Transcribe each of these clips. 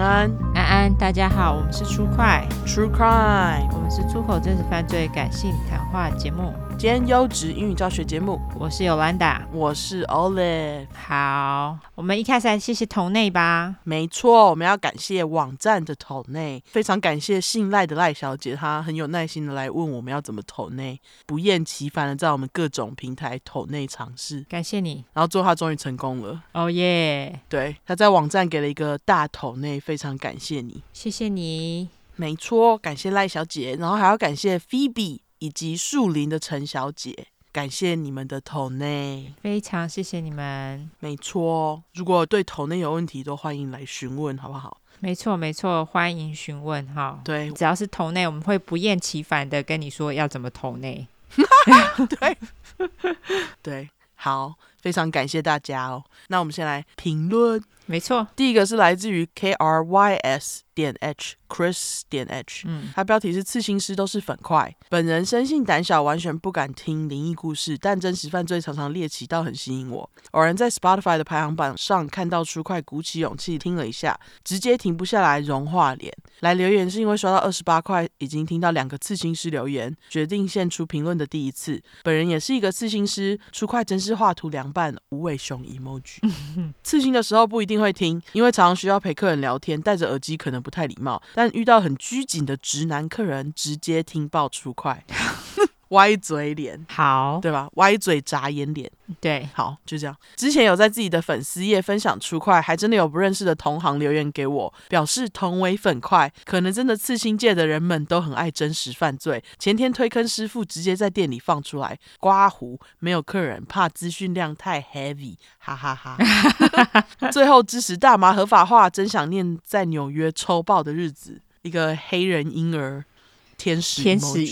安，安安，大家好，我们是出快 True Crime，我们是出口真实犯罪感性谈话节目。兼优质英语教学节目，我是 Yolanda，我是 Olive。好，我们一开始来谢谢抖内吧。没错，我们要感谢网站的抖内，非常感谢信赖的赖小姐，她很有耐心的来问我们要怎么抖内，不厌其烦的在我们各种平台抖内尝试。感谢你，然后最后她终于成功了。哦耶！对，她在网站给了一个大抖内，非常感谢你，谢谢你。没错，感谢赖小姐，然后还要感谢 Phoebe。以及树林的陈小姐，感谢你们的投内，非常谢谢你们。没错，如果对投内有问题，都欢迎来询问，好不好？没错，没错，欢迎询问哈。对，只要是投内，我们会不厌其烦的跟你说要怎么投内。对，对，好，非常感谢大家哦。那我们先来评论。没错，第一个是来自于 K R Y S 点 H Chris 点 H，嗯，他标题是刺青师都是粉块。本人生性胆小，完全不敢听灵异故事，但真实犯罪常常猎奇到很吸引我。偶然在 Spotify 的排行榜上看到出块，鼓起勇气听了一下，直接停不下来，融化脸。来留言是因为刷到二十八块，已经听到两个刺青师留言，决定献出评论的第一次。本人也是一个刺青师，出块真是画图扮无尾熊 emoji。刺青的时候不一定会听，因为常常需要陪客人聊天，戴着耳机可能不太礼貌。但遇到很拘谨的直男客人，直接听爆出快，歪嘴脸，好，对吧？歪嘴眨眼脸，对，好，就这样。之前有在自己的粉丝页分享出快，还真的有不认识的同行留言给我，表示同为粉块，可能真的刺青界的人们都很爱真实犯罪。前天推坑师傅直接在店里放出来，刮胡没有客人，怕资讯量太 heavy，哈哈哈哈。最后支持大麻合法化，真想念在纽约抽爆的日子。一个黑人婴儿，天使天使。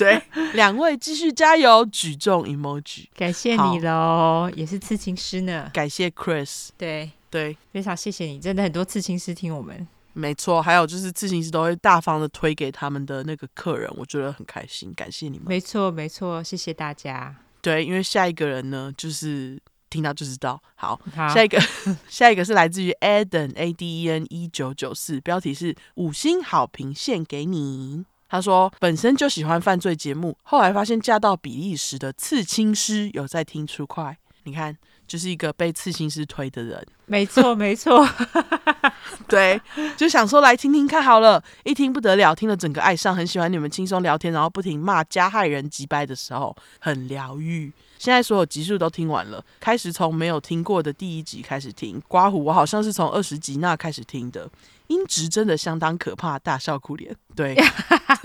对，两位继续加油，举重 emoji，感谢你喽，也是刺青师呢，感谢 Chris，对。对，非常谢谢你，真的很多刺青师听我们，没错，还有就是刺青师都会大方的推给他们的那个客人，我觉得很开心，感谢你们，没错没错，谢谢大家，对，因为下一个人呢，就是听到就知道，好，好。下一个 下一个是来自于 Aden A D E N 一九九四，标题是五星好评献给你。他说：“本身就喜欢犯罪节目，后来发现嫁到比利时的刺青师有在听出快，你看，就是一个被刺青师推的人。没错，没错，对，就想说来听听看好了，一听不得了，听了整个爱上，很喜欢你们轻松聊天，然后不停骂加害人击败的时候，很疗愈。现在所有集数都听完了，开始从没有听过的第一集开始听。刮胡，我好像是从二十集那开始听的。”音质真的相当可怕，大笑哭脸。对，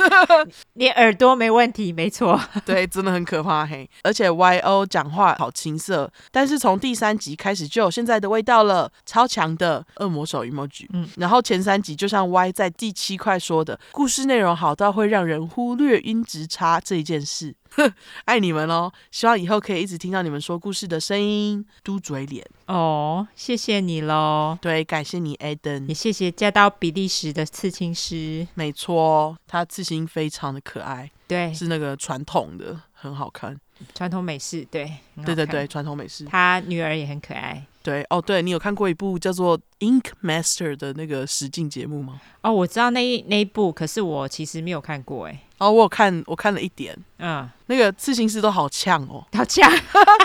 你耳朵没问题，没错。对，真的很可怕嘿。而且 Y O 讲话好青涩，但是从第三集开始就有现在的味道了，超强的恶魔手 emoji。嗯，然后前三集就像 Y 在第七块说的，故事内容好到会让人忽略音质差这一件事。哼，爱你们哦！希望以后可以一直听到你们说故事的声音，嘟嘴脸哦。谢谢你喽，对，感谢你，Eden，也谢谢嫁到比利时的刺青师。没错，他刺青非常的可爱，对，是那个传统的，很好看，传统美式，对，对对对，传统美式。他女儿也很可爱。对哦，对，你有看过一部叫做《Ink Master》的那个实境节目吗？哦，我知道那一那一部，可是我其实没有看过哎。哦，我有看，我看了一点。嗯，那个刺青师都好呛哦，好呛。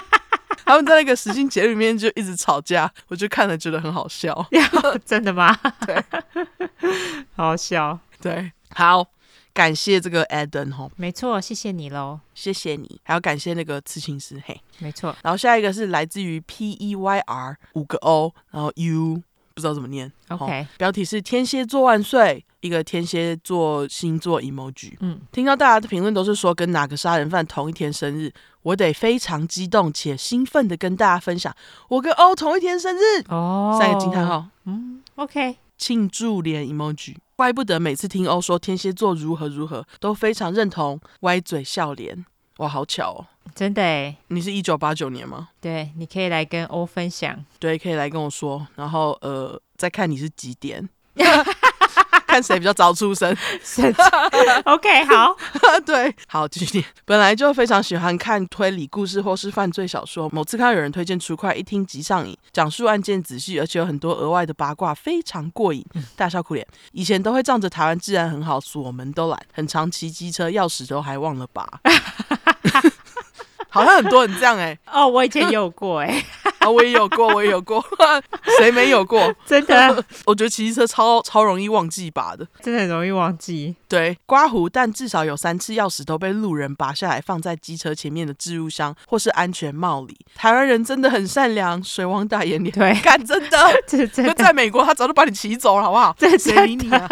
他们在那个实境节目里面就一直吵架，我就看了觉得很好笑。真的吗？对，好好笑。对，好。感谢这个 aden 哈，没错，谢谢你喽，谢谢你，还要感谢那个刺青师嘿，没错。然后下一个是来自于 P E Y R 五个 O，然后 U 不知道怎么念，OK，标题是天蝎座万岁，一个天蝎座星座 emoji。嗯，听到大家的评论都是说跟哪个杀人犯同一天生日，我得非常激动且兴奋的跟大家分享，我跟 O 同一天生日。哦，三个惊叹号，嗯，OK，庆祝脸 emoji。怪不得每次听欧说天蝎座如何如何，都非常认同，歪嘴笑脸。哇，好巧哦！真的诶，你是一九八九年吗？对，你可以来跟欧分享。对，可以来跟我说。然后呃，再看你是几点。看谁比较早出生。OK，好，对，好继续念。本来就非常喜欢看推理故事或是犯罪小说，某次看到有人推荐出快，一听即上瘾，讲述案件仔细，而且有很多额外的八卦，非常过瘾，大笑哭脸。以前都会仗着台湾治安很好，锁门都懒，很常骑机车，钥匙都还忘了拔。好像很多人这样哎、欸，哦，我以前也有过哎、欸，啊、哦，我也有过，我也有过，谁没有过？真的，我觉得骑机车超超容易忘记拔的，真的很容易忘记。对，刮胡，但至少有三次钥匙都被路人拔下来，放在机车前面的置物箱或是安全帽里。台湾人真的很善良，水汪大眼脸，对，干真的，这是真的。在美国，他早就把你骑走了，好不好？这谁理你啊？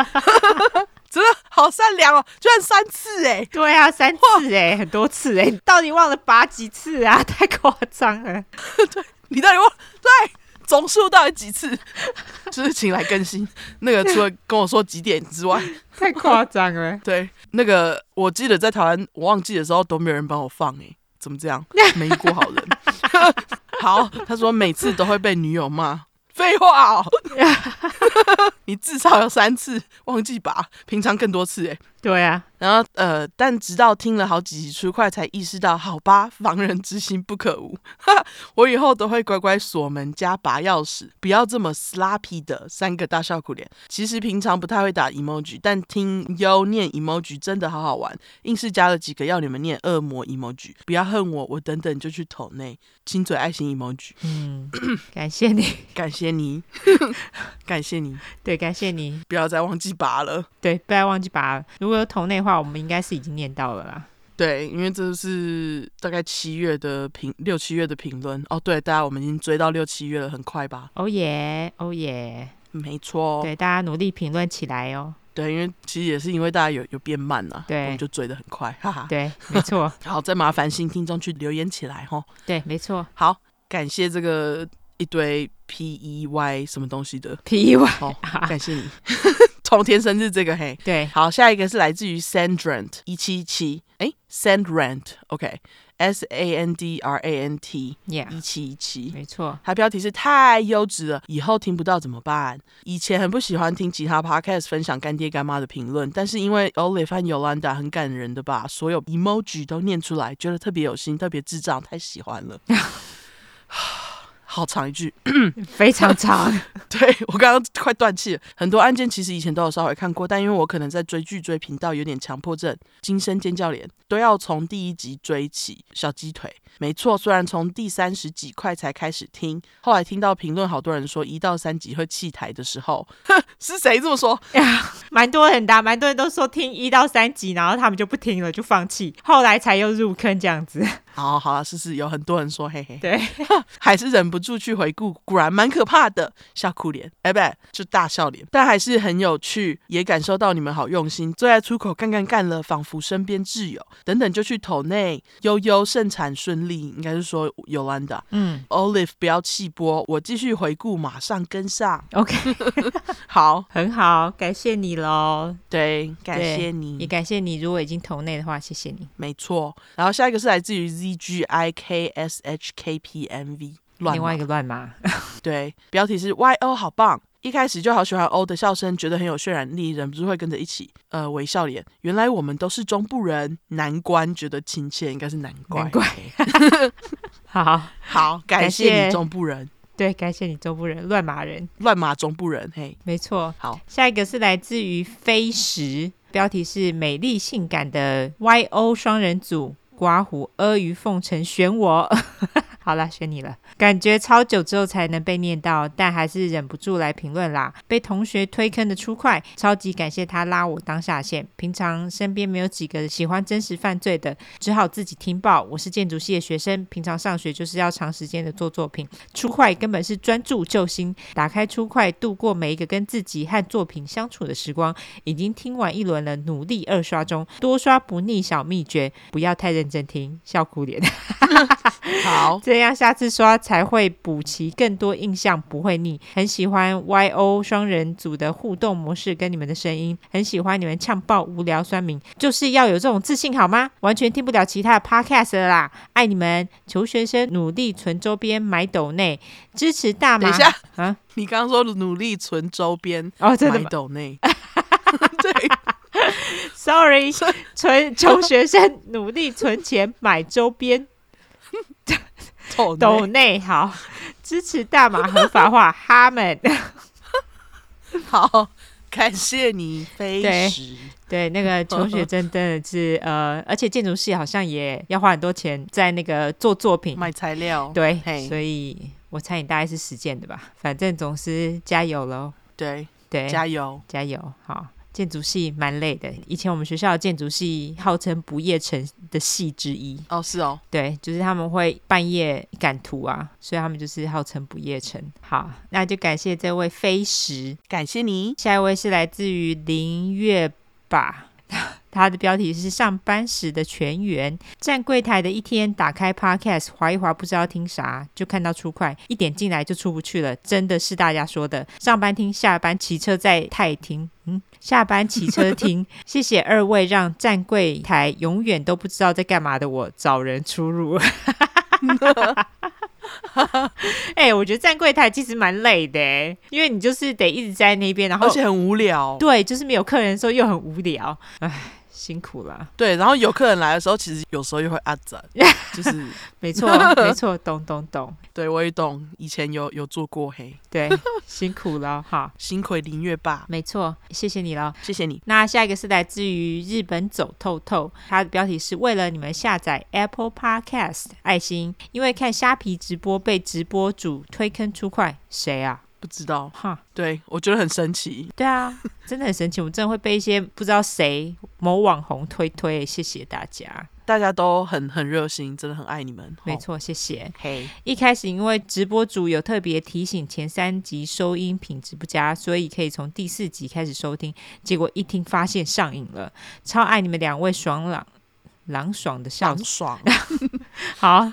真的好善良哦，居然三次哎！对啊，三次哎，很多次哎，你到底忘了拔几次啊？太夸张了！对，你到底忘对总数到底几次？就是请来更新。那个除了跟我说几点之外，太夸张了。对，那个我记得在台湾我忘记的时候都没有人帮我放哎，怎么这样？没遇过好人。好，他说每次都会被女友骂。废话哦，你至少有三次忘记拔，平常更多次哎。对啊，然后呃，但直到听了好几集出快，才意识到，好吧，防人之心不可无。我以后都会乖乖锁门加拔钥匙，不要这么 sloppy 的三个大笑苦脸。其实平常不太会打 emoji，但听优念 emoji 真的好好玩，硬是加了几个要你们念恶魔 emoji。不要恨我，我等等就去投内亲嘴爱心 emoji。嗯，感谢你，感谢你，感谢你，对，感谢你，不要再忘记拔了，对，不要忘记拔了。如果有投内的话，我们应该是已经念到了啦。对，因为这是大概七月的评，六七月的评论哦。对，大家我们已经追到六七月了，很快吧？哦耶，哦耶，没错。对，大家努力评论起来哦。对，因为其实也是因为大家有有变慢了，对，我们就追得很快，哈哈。对，没错。好，再麻烦新听众去留言起来哈。对，没错。好，感谢这个一堆 P E Y 什么东西的 P E Y，好，感谢你。同天生日这个嘿，对，好，下一个是来自于 Sandrant 一七七，哎，Sandrant，OK，S A N D R A N T，一七一七，没错，它标题是太优质了，以后听不到怎么办？以前很不喜欢听其他 Podcast 分享干爹干妈的评论，但是因为 Olive 和 Yolanda 很感人的把所有 emoji 都念出来，觉得特别有心，特别智障，太喜欢了。好长一句，非常长。对，我刚刚快断气了。很多案件其实以前都有稍微看过，但因为我可能在追剧追频道有点强迫症，惊声尖叫脸都要从第一集追起。小鸡腿，没错。虽然从第三十几块才开始听，后来听到评论，好多人说一到三集会弃台的时候，哼，是谁这么说？呀，蛮多人的，蛮多人都说听一到三集，然后他们就不听了，就放弃，后来才又入坑这样子。好，好了，试试。有很多人说，嘿嘿，对，还是忍不住去回顾，果然蛮可怕的，笑哭脸，哎，不，就大笑脸，但还是很有趣，也感受到你们好用心。最爱出口干干干了，仿佛身边挚友，等等就去投内，悠悠盛产顺利，应该是说 Yolanda，嗯，Olive 不要气波，我继续回顾，马上跟上，OK，好，很好，感谢你喽，对，感谢你，也感谢你，如果已经投内的话，谢谢你，没错。然后下一个是来自于 Z。G I K S H K P M V，乱另外一个乱码。对，标题是 Y O 好棒，一开始就好喜欢 O 的笑声，觉得很有渲染力，忍不住会跟着一起呃微笑脸。原来我们都是中部人，难关觉得亲切，应该是难怪。难怪 好好，感谢你中部人，对，感谢你中部人，乱码人，乱码中部人，嘿，没错。好，下一个是来自于飞石，标题是美丽性感的 Y O 双人组。刮胡阿谀奉承选我，好了，选你了。感觉超久之后才能被念到，但还是忍不住来评论啦。被同学推坑的出快，超级感谢他拉我当下线。平常身边没有几个喜欢真实犯罪的，只好自己听报。我是建筑系的学生，平常上学就是要长时间的做作品。出快根本是专注救星，打开出快度过每一个跟自己和作品相处的时光。已经听完一轮了，努力二刷中，多刷不腻小秘诀，不要太认真。听笑哭脸，好，样下次刷才会补齐更多印象，不会腻。很喜欢 Y O 双人组的互动模式跟你们的声音，很喜欢你们呛爆无聊酸民，就是要有这种自信好吗？完全听不了其他的 Podcast 了啦，爱你们！求学生努力存周边买斗内支持大麻。等一下啊，你刚刚说努力存周边哦，真的买斗内。对，Sorry，存穷学生努力存钱买周边，抖内好支持大麻合法化，哈们 好，感谢你飞石。对，那个求学生真的是呃，而且建筑系好像也要花很多钱在那个做作品、买材料。对，所以我猜你大概是实践的吧。反正总是加油喽。对对，加油加油，好。建筑系蛮累的，以前我们学校的建筑系号称不夜城的系之一。哦，是哦，对，就是他们会半夜赶图啊，所以他们就是号称不夜城。好，那就感谢这位飞石，感谢你。下一位是来自于林月吧。他的标题是上班时的全员站柜台的一天，打开 Podcast 划一划，不知道听啥，就看到出快，一点进来就出不去了。真的是大家说的，上班听，下班骑车在太听，嗯，下班骑车听。谢谢二位，让站柜台永远都不知道在干嘛的我找人出入。哎、欸，我觉得站柜台其实蛮累的，因为你就是得一直在那边，然后而且很无聊。对，就是没有客人的时候又很无聊，哎。辛苦了，对，然后有客人来的时候，其实有时候又会阿展，就是没错，没错，懂懂懂，对我也懂，以前有有做过黑，对，辛苦了哈，辛苦林月爸，没错，谢谢你了，谢谢你。那下一个是来自于日本走透透，它的标题是为了你们下载 Apple Podcast 爱心，因为看虾皮直播被直播主推坑出快，谁啊？不知道哈，对我觉得很神奇。对啊，真的很神奇。我真的会被一些 不知道谁某网红推推。谢谢大家，大家都很很热心，真的很爱你们。没错，谢谢。嘿、hey，一开始因为直播主有特别提醒前三集收音品质不佳，所以可以从第四集开始收听。结果一听发现上瘾了，超爱你们两位爽朗。朗爽的笑，爽，好，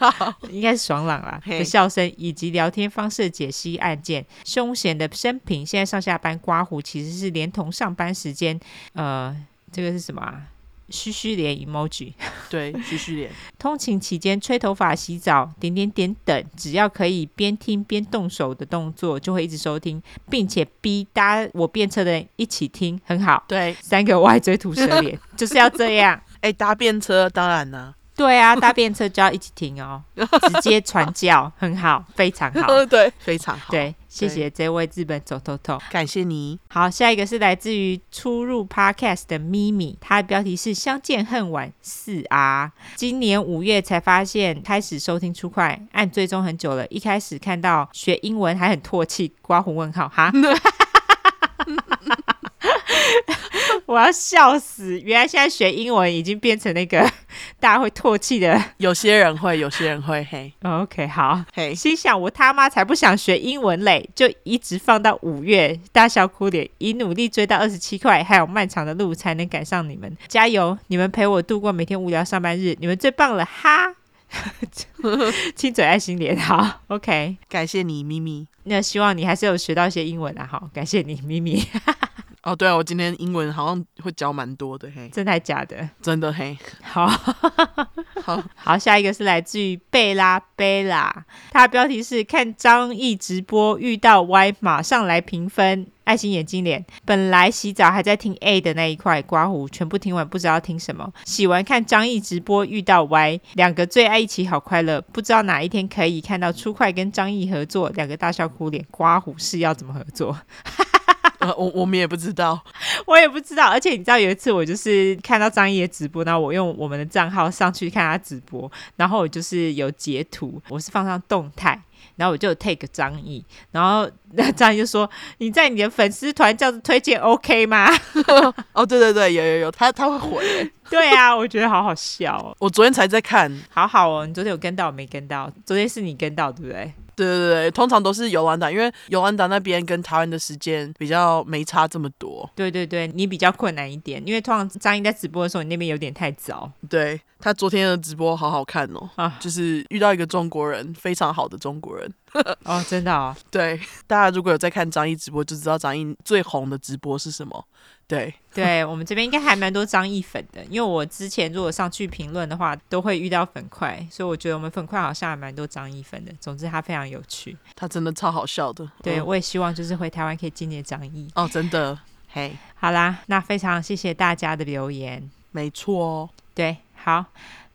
应该是爽朗啦的笑声，以及聊天方式解析案件，凶险的生平。现在上下班刮胡，其实是连同上班时间，呃，这个是什么啊？嘘嘘脸 emoji，对，嘘嘘脸。通勤期间吹头发、洗澡，点点点等，只要可以边听边动手的动作，就会一直收听，并且逼搭我便车的人一起听，很好。对，三个歪嘴吐舌脸，就是要这样。哎，搭便车当然呢，对啊，搭便车就要一起停哦，直接传教，很好，非常好，对，非常好，对，谢谢这位日本走透透，感谢你。好，下一个是来自于初入 Podcast 的咪咪，他的标题是相见恨晚四啊，今年五月才发现开始收听出快，按追踪很久了，一开始看到学英文还很唾弃，刮胡问号哈。我要笑死！原来现在学英文已经变成那个 大家会唾弃的。有些人会，有些人会。嘿，OK，好。嘿，心想我他妈才不想学英文嘞，就一直放到五月，大笑哭脸，以努力追到二十七块，还有漫长的路才能赶上你们。加油！你们陪我度过每天无聊上班日，你们最棒了哈！亲嘴爱心脸，好，OK，感谢你，咪咪。那希望你还是有学到一些英文啊，好，感谢你，咪咪。哦，对啊，我今天英文好像会教蛮多的，嘿，真的还假的？真的嘿，好，好，好，下一个是来自于贝拉贝拉，他的标题是看张毅直播遇到 Y，马上来评分，爱心眼睛脸。本来洗澡还在听 A 的那一块刮胡，全部听完不知道听什么，洗完看张毅直播遇到 Y，两个最爱一起好快乐，不知道哪一天可以看到初快跟张毅合作，两个大笑哭脸，刮胡是要怎么合作？我我们也不知道，我也不知道。而且你知道，有一次我就是看到张毅的直播，然后我用我们的账号上去看他直播，然后我就是有截图，我是放上动态，然后我就 take 张毅，然后那张毅就说：“你在你的粉丝团叫做推荐 OK 吗？” 哦，对对对，有有有，他他会回。对啊，我觉得好好笑哦。我昨天才在看，好好哦。你昨天有跟到，我没跟到。昨天是你跟到，对不对？对对对，通常都是尤兰达，因为尤兰达那边跟台湾的时间比较没差这么多。对对对，你比较困难一点，因为通常张毅在直播的时候，你那边有点太早。对，他昨天的直播好好看哦，啊，就是遇到一个中国人，非常好的中国人。哦，真的哦。对，大家如果有在看张毅直播，就知道张毅最红的直播是什么。对，对我们这边应该还蛮多张译粉的，因为我之前如果上去评论的话，都会遇到粉块，所以我觉得我们粉块好像还蛮多张译粉的。总之他非常有趣，他真的超好笑的。对，我也希望就是回台湾可以见见张译。哦，真的。嘿，好啦，那非常谢谢大家的留言。没错哦，对，好，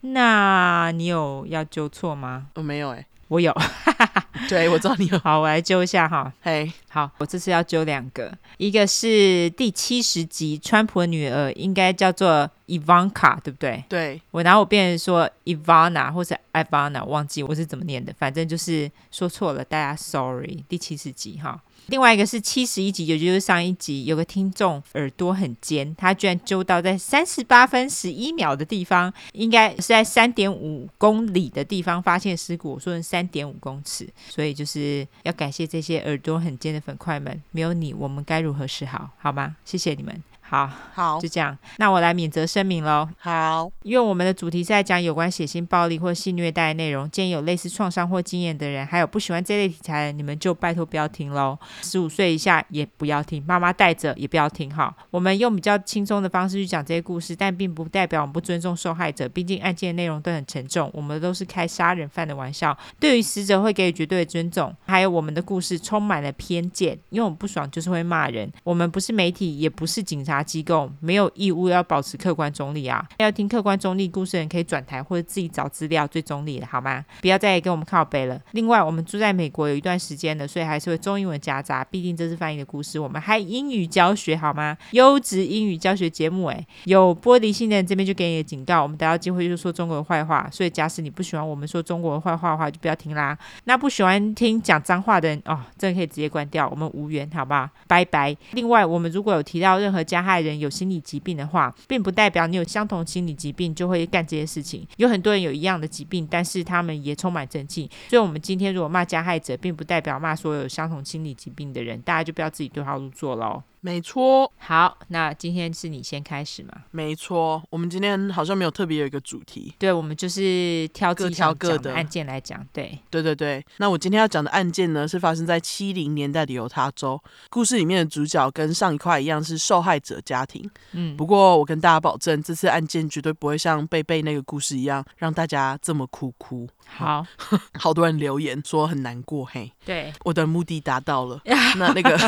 那你有要纠错吗？我没有哎、欸，我有。对，我知道你有。好，我来揪一下哈。嘿，Hey. 好，我这次要揪两个，一个是第七十集，川普的女儿应该叫做 Ivanka，对不对？对。我然后我变成说 Ivana 或者 Ivana，忘记我是怎么念的，反正就是说错了，大家 sorry。第七十集哈。另外一个是七十一集，也就是上一集，有个听众耳朵很尖，他居然揪到在三十八分十一秒的地方，应该是在三点五公里的地方发现尸骨，我说是三点五公尺，所以就是要感谢这些耳朵很尖的粉块们，没有你，我们该如何是好？好吗？谢谢你们。好好，就这样。那我来免责声明喽。好，因为我们的主题是在讲有关血腥暴力或性虐待的内容，建议有类似创伤或经验的人，还有不喜欢这类题材的，你们就拜托不要听喽。十五岁以下也不要听，妈妈带着也不要听哈。我们用比较轻松的方式去讲这些故事，但并不代表我们不尊重受害者，毕竟案件内容都很沉重，我们都是开杀人犯的玩笑，对于死者会给予绝对的尊重。还有我们的故事充满了偏见，因为我们不爽就是会骂人。我们不是媒体，也不是警察。机构没有义务要保持客观中立啊！要听客观中立故事人可以转台或者自己找资料，最中立的好吗？不要再跟我们靠北了。另外，我们住在美国有一段时间了，所以还是会中英文夹杂，毕竟这是翻译的故事。我们还英语教学好吗？优质英语教学节目，诶，有玻璃心的人这边就给你个警告，我们得到机会就说中国的坏话。所以，假使你不喜欢我们说中国的坏话的话，就不要听啦。那不喜欢听讲脏话的人哦，这个可以直接关掉，我们无缘，好吧？拜拜。另外，我们如果有提到任何加害人有心理疾病的话，并不代表你有相同心理疾病就会干这些事情。有很多人有一样的疾病，但是他们也充满正气。所以，我们今天如果骂加害者，并不代表骂所有有相同心理疾病的人，大家就不要自己对号入座喽。没错，好，那今天是你先开始嘛？没错，我们今天好像没有特别有一个主题，对，我们就是挑各挑各的案件来讲，对，对对对。那我今天要讲的案件呢，是发生在七零年代的犹他州。故事里面的主角跟上一块一样是受害者家庭，嗯，不过我跟大家保证，这次案件绝对不会像贝贝那个故事一样让大家这么哭哭。好，好多人留言说很难过，嘿，对，我的目的达到了。那那个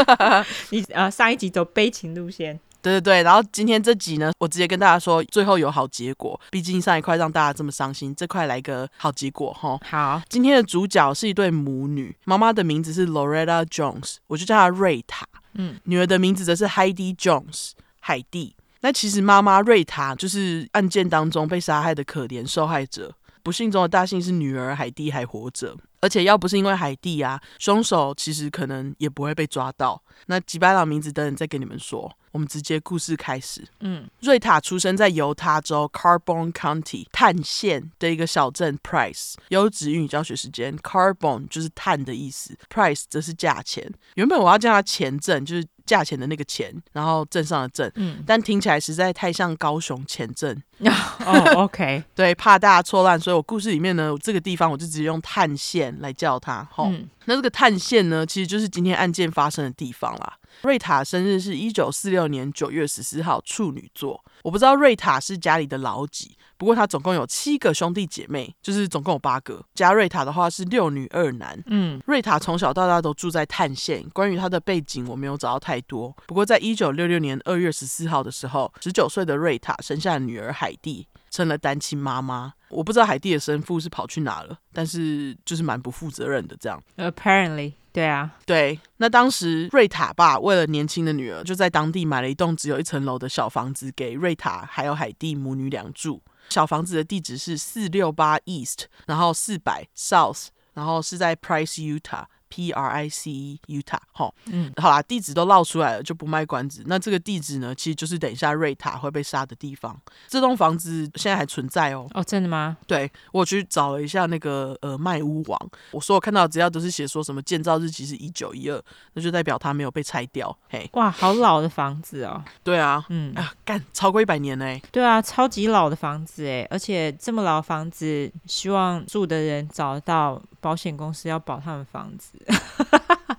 你。呃，上一集走悲情路线，对对对，然后今天这集呢，我直接跟大家说，最后有好结果。毕竟上一块让大家这么伤心，这块来个好结果哈。好，今天的主角是一对母女，妈妈的名字是 Loretta Jones，我就叫她瑞塔。嗯，女儿的名字则是 Heidi Jones，海蒂。那其实妈妈瑞塔就是案件当中被杀害的可怜受害者。不幸中的大幸是女儿海蒂还活着。而且要不是因为海蒂啊，凶手其实可能也不会被抓到。那几百老名字等等再跟你们说。我们直接故事开始。嗯，瑞塔出生在犹他州 Carbon County 碳县的一个小镇 Price。优质英语教学时间，Carbon 就是碳的意思，Price 则是价钱。原本我要叫它钱镇，就是价钱的那个钱，然后镇上的镇。嗯，但听起来实在太像高雄前镇。哦，OK，对，怕大家错乱，所以我故事里面呢，这个地方我就直接用碳县来叫它。吼、嗯，那这个碳县呢，其实就是今天案件发生的地方啦。瑞塔生日是一九四六年九月十四号，处女座。我不知道瑞塔是家里的老几，不过她总共有七个兄弟姐妹，就是总共有八个。加瑞塔的话是六女二男。嗯，瑞塔从小到大都住在探县。关于她的背景，我没有找到太多。不过在一九六六年二月十四号的时候，十九岁的瑞塔生下女儿海蒂，成了单亲妈妈。我不知道海蒂的生父是跑去哪了，但是就是蛮不负责任的这样。Apparently。对啊，对，那当时瑞塔爸为了年轻的女儿，就在当地买了一栋只有一层楼的小房子给瑞塔还有海蒂母女俩住。小房子的地址是四六八 East，然后四百 South，然后是在 Price Utah。P R I C E Utah，哈，嗯，好啦，地址都烙出来了，就不卖关子。那这个地址呢，其实就是等一下瑞塔会被杀的地方。这栋房子现在还存在哦。哦，真的吗？对，我去找了一下那个呃卖屋网，我说我看到只要都是写说什么建造日期是一九一二，那就代表它没有被拆掉。嘿，哇，好老的房子哦。对啊，嗯啊，干超过一百年呢。对啊，超级老的房子哎，而且这么老的房子，希望住的人找得到保险公司要保他们房子。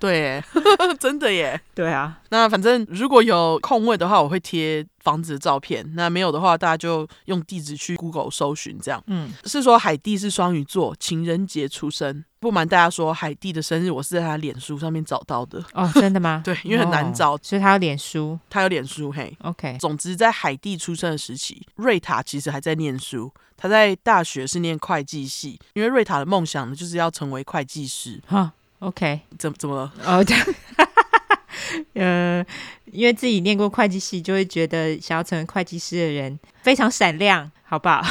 对耶，真的耶。对啊，那反正如果有空位的话，我会贴房子的照片。那没有的话，大家就用地址去 Google 搜寻这样。嗯，是说海蒂是双鱼座，情人节出生。不瞒大家说，海蒂的生日我是在他脸书上面找到的。哦，真的吗？对，因为很难找，哦、所以他有脸书，他有脸书。嘿，OK。总之，在海蒂出生的时期，瑞塔其实还在念书。他在大学是念会计系，因为瑞塔的梦想呢，就是要成为会计师。哈，OK。怎怎么了？哦，这样。呃，因为自己念过会计系，就会觉得想要成为会计师的人非常闪亮，好不 好？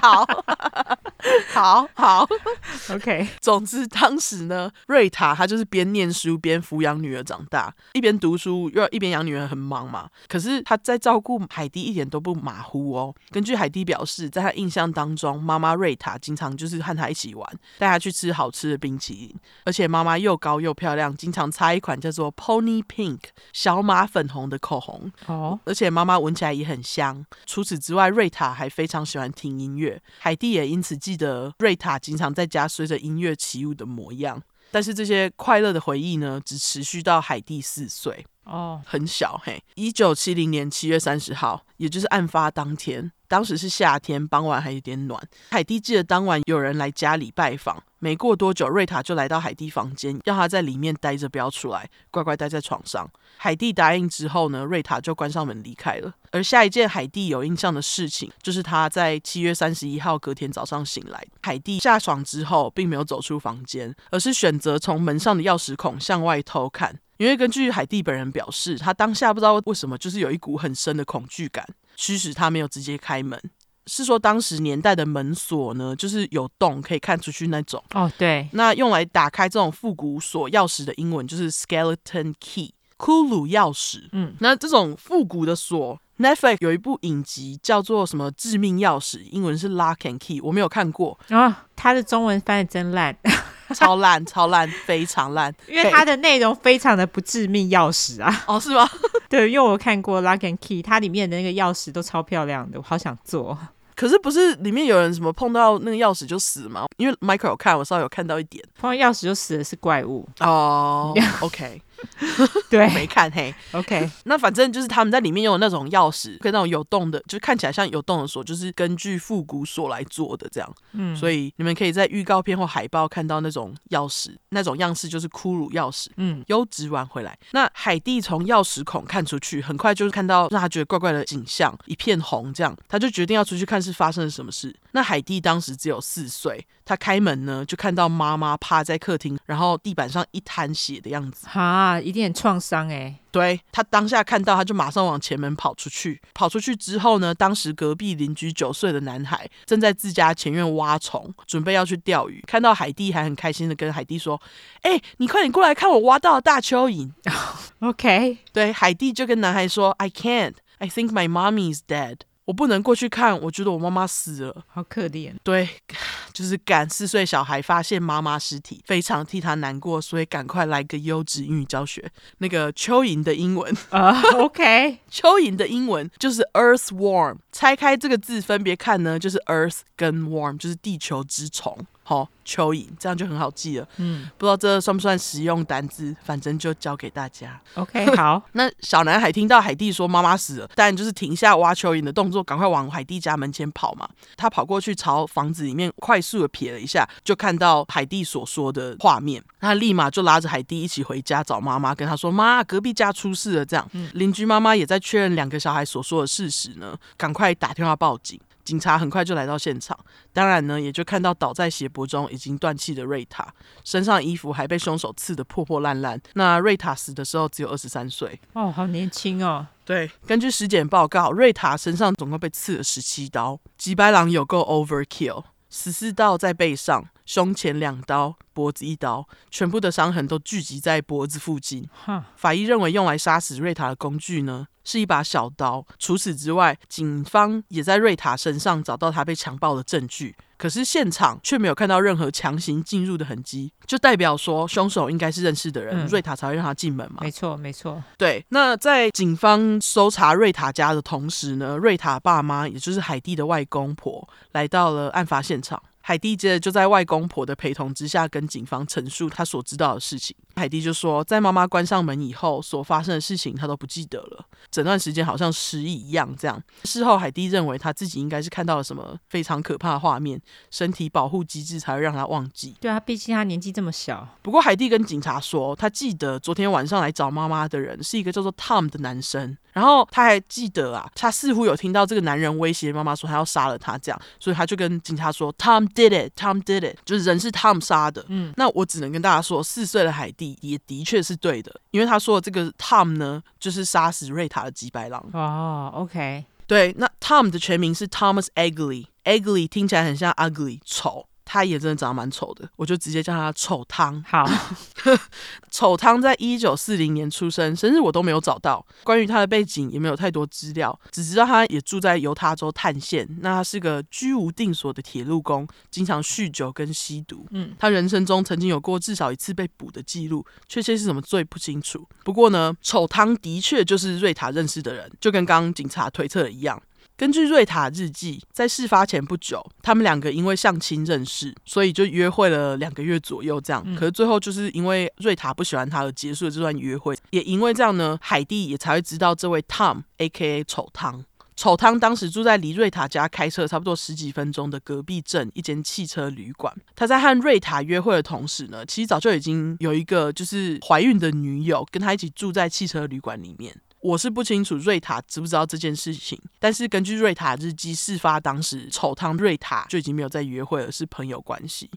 好。好好，OK。总之，当时呢，瑞塔她就是边念书边抚养女儿长大，一边读书又要一边养女儿，很忙嘛。可是她在照顾海蒂一点都不马虎哦。根据海蒂表示，在她印象当中，妈妈瑞塔经常就是和她一起玩，带她去吃好吃的冰淇淋，而且妈妈又高又漂亮，经常擦一款叫做 Pony Pink 小马粉红的口红哦。而且妈妈闻起来也很香。除此之外，瑞塔还非常喜欢听音乐，海蒂也因此记得瑞塔经常在家随着音乐起舞的模样，但是这些快乐的回忆呢，只持续到海蒂四岁。哦，很小嘿。一九七零年七月三十号，也就是案发当天。当时是夏天，傍晚还有点暖。海蒂记得当晚有人来家里拜访，没过多久，瑞塔就来到海蒂房间，要他在里面待着，不要出来，乖乖待在床上。海蒂答应之后呢，瑞塔就关上门离开了。而下一件海蒂有印象的事情，就是他在七月三十一号隔天早上醒来，海蒂下床之后，并没有走出房间，而是选择从门上的钥匙孔向外偷看。因为根据海蒂本人表示，他当下不知道为什么，就是有一股很深的恐惧感。驱使他没有直接开门，是说当时年代的门锁呢，就是有洞可以看出去那种。哦，对。那用来打开这种复古锁钥匙的英文就是 skeleton key，骷髅钥匙。嗯，那这种复古的锁，Netflix 有一部影集叫做什么致命钥匙，英文是 lock and key，我没有看过。啊、哦，它的中文翻的真烂。超烂，超烂，非常烂，因为它的内容非常的不致命钥匙啊！哦，是吗？对，因为我看过《Lock and Key》，它里面的那个钥匙都超漂亮的，我好想做。可是不是里面有人什么碰到那个钥匙就死吗？因为 Michael 有看，我稍微有看到一点，碰到钥匙就死的是怪物哦。Oh, OK。对，没看嘿，OK，那反正就是他们在里面用的那种钥匙，跟那种有洞的，就看起来像有洞的锁，就是根据复古锁来做的这样。嗯，所以你们可以在预告片或海报看到那种钥匙，那种样式就是骷髅钥匙。嗯，优质玩回来。那海蒂从钥匙孔看出去，很快就是看到让他觉得怪怪的景象，一片红这样，他就决定要出去看是发生了什么事。那海蒂当时只有四岁，他开门呢就看到妈妈趴在客厅，然后地板上一滩血的样子。哈。啊，一定很创伤哎！对，他当下看到，他就马上往前门跑出去。跑出去之后呢，当时隔壁邻居九岁的男孩正在自家前院挖虫，准备要去钓鱼。看到海蒂，还很开心的跟海蒂说：“哎、欸，你快点过来看我挖到的大蚯蚓。” OK，对，海蒂就跟男孩说：“I can't. I think my mommy is dead.” 我不能过去看，我觉得我妈妈死了，好可怜。对，就是赶四岁小孩发现妈妈尸体，非常替他难过，所以赶快来个优质英语教学。那个蚯蚓的英文 啊、uh,，OK，蚯蚓的英文就是 earthworm。拆开这个字分别看呢，就是 earth 跟 worm，就是地球之虫。好，蚯蚓这样就很好记了。嗯，不知道这算不算实用单字，反正就教给大家。OK，好。那小男孩听到海蒂说妈妈死了，当然就是停下挖蚯蚓的动作，赶快往海蒂家门前跑嘛。他跑过去朝房子里面快速的瞥了一下，就看到海蒂所说的画面。他立马就拉着海蒂一起回家找妈妈，跟他说：“妈，隔壁家出事了。”这样，嗯、邻居妈妈也在确认两个小孩所说的事实呢，赶快打电话报警。警察很快就来到现场，当然呢，也就看到倒在血泊中已经断气的瑞塔，身上衣服还被凶手刺得破破烂烂。那瑞塔死的时候只有二十三岁，哦，好年轻哦。对，根据尸检报告，瑞塔身上总共被刺了十七刀，吉白狼有够 overkill，十四刀在背上。胸前两刀，脖子一刀，全部的伤痕都聚集在脖子附近。法医认为用来杀死瑞塔的工具呢，是一把小刀。除此之外，警方也在瑞塔身上找到他被强暴的证据，可是现场却没有看到任何强行进入的痕迹，就代表说凶手应该是认识的人，嗯、瑞塔才会让他进门嘛。没错，没错。对，那在警方搜查瑞塔家的同时呢，瑞塔爸妈，也就是海蒂的外公婆，来到了案发现场。海蒂接着就在外公婆的陪同之下，跟警方陈述他所知道的事情。海蒂就说，在妈妈关上门以后所发生的事情，她都不记得了，整段时间好像失忆一样。这样事后，海蒂认为她自己应该是看到了什么非常可怕的画面，身体保护机制才会让她忘记。对啊，毕竟她年纪这么小。不过海蒂跟警察说，她记得昨天晚上来找妈妈的人是一个叫做 Tom 的男生。然后他还记得啊，他似乎有听到这个男人威胁妈妈说他要杀了他，这样，所以他就跟警察说，Tom did it，Tom did it，就是人是 Tom 杀的。嗯，那我只能跟大家说，四岁的海蒂也的确是对的，因为他说的这个 Tom 呢，就是杀死瑞塔的吉白狼。哦，OK，对，那 Tom 的全名是 Thomas Egley，Egley 听起来很像 ugly 丑。他也真的长得蛮丑的，我就直接叫他丑汤。好，丑汤在一九四零年出生，生日我都没有找到，关于他的背景也没有太多资料，只知道他也住在犹他州探县。那他是个居无定所的铁路工，经常酗酒跟吸毒。嗯，他人生中曾经有过至少一次被捕的记录，确切是什么罪不清楚。不过呢，丑汤的确就是瑞塔认识的人，就跟刚刚警察推测的一样。根据瑞塔日记，在事发前不久，他们两个因为相亲认识，所以就约会了两个月左右。这样，可是最后就是因为瑞塔不喜欢他而结束了这段约会。也因为这样呢，海蒂也才会知道这位 Tom，A.K.A. 丑汤。丑汤当时住在离瑞塔家开车差不多十几分钟的隔壁镇一间汽车旅馆。他在和瑞塔约会的同时呢，其实早就已经有一个就是怀孕的女友跟他一起住在汽车旅馆里面。我是不清楚瑞塔知不知道这件事情，但是根据瑞塔日记，事发当时丑汤瑞塔就已经没有在约会了，是朋友关系。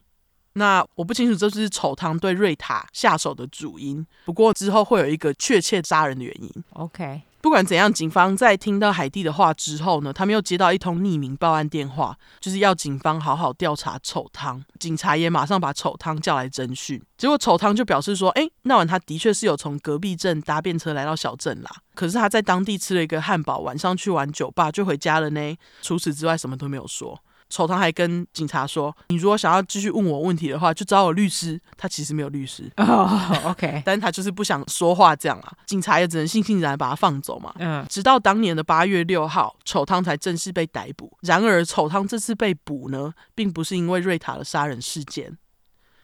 那我不清楚这是丑汤对瑞塔下手的主因，不过之后会有一个确切杀人的原因。OK。不管怎样，警方在听到海蒂的话之后呢，他们又接到一通匿名报案电话，就是要警方好好调查丑汤。警察也马上把丑汤叫来侦讯，结果丑汤就表示说：“哎，那晚他的确是有从隔壁镇搭便车来到小镇啦，可是他在当地吃了一个汉堡，晚上去玩酒吧就回家了呢。除此之外，什么都没有说。”丑汤还跟警察说：“你如果想要继续问我问题的话，就找我律师。”他其实没有律师哦，OK，但是他就是不想说话这样啊。警察也只能悻悻然把他放走嘛。嗯，直到当年的八月六号，丑汤才正式被逮捕。然而，丑汤这次被捕呢，并不是因为瑞塔的杀人事件。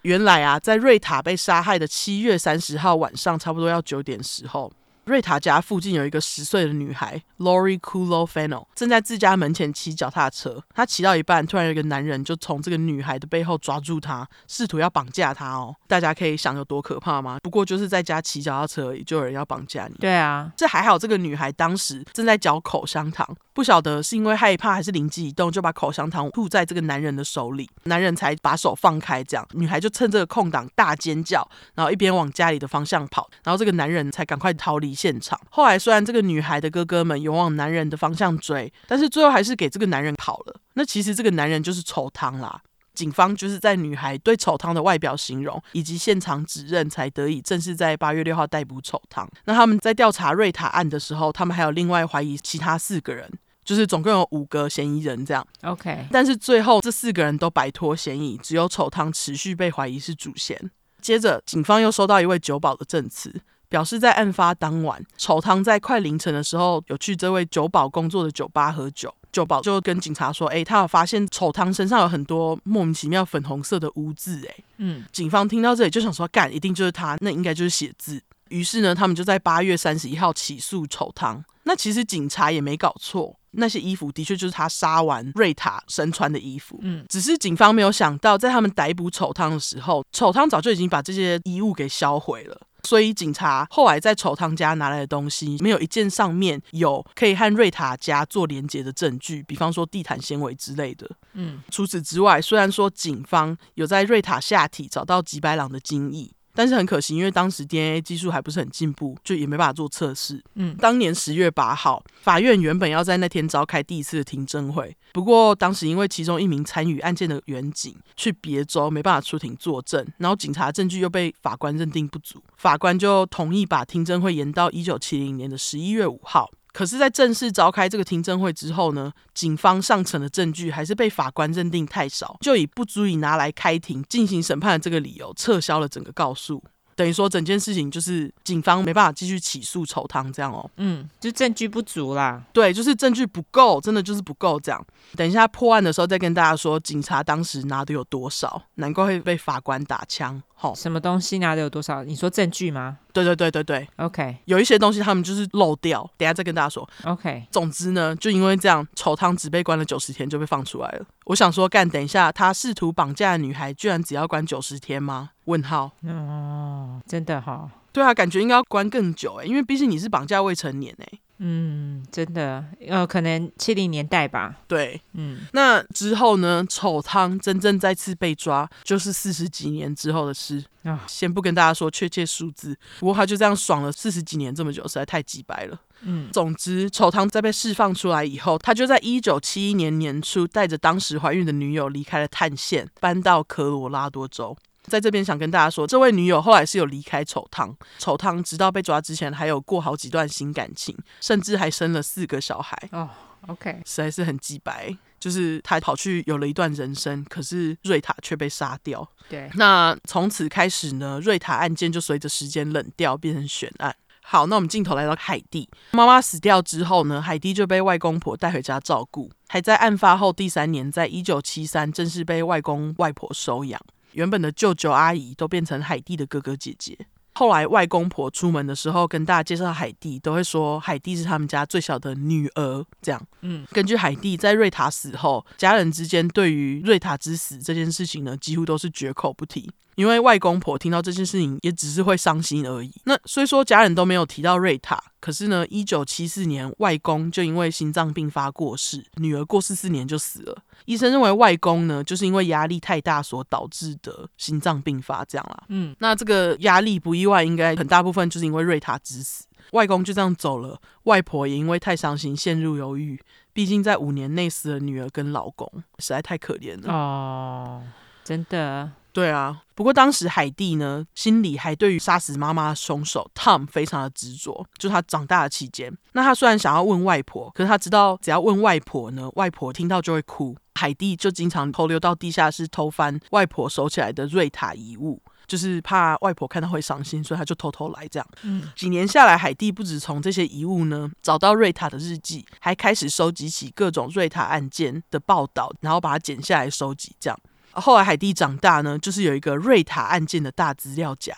原来啊，在瑞塔被杀害的七月三十号晚上，差不多要九点时候。瑞塔家附近有一个十岁的女孩 Lori Kulo Fennell 正在自家门前骑脚踏车。她骑到一半，突然有一个男人就从这个女孩的背后抓住她，试图要绑架她哦。大家可以想有多可怕吗？不过就是在家骑脚踏车而已，就有人要绑架你。对啊，这还好，这个女孩当时正在嚼口香糖，不晓得是因为害怕还是灵机一动，就把口香糖吐在这个男人的手里，男人才把手放开。这样，女孩就趁这个空档大尖叫，然后一边往家里的方向跑，然后这个男人才赶快逃离现场。后来虽然这个女孩的哥哥们有往男人的方向追，但是最后还是给这个男人跑了。那其实这个男人就是丑汤啦。警方就是在女孩对丑汤的外表形容以及现场指认，才得以正式在八月六号逮捕丑汤。那他们在调查瑞塔案的时候，他们还有另外怀疑其他四个人，就是总共有五个嫌疑人这样。OK，但是最后这四个人都摆脱嫌疑，只有丑汤持续被怀疑是主嫌。接着，警方又收到一位酒保的证词。表示在案发当晚，丑汤在快凌晨的时候有去这位酒保工作的酒吧喝酒。酒保就跟警察说：“哎，他有发现丑汤身上有很多莫名其妙粉红色的污渍。”哎，嗯，警方听到这里就想说：“干，一定就是他，那应该就是写字。”于是呢，他们就在八月三十一号起诉丑汤。那其实警察也没搞错，那些衣服的确就是他杀完瑞塔身穿的衣服。嗯，只是警方没有想到，在他们逮捕丑汤的时候，丑汤早就已经把这些衣物给销毁了。所以警察后来在丑汤家拿来的东西，没有一件上面有可以和瑞塔家做连接的证据，比方说地毯纤维之类的。嗯，除此之外，虽然说警方有在瑞塔下体找到吉白狼的精液。但是很可惜，因为当时 DNA 技术还不是很进步，就也没办法做测试。嗯，当年十月八号，法院原本要在那天召开第一次的听证会，不过当时因为其中一名参与案件的员警去别州，没办法出庭作证，然后警察证据又被法官认定不足，法官就同意把听证会延到一九七零年的十一月五号。可是，在正式召开这个听证会之后呢，警方上层的证据还是被法官认定太少，就以不足以拿来开庭进行审判的这个理由撤销了整个告诉。等于说整件事情就是警方没办法继续起诉丑汤这样哦。嗯，就证据不足啦。对，就是证据不够，真的就是不够这样。等一下破案的时候再跟大家说，警察当时拿的有多少，难怪会被法官打枪。好，什么东西拿的有多少？你说证据吗？对对对对对。OK，有一些东西他们就是漏掉，等下再跟大家说。OK，总之呢，就因为这样，丑汤只被关了九十天就被放出来了。我想说，干，等一下他试图绑架的女孩，居然只要关九十天吗？问号。哦，真的哈、哦。对啊，感觉应该要关更久哎，因为毕竟你是绑架未成年哎。嗯，真的，呃，可能七零年代吧。对，嗯，那之后呢？丑汤真正再次被抓，就是四十几年之后的事啊。哦、先不跟大家说确切数字，不过他就这样爽了四十几年这么久，实在太鸡白了。嗯，总之，丑汤在被释放出来以后，他就在一九七一年年初带着当时怀孕的女友离开了探县，搬到科罗拉多州。在这边想跟大家说，这位女友后来是有离开丑汤，丑汤直到被抓之前还有过好几段新感情，甚至还生了四个小孩。哦，OK，实在是很鸡白，就是他跑去有了一段人生，可是瑞塔却被杀掉。对，那从此开始呢，瑞塔案件就随着时间冷掉，变成悬案。好，那我们镜头来到海蒂，妈妈死掉之后呢，海蒂就被外公婆带回家照顾，还在案发后第三年，在一九七三正式被外公外婆收养。原本的舅舅阿姨都变成海蒂的哥哥姐姐。后来外公婆出门的时候，跟大家介绍海蒂，都会说海蒂是他们家最小的女儿。这样，嗯，根据海蒂在瑞塔死后，家人之间对于瑞塔之死这件事情呢，几乎都是绝口不提。因为外公婆听到这件事情，也只是会伤心而已。那虽说家人都没有提到瑞塔，可是呢，一九七四年外公就因为心脏病发过世，女儿过世四年就死了。医生认为外公呢，就是因为压力太大所导致的心脏病发，这样啦。嗯，那这个压力不意外，应该很大部分就是因为瑞塔之死。外公就这样走了，外婆也因为太伤心陷入忧郁。毕竟在五年内死了女儿跟老公，实在太可怜了。哦，真的。对啊，不过当时海蒂呢，心里还对于杀死妈妈的凶手 Tom 非常的执着。就他长大的期间，那他虽然想要问外婆，可是他知道只要问外婆呢，外婆听到就会哭。海蒂就经常偷溜到地下室偷翻外婆收起来的瑞塔遗物，就是怕外婆看到会伤心，所以他就偷偷来这样。嗯，几年下来，海蒂不止从这些遗物呢找到瑞塔的日记，还开始收集起各种瑞塔案件的报道，然后把它剪下来收集这样。后来海蒂长大呢，就是有一个瑞塔案件的大资料夹，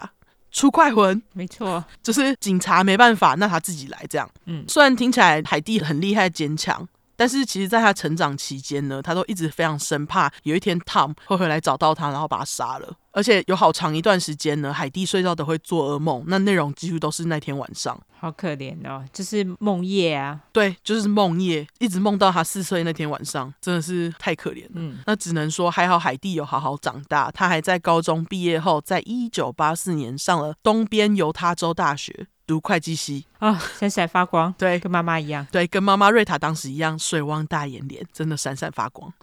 出快魂，没错，就是警察没办法，那他自己来这样。嗯，虽然听起来海蒂很厉害坚强。但是其实，在他成长期间呢，他都一直非常生怕有一天 Tom 会回来找到他，然后把他杀了。而且有好长一段时间呢，海蒂睡觉都会做噩梦，那内容几乎都是那天晚上。好可怜哦，就是梦夜啊。对，就是梦夜，一直梦到他四岁那天晚上，真的是太可怜了。嗯，那只能说还好海蒂有好好长大，他还在高中毕业后，在一九八四年上了东边犹他州大学。读会计系啊，闪闪发光，对，跟妈妈一样，对，跟妈妈瑞塔当时一样，水汪大眼脸，真的闪闪发光。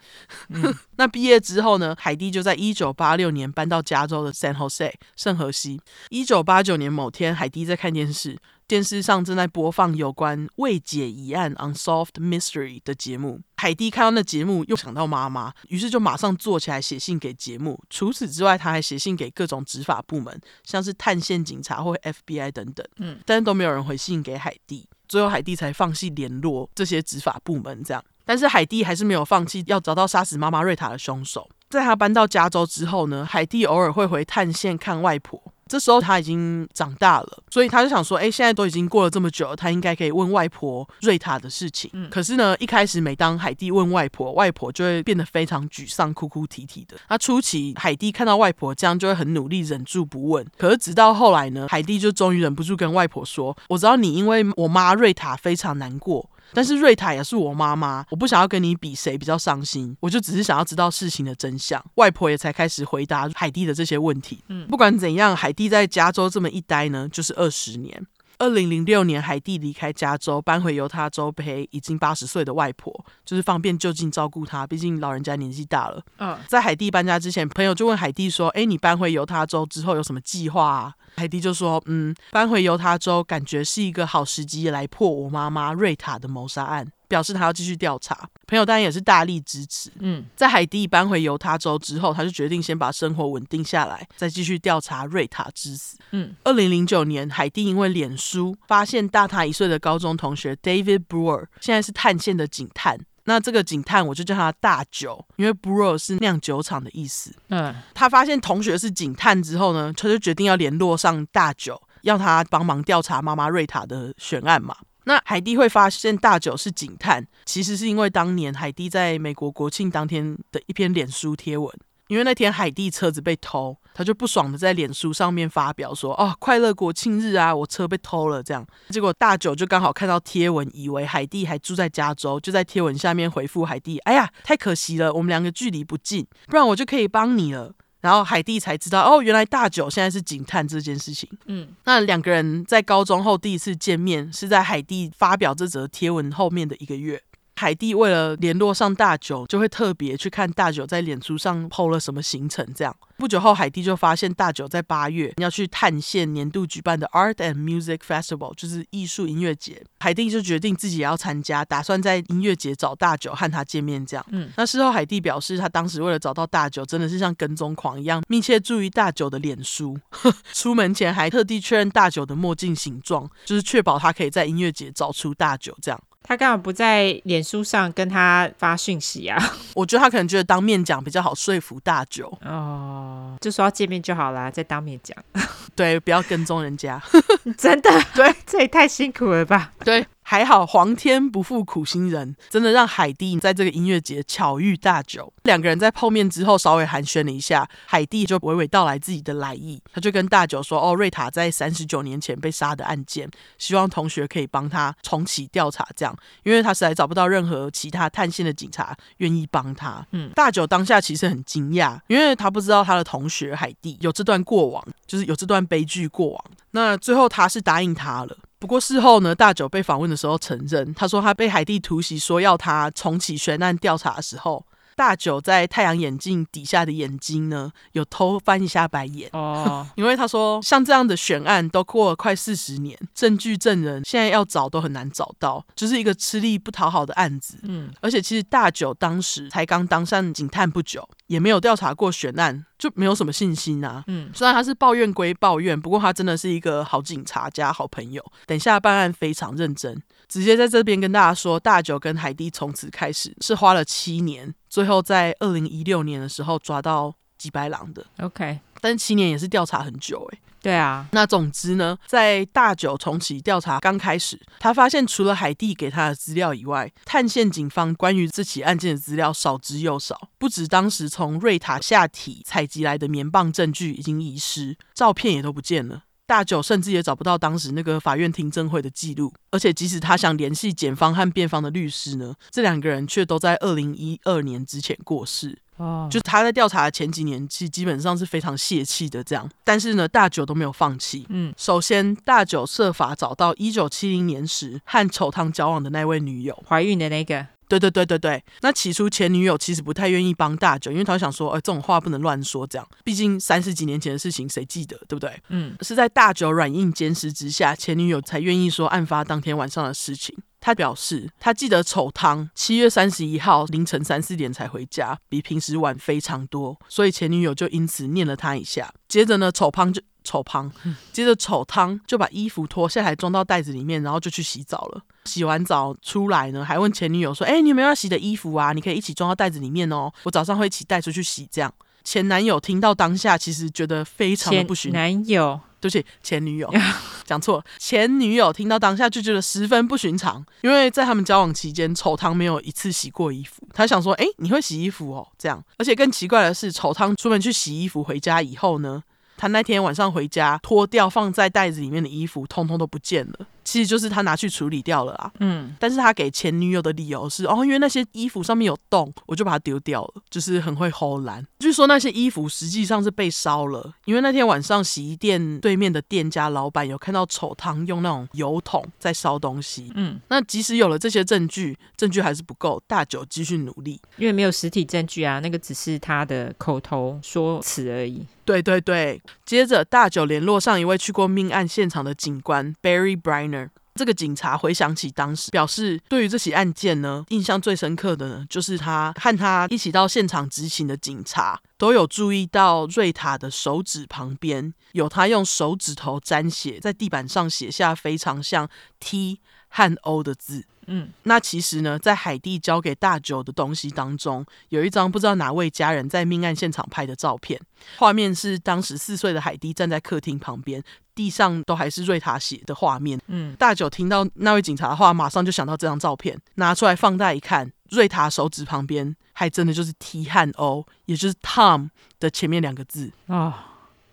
嗯，那毕业之后呢，海蒂就在一九八六年搬到加州的 San Jose 圣何西。一九八九年某天，海蒂在看电视。电视上正在播放有关未解疑案 （Unsolved Mystery） 的节目。海蒂看到那节目，又想到妈妈，于是就马上坐起来写信给节目。除此之外，他还写信给各种执法部门，像是探线警察或 FBI 等等。嗯，但是都没有人回信给海蒂。最后，海蒂才放弃联络这些执法部门。这样，但是海蒂还是没有放弃要找到杀死妈妈瑞塔的凶手。在他搬到加州之后呢，海蒂偶尔会回探线看外婆。这时候他已经长大了，所以他就想说：“哎，现在都已经过了这么久了，他应该可以问外婆瑞塔的事情。嗯”可是呢，一开始每当海蒂问外婆，外婆就会变得非常沮丧，哭哭啼啼的。那初期海蒂看到外婆这样，就会很努力忍住不问。可是直到后来呢，海蒂就终于忍不住跟外婆说：“我知道你因为我妈瑞塔非常难过。”但是瑞塔也是我妈妈，我不想要跟你比谁比较伤心，我就只是想要知道事情的真相。外婆也才开始回答海蒂的这些问题。嗯，不管怎样，海蒂在加州这么一待呢，就是二十年。二零零六年，海蒂离开加州，搬回犹他州陪已经八十岁的外婆，就是方便就近照顾她。毕竟老人家年纪大了。嗯，在海蒂搬家之前，朋友就问海蒂说：“哎，你搬回犹他州之后有什么计划啊？”海蒂就说：“嗯，搬回犹他州，感觉是一个好时机来破我妈妈瑞塔的谋杀案。”表示他要继续调查。朋友当然也是大力支持。嗯，在海蒂搬回犹他州之后，他就决定先把生活稳定下来，再继续调查瑞塔之死。嗯，二零零九年，海蒂因为脸书发现大他一岁的高中同学 David Brewer 现在是探线的警探。那这个警探我就叫他大酒，因为 Brewer 是酿酒厂的意思。嗯，他发现同学是警探之后呢，他就决定要联络上大酒，要他帮忙调查妈妈瑞塔的悬案嘛。那海蒂会发现大九是警探，其实是因为当年海蒂在美国国庆当天的一篇脸书贴文。因为那天海蒂车子被偷，他就不爽的在脸书上面发表说：“哦，快乐国庆日啊，我车被偷了。”这样，结果大九就刚好看到贴文，以为海蒂还住在加州，就在贴文下面回复海蒂：“哎呀，太可惜了，我们两个距离不近，不然我就可以帮你了。”然后海蒂才知道，哦，原来大九现在是警探这件事情。嗯，那两个人在高中后第一次见面，是在海蒂发表这则贴文后面的一个月。海蒂为了联络上大九，就会特别去看大九在脸书上 PO 了什么行程。这样不久后，海蒂就发现大九在八月要去探线年度举办的 Art and Music Festival，就是艺术音乐节。海蒂就决定自己也要参加，打算在音乐节找大九和他见面。这样，嗯，那事后海蒂表示，他当时为了找到大九，真的是像跟踪狂一样，密切注意大九的脸书。出门前还特地确认大九的墨镜形状，就是确保他可以在音乐节找出大九。这样。他干嘛不在脸书上跟他发讯息啊？我觉得他可能觉得当面讲比较好说服大九哦，就说要见面就好啦，再当面讲。对，不要跟踪人家。真的，对，这也太辛苦了吧？对。还好，皇天不负苦心人，真的让海蒂在这个音乐节巧遇大九。两个人在碰面之后稍微寒暄了一下，海蒂就娓娓道来自己的来意。他就跟大九说：“哦，瑞塔在三十九年前被杀的案件，希望同学可以帮他重启调查。这样，因为他实在找不到任何其他探线的警察愿意帮他。”嗯，大九当下其实很惊讶，因为他不知道他的同学海蒂有这段过往，就是有这段悲剧过往。那最后他是答应他了。不过事后呢，大九被访问的时候承认，他说他被海蒂突袭，说要他重启悬案调查的时候，大九在太阳眼镜底下的眼睛呢，有偷翻一下白眼哦，因为他说像这样的悬案都过了快四十年，证据证人现在要找都很难找到，就是一个吃力不讨好的案子。嗯，而且其实大九当时才刚当上警探不久，也没有调查过悬案。就没有什么信心啊。嗯，虽然他是抱怨归抱怨，不过他真的是一个好警察加好朋友。等下办案非常认真，直接在这边跟大家说，大九跟海蒂从此开始是花了七年，最后在二零一六年的时候抓到吉白狼的。OK，但七年也是调查很久诶、欸。对啊，那总之呢，在大九重启调查刚开始，他发现除了海蒂给他的资料以外，探线警方关于这起案件的资料少之又少。不止当时从瑞塔下体采集来的棉棒证据已经遗失，照片也都不见了。大九甚至也找不到当时那个法院听证会的记录，而且即使他想联系检方和辩方的律师呢，这两个人却都在二零一二年之前过世。哦，就他在调查的前几年，其实基本上是非常泄气的这样。但是呢，大九都没有放弃。嗯，首先大九设法找到一九七零年时和丑汤交往的那位女友，怀孕的那个。对对对对对。那起初前女友其实不太愿意帮大九，因为他想说，哎，这种话不能乱说，这样，毕竟三十几年前的事情谁记得，对不对？嗯，是在大九软硬兼施之下，前女友才愿意说案发当天晚上的事情。他表示，他记得丑汤七月三十一号凌晨三四点才回家，比平时晚非常多，所以前女友就因此念了他一下。接着呢，丑汤就丑汤，接着丑汤就把衣服脱下来装到袋子里面，然后就去洗澡了。洗完澡出来呢，还问前女友说：“哎，你有没有要洗的衣服啊？你可以一起装到袋子里面哦，我早上会一起带出去洗。”这样，前男友听到当下其实觉得非常的不寻。男友。对不起，前女友 讲错了。前女友听到当下就觉得十分不寻常，因为在他们交往期间，丑汤没有一次洗过衣服。他想说，哎，你会洗衣服哦？这样，而且更奇怪的是，丑汤出门去洗衣服，回家以后呢，他那天晚上回家脱掉放在袋子里面的衣服，通通都不见了。其实就是他拿去处理掉了啊，嗯，但是他给前女友的理由是哦，因为那些衣服上面有洞，我就把它丢掉了，就是很会偷懒。据说那些衣服实际上是被烧了，因为那天晚上洗衣店对面的店家老板有看到丑汤用那种油桶在烧东西，嗯，那即使有了这些证据，证据还是不够，大九继续努力，因为没有实体证据啊，那个只是他的口头说辞而已。对对对，接着大九联络上一位去过命案现场的警官 Barry Briner。这个警察回想起当时，表示对于这起案件呢，印象最深刻的呢，就是他和他一起到现场执勤的警察都有注意到瑞塔的手指旁边有他用手指头沾血在地板上写下非常像 T 和 O 的字。嗯，那其实呢，在海蒂交给大九的东西当中，有一张不知道哪位家人在命案现场拍的照片。画面是当时四岁的海蒂站在客厅旁边，地上都还是瑞塔血的画面。嗯，大九听到那位警察的话，马上就想到这张照片，拿出来放大一看，瑞塔手指旁边还真的就是 T 和 O，也就是 Tom 的前面两个字啊。哦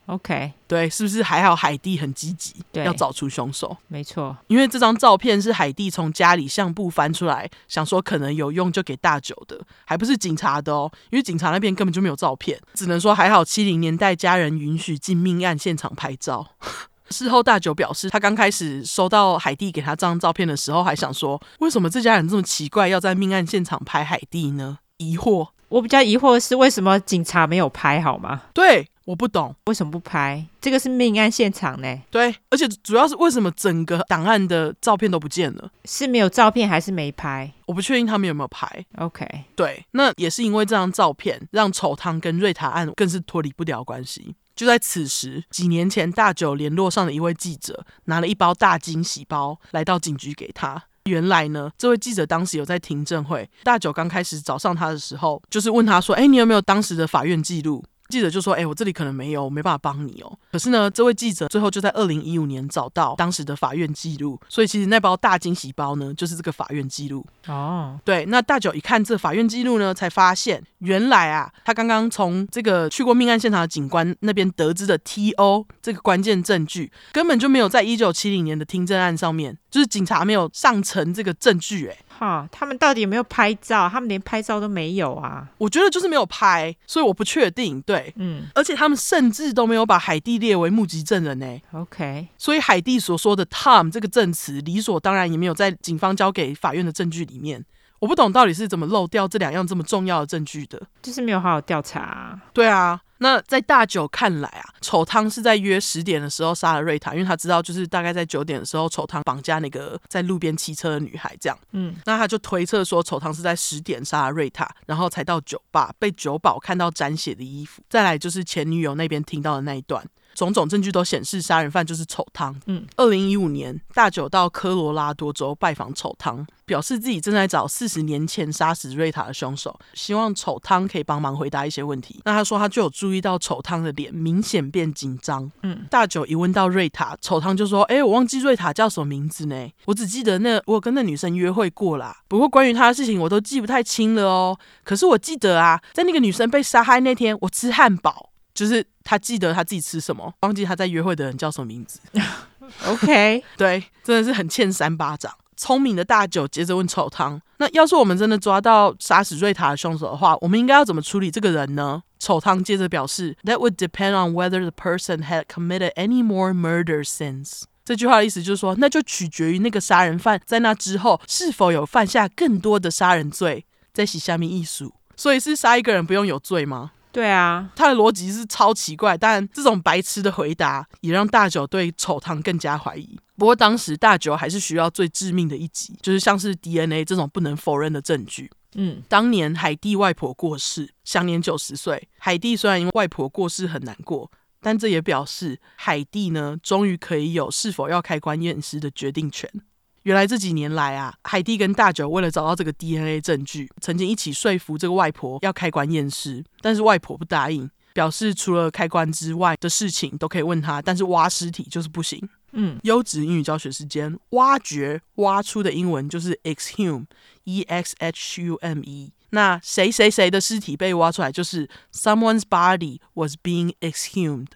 OK，对，是不是还好？海蒂很积极，对，要找出凶手。没错，因为这张照片是海蒂从家里相簿翻出来，想说可能有用就给大九的，还不是警察的哦。因为警察那边根本就没有照片，只能说还好七零年代家人允许进命案现场拍照。事后大九表示，他刚开始收到海蒂给他这张照片的时候，还想说为什么这家人这么奇怪，要在命案现场拍海蒂呢？疑惑。我比较疑惑的是，为什么警察没有拍好吗？对。我不懂为什么不拍，这个是命案现场呢？对，而且主要是为什么整个档案的照片都不见了？是没有照片还是没拍？我不确定他们有没有拍。OK，对，那也是因为这张照片让丑汤跟瑞塔案更是脱离不了关系。就在此时，几年前大九联络上的一位记者拿了一包大惊喜包来到警局给他。原来呢，这位记者当时有在听证会，大九刚开始找上他的时候，就是问他说：“哎，你有没有当时的法院记录？”记者就说：“哎、欸，我这里可能没有，我没办法帮你哦。可是呢，这位记者最后就在二零一五年找到当时的法院记录，所以其实那包大惊喜包呢，就是这个法院记录哦。对，那大九一看这法院记录呢，才发现原来啊，他刚刚从这个去过命案现场的警官那边得知的 T.O. 这个关键证据，根本就没有在一九七零年的听证案上面，就是警察没有上呈这个证据。哎，哈，他们到底有没有拍照？他们连拍照都没有啊？我觉得就是没有拍，所以我不确定。对。对，嗯，而且他们甚至都没有把海蒂列为目击证人呢。OK，所以海蒂所说的 Tom 这个证词，理所当然也没有在警方交给法院的证据里面。我不懂到底是怎么漏掉这两样这么重要的证据的，就是没有好好调查啊。对啊。那在大九看来啊，丑汤是在约十点的时候杀了瑞塔，因为他知道就是大概在九点的时候，丑汤绑架那个在路边骑车的女孩，这样。嗯，那他就推测说，丑汤是在十点杀了瑞塔，然后才到酒吧被酒保看到沾血的衣服，再来就是前女友那边听到的那一段。种种证据都显示杀人犯就是丑汤。嗯，二零一五年，大九到科罗拉多州拜访丑汤，表示自己正在找四十年前杀死瑞塔的凶手，希望丑汤可以帮忙回答一些问题。那他说他就有注意到丑汤的脸明显变紧张。嗯，大九一问到瑞塔，丑汤就说：“哎，我忘记瑞塔叫什么名字呢？我只记得那我跟那女生约会过啦。不过关于她的事情我都记不太清了哦。可是我记得啊，在那个女生被杀害那天，我吃汉堡。”就是他记得他自己吃什么，忘记他在约会的人叫什么名字。OK，对，真的是很欠三巴掌。聪明的大九接着问丑汤：“那要是我们真的抓到杀死瑞塔的凶手的话，我们应该要怎么处理这个人呢？”丑汤接着表示：“That would depend on whether the person had committed any more murder since。”这句话的意思就是说，那就取决于那个杀人犯在那之后是否有犯下更多的杀人罪。在洗下面艺术，所以是杀一个人不用有罪吗？对啊，他的逻辑是超奇怪，但这种白痴的回答也让大九对丑堂更加怀疑。不过当时大九还是需要最致命的一击，就是像是 DNA 这种不能否认的证据。嗯，当年海蒂外婆过世，享年九十岁。海蒂虽然因为外婆过世很难过，但这也表示海蒂呢，终于可以有是否要开棺验尸的决定权。原来这几年来啊，海蒂跟大九为了找到这个 DNA 证据，曾经一起说服这个外婆要开棺验尸，但是外婆不答应，表示除了开棺之外的事情都可以问他，但是挖尸体就是不行。嗯，优质英语教学时间，挖掘挖出的英文就是 exhume，e x h u m e。那谁谁谁的尸体被挖出来，就是 someone's body was being exhumed。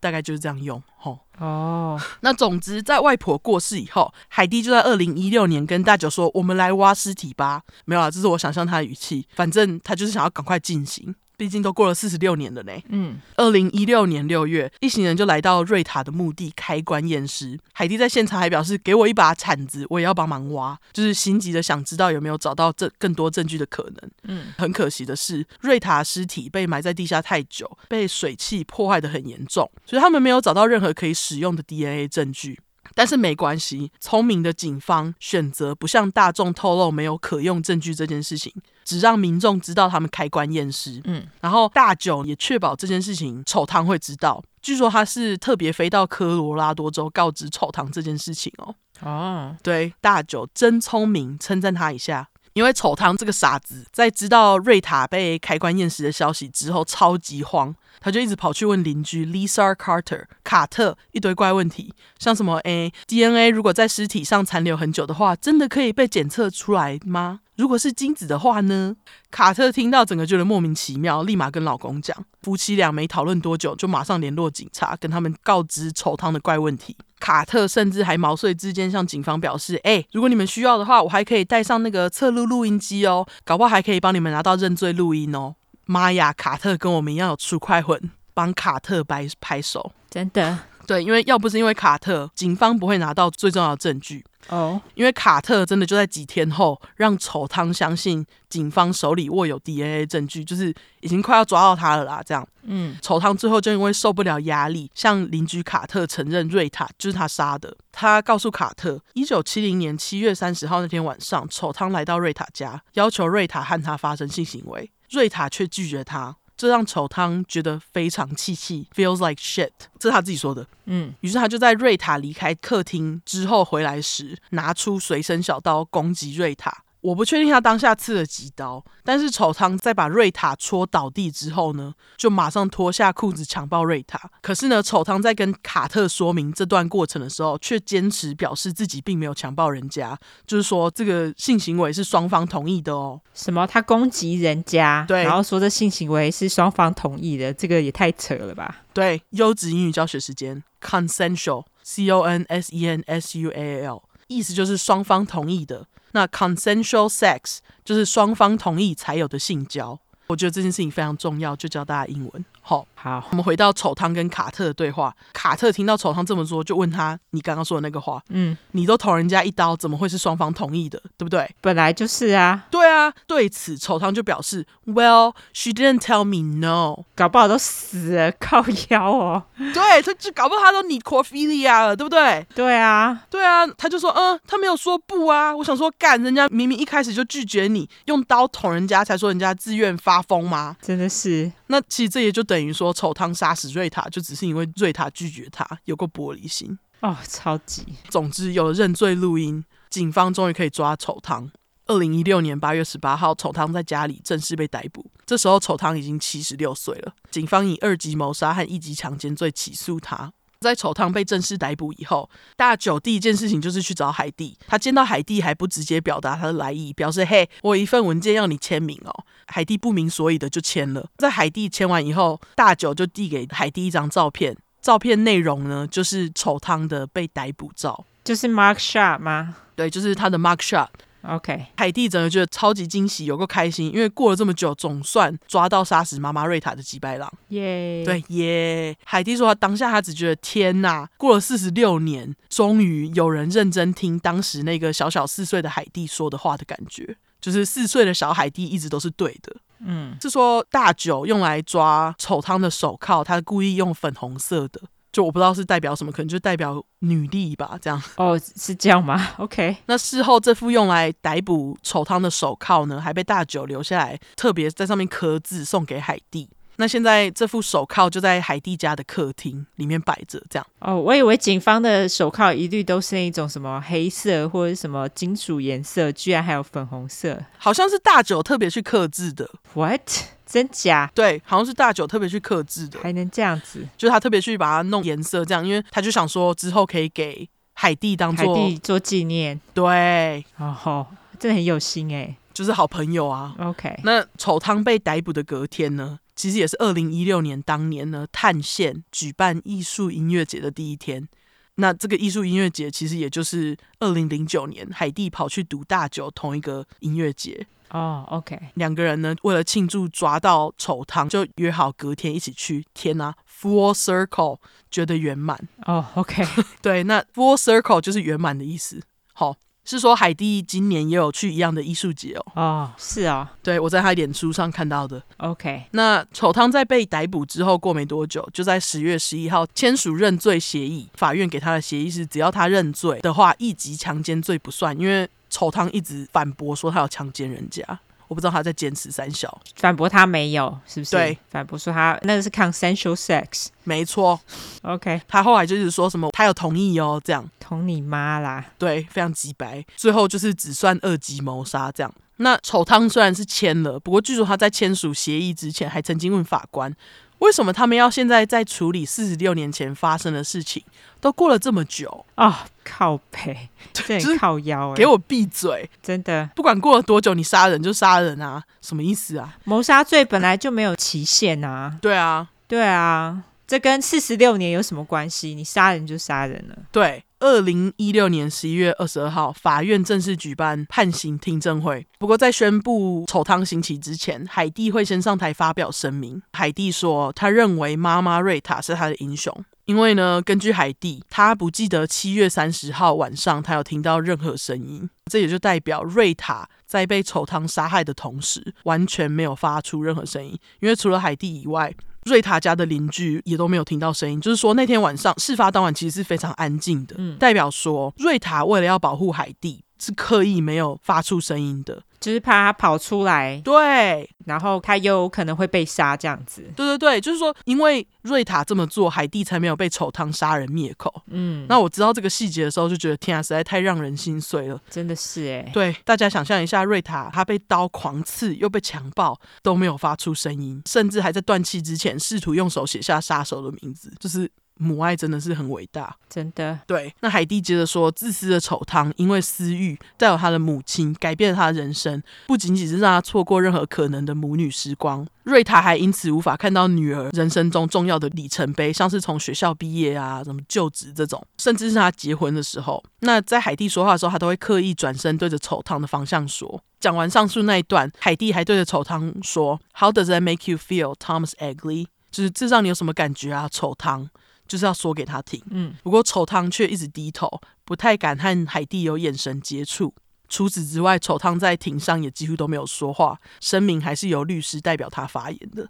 大概就是这样用，吼哦。那总之，在外婆过世以后，海蒂就在二零一六年跟大九说：“我们来挖尸体吧。”没有啊，这是我想象他的语气。反正他就是想要赶快进行。毕竟都过了四十六年了呢。嗯，二零一六年六月，一行人就来到瑞塔的墓地开棺验尸。海蒂在现场还表示：“给我一把铲子，我也要帮忙挖。”就是心急的想知道有没有找到这更多证据的可能。嗯，很可惜的是，瑞塔尸体被埋在地下太久，被水汽破坏的很严重，所以他们没有找到任何可以使用的 DNA 证据。但是没关系，聪明的警方选择不向大众透露没有可用证据这件事情，只让民众知道他们开棺验尸。嗯，然后大九也确保这件事情丑汤会知道。据说他是特别飞到科罗拉多州告知丑汤这件事情哦。哦，对，大九真聪明，称赞他一下。因为丑汤这个傻子，在知道瑞塔被开棺验尸的消息之后，超级慌，他就一直跑去问邻居 Lisa Carter 卡特一堆怪问题，像什么诶 DNA 如果在尸体上残留很久的话，真的可以被检测出来吗？如果是精子的话呢？卡特听到整个觉得莫名其妙，立马跟老公讲。夫妻俩没讨论多久，就马上联络警察，跟他们告知丑汤的怪问题。卡特甚至还毛遂自荐向警方表示：“哎、欸，如果你们需要的话，我还可以带上那个侧录录音机哦，搞不好还可以帮你们拿到认罪录音哦。”妈呀，卡特跟我们一样有出快混，帮卡特拍拍手，真的。对，因为要不是因为卡特，警方不会拿到最重要的证据。哦，oh. 因为卡特真的就在几天后让丑汤相信警方手里握有 DNA 证据，就是已经快要抓到他了啦。这样，嗯，丑汤最后就因为受不了压力，向邻居卡特承认瑞塔就是他杀的。他告诉卡特，一九七零年七月三十号那天晚上，丑汤来到瑞塔家，要求瑞塔和他发生性行为，瑞塔却拒绝他。这让丑汤觉得非常气气，feels like shit，这是他自己说的。嗯，于是他就在瑞塔离开客厅之后回来时，拿出随身小刀攻击瑞塔。我不确定他当下刺了几刀，但是丑汤在把瑞塔戳倒地之后呢，就马上脱下裤子强暴瑞塔。可是呢，丑汤在跟卡特说明这段过程的时候，却坚持表示自己并没有强暴人家，就是说这个性行为是双方同意的哦。什么？他攻击人家，对，然后说这性行为是双方同意的，这个也太扯了吧？对，优质英语教学时间，consensual，c o n s e n s u a l，意思就是双方同意的。那 consensual sex 就是双方同意才有的性交，我觉得这件事情非常重要，就教大家英文。好，好，我们回到丑汤跟卡特的对话。卡特听到丑汤这么说，就问他：“你刚刚说的那个话，嗯，你都捅人家一刀，怎么会是双方同意的？对不对？”本来就是啊。对啊。对此，丑汤就表示：“Well, she didn't tell me no。”搞不好都死了，靠腰哦。对，他就搞不好他都 necrophilia 了，对不对？对啊，对啊。他就说：“嗯，他没有说不啊。”我想说，干人家明明一开始就拒绝你，用刀捅人家才说人家自愿发疯吗？真的是。那其实这也就等于说，丑汤杀死瑞塔，就只是因为瑞塔拒绝他，有过玻璃心哦，超级。总之有了认罪录音，警方终于可以抓丑汤。二零一六年八月十八号，丑汤在家里正式被逮捕。这时候丑汤已经七十六岁了，警方以二级谋杀和一级强奸罪起诉他。在丑汤被正式逮捕以后，大九第一件事情就是去找海蒂。他见到海蒂还不直接表达他的来意，表示：“嘿，我有一份文件要你签名哦。”海蒂不明所以的就签了。在海蒂签完以后，大九就递给海蒂一张照片，照片内容呢就是丑汤的被逮捕照，就是 Mark Shot 吗？对，就是他的 Mark Shot。OK，海蒂整个觉得超级惊喜，有个开心，因为过了这么久，总算抓到杀死妈妈瑞塔的吉白狼。耶，对耶。海蒂说，他当下他只觉得天哪，过了四十六年，终于有人认真听当时那个小小四岁的海蒂说的话的感觉，就是四岁的小海蒂一直都是对的。嗯，是说大九用来抓丑汤的手铐，他故意用粉红色的。就我不知道是代表什么，可能就代表女力吧，这样。哦，是这样吗？OK。那事后这副用来逮捕丑汤的手铐呢，还被大九留下来，特别在上面刻字送给海蒂。那现在这副手铐就在海蒂家的客厅里面摆着，这样。哦，我以为警方的手铐一律都是那种什么黑色或者什么金属颜色，居然还有粉红色，好像是大九特别去刻字的。What？真假？对，好像是大九特别去克制的，还能这样子？就是他特别去把它弄颜色这样，因为他就想说之后可以给海蒂当做海蒂做纪念。对，哦吼，真的很有心哎，就是好朋友啊。OK，那丑汤被逮捕的隔天呢，其实也是二零一六年当年呢，探县举办艺术音乐节的第一天。那这个艺术音乐节其实也就是二零零九年海蒂跑去读大九同一个音乐节。哦、oh，OK，两个人呢，为了庆祝抓到丑汤，就约好隔天一起去。天哪，Full Circle，觉得圆满。哦、oh，OK，对，那 Full Circle 就是圆满的意思。好，是说海蒂今年也有去一样的艺术节哦。哦，是啊，对，我在他脸书上看到的。OK，那丑汤在被逮捕之后，过没多久，就在十月十一号签署认罪协议。法院给他的协议是，只要他认罪的话，一级强奸罪不算，因为丑汤一直反驳说他有强奸人家。我不知道他在坚持三小，反驳他没有，是不是？对，反驳说他那个是 consensual sex，没错。OK，他后来就是说什么他有同意哦，这样。同你妈啦！对，非常直白。最后就是只算二级谋杀这样。那丑汤虽然是签了，不过据说他在签署协议之前，还曾经问法官。为什么他们要现在在处理四十六年前发生的事情？都过了这么久啊、哦！靠背，对，靠腰，给我闭嘴！真的，不管过了多久，你杀人就杀人啊，什么意思啊？谋杀罪本来就没有期限啊！对啊，对啊，这跟四十六年有什么关系？你杀人就杀人了。对。二零一六年十一月二十二号，法院正式举办判刑听证会。不过，在宣布丑汤刑期之前，海蒂会先上台发表声明。海蒂说，他认为妈妈瑞塔是他的英雄，因为呢，根据海蒂，他不记得七月三十号晚上他有听到任何声音。这也就代表瑞塔在被丑汤杀害的同时，完全没有发出任何声音，因为除了海蒂以外。瑞塔家的邻居也都没有听到声音，就是说那天晚上事发当晚其实是非常安静的，嗯，代表说瑞塔为了要保护海蒂，是刻意没有发出声音的。就是怕他跑出来，对，然后他又有可能会被杀这样子。对对对，就是说，因为瑞塔这么做，海蒂才没有被丑汤杀人灭口。嗯，那我知道这个细节的时候，就觉得天啊，实在太让人心碎了。真的是哎，对，大家想象一下，瑞塔他被刀狂刺，又被强暴，都没有发出声音，甚至还在断气之前试图用手写下杀手的名字，就是。母爱真的是很伟大，真的。对，那海蒂接着说，自私的丑汤因为私欲带有他的母亲，改变了他的人生，不仅仅是让他错过任何可能的母女时光。瑞塔还因此无法看到女儿人生中重要的里程碑，像是从学校毕业啊、什么就职这种，甚至是他结婚的时候。那在海蒂说话的时候，他都会刻意转身对着丑汤的方向说。讲完上述那一段，海蒂还对着丑汤说：“How does that make you feel, Thomas Egley？” 就是这让你有什么感觉啊，丑汤？就是要说给他听，嗯，不过丑汤却一直低头，不太敢和海蒂有眼神接触。除此之外，丑汤在庭上也几乎都没有说话，声明还是由律师代表他发言的，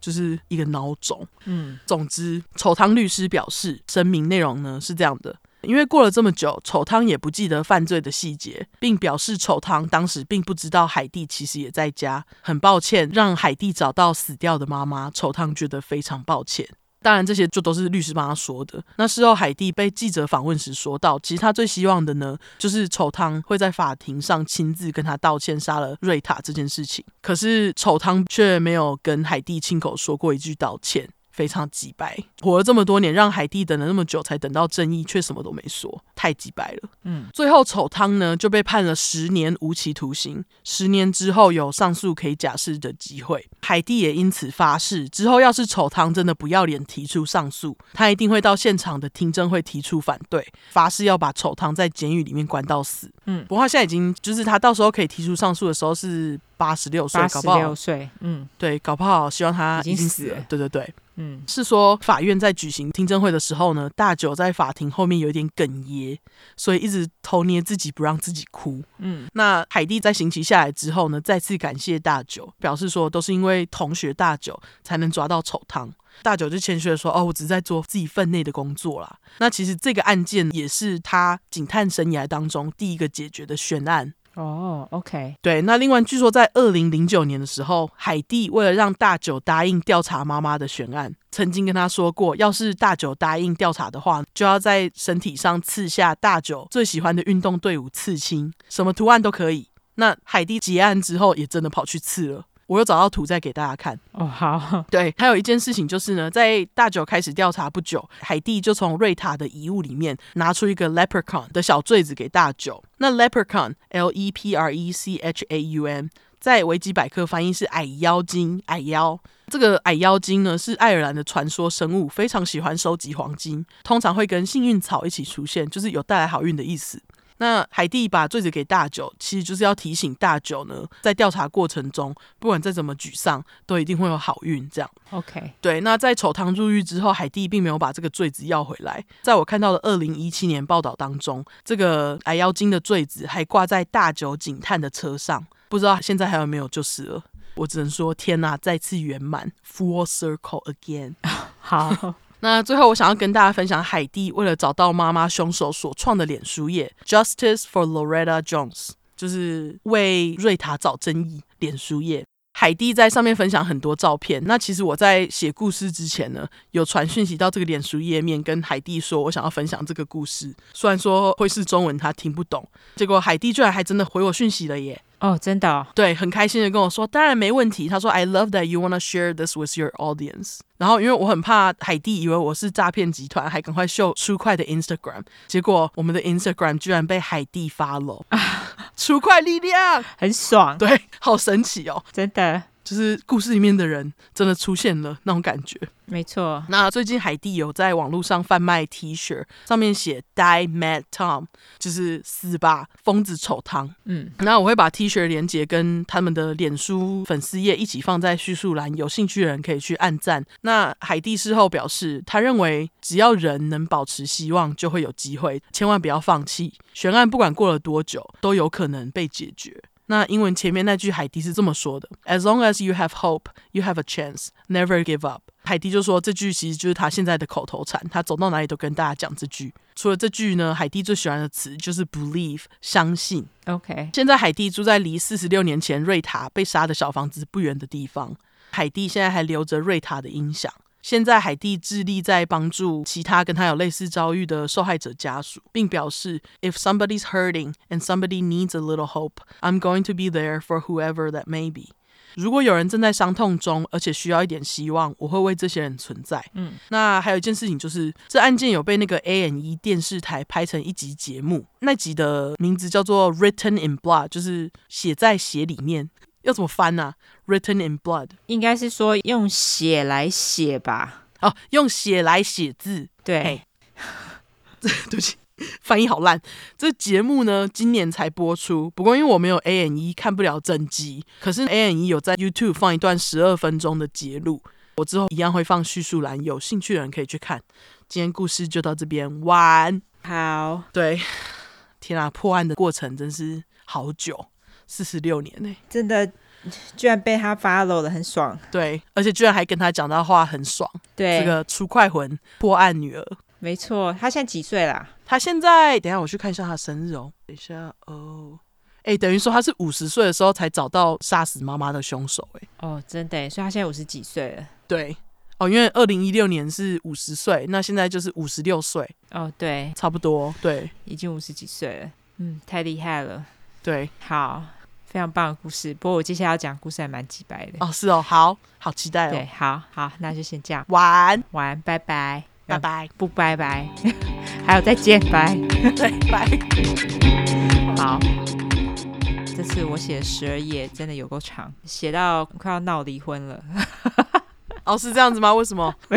就是一个孬种。嗯，总之，丑汤律师表示，声明内容呢是这样的：因为过了这么久，丑汤也不记得犯罪的细节，并表示丑汤当时并不知道海蒂其实也在家，很抱歉让海蒂找到死掉的妈妈，丑汤觉得非常抱歉。当然，这些就都是律师帮他说的。那事后，海蒂被记者访问时说到：“其实他最希望的呢，就是丑汤会在法庭上亲自跟他道歉杀了瑞塔这件事情。可是，丑汤却没有跟海蒂亲口说过一句道歉。”非常机掰，活了这么多年，让海蒂等了那么久才等到正义，却什么都没说，太机掰了。嗯，最后丑汤呢就被判了十年无期徒刑，十年之后有上诉可以假释的机会。海蒂也因此发誓，之后要是丑汤真的不要脸提出上诉，他一定会到现场的听证会提出反对，发誓要把丑汤在监狱里面关到死。嗯，不过他现在已经就是他到时候可以提出上诉的时候是八十六岁，搞不好八十六岁，嗯，对，搞不好希望他已经死了。对对对。嗯，是说法院在举行听证会的时候呢，大九在法庭后面有点哽咽，所以一直偷捏自己不让自己哭。嗯，那海蒂在刑期下来之后呢，再次感谢大九，表示说都是因为同学大九才能抓到丑汤。大九就谦虚的说：“哦，我只是在做自己分内的工作啦。”那其实这个案件也是他警探生涯当中第一个解决的悬案。哦、，OK，对，那另外据说在二零零九年的时候，海蒂为了让大九答应调查妈妈的悬案，曾经跟他说过，要是大九答应调查的话，就要在身体上刺下大九最喜欢的运动队伍刺青，什么图案都可以。那海蒂结案之后，也真的跑去刺了。我有找到图再给大家看哦。好，对，还有一件事情就是呢，在大九开始调查不久，海蒂就从瑞塔的遗物里面拿出一个 leprechaun 的小坠子给大九。那 leprechaun L E P R E C H A U N 在维基百科翻译是矮妖精，矮妖。这个矮妖精呢是爱尔兰的传说生物，非常喜欢收集黄金，通常会跟幸运草一起出现，就是有带来好运的意思。那海蒂把坠子给大九，其实就是要提醒大九呢，在调查过程中，不管再怎么沮丧，都一定会有好运。这样，OK，对。那在丑堂入狱之后，海蒂并没有把这个坠子要回来。在我看到的二零一七年报道当中，这个矮妖精的坠子还挂在大九警探的车上，不知道现在还有没有就是了。我只能说，天哪，再次圆满，Full Circle again。好。那最后，我想要跟大家分享海蒂为了找到妈妈凶手所创的脸书页，Justice for Loretta Jones，就是为瑞塔找正义脸书页。海蒂在上面分享很多照片。那其实我在写故事之前呢，有传讯息到这个脸书页面，跟海蒂说我想要分享这个故事。虽然说会是中文，他听不懂，结果海蒂居然还真的回我讯息了耶！哦，真的哦？对，很开心的跟我说，当然没问题。他说，I love that you wanna share this with your audience。然后因为我很怕海蒂以为我是诈骗集团，还赶快秀出快的 Instagram。结果我们的 Instagram 居然被海蒂 follow，出快力量，很爽，对，好神奇哦，真的。就是故事里面的人真的出现了那种感觉，没错。那最近海蒂有在网络上贩卖 T 恤，上面写 Die Mad Tom，就是死吧疯子丑汤。嗯，那我会把 T 恤连接跟他们的脸书粉丝页一起放在叙述栏，有兴趣的人可以去按赞。那海蒂事后表示，他认为只要人能保持希望，就会有机会，千万不要放弃。悬案不管过了多久，都有可能被解决。那英文前面那句海蒂是这么说的：As long as you have hope, you have a chance. Never give up。海蒂就说这句其实就是他现在的口头禅，他走到哪里都跟大家讲这句。除了这句呢，海蒂最喜欢的词就是 believe，相信。OK。现在海蒂住在离四十六年前瑞塔被杀的小房子不远的地方，海蒂现在还留着瑞塔的音响。现在海蒂致力在帮助其他跟他有类似遭遇的受害者家属，并表示：“If somebody's hurting and somebody needs a little hope, I'm going to be there for whoever that may be。”如果有人正在伤痛中，而且需要一点希望，我会为这些人存在。嗯，那还有一件事情就是，这案件有被那个 A&E 电视台拍成一集节目，那集的名字叫做《Written in Blood》，就是写在血里面。要怎么翻呢、啊？Written in blood，应该是说用血来写吧？哦，用血来写字。对，对不起，翻译好烂。这节目呢，今年才播出。不过因为我没有 A N E，看不了整集。可是 A N E 有在 YouTube 放一段十二分钟的节录，我之后一样会放叙述栏，有兴趣的人可以去看。今天故事就到这边，完。好，对，天啊，破案的过程真是好久。四十六年呢、欸，真的 居然被他 follow 了，很爽。对，而且居然还跟他讲到话，很爽。对，这个出快魂破案女儿，没错。他现在几岁啦？他现在，等一下我去看一下他的生日哦。等一下哦，哎，等于说他是五十岁的时候才找到杀死妈妈的凶手，哎。哦，真的，所以他现在五十几岁了。对，哦，因为二零一六年是五十岁，那现在就是五十六岁。哦，对，差不多，对，已经五十几岁了。嗯，太厉害了。对，好。非常棒的故事，不过我接下来要讲故事还蛮鸡白的哦。是哦，好好期待哦。对，好好，那就先这样，晚晚，拜拜，拜拜，不拜拜，还有再见，拜，对，拜。好，这次我写十二页，真的有够长，写到快要闹离婚了。哦，是这样子吗？为什么？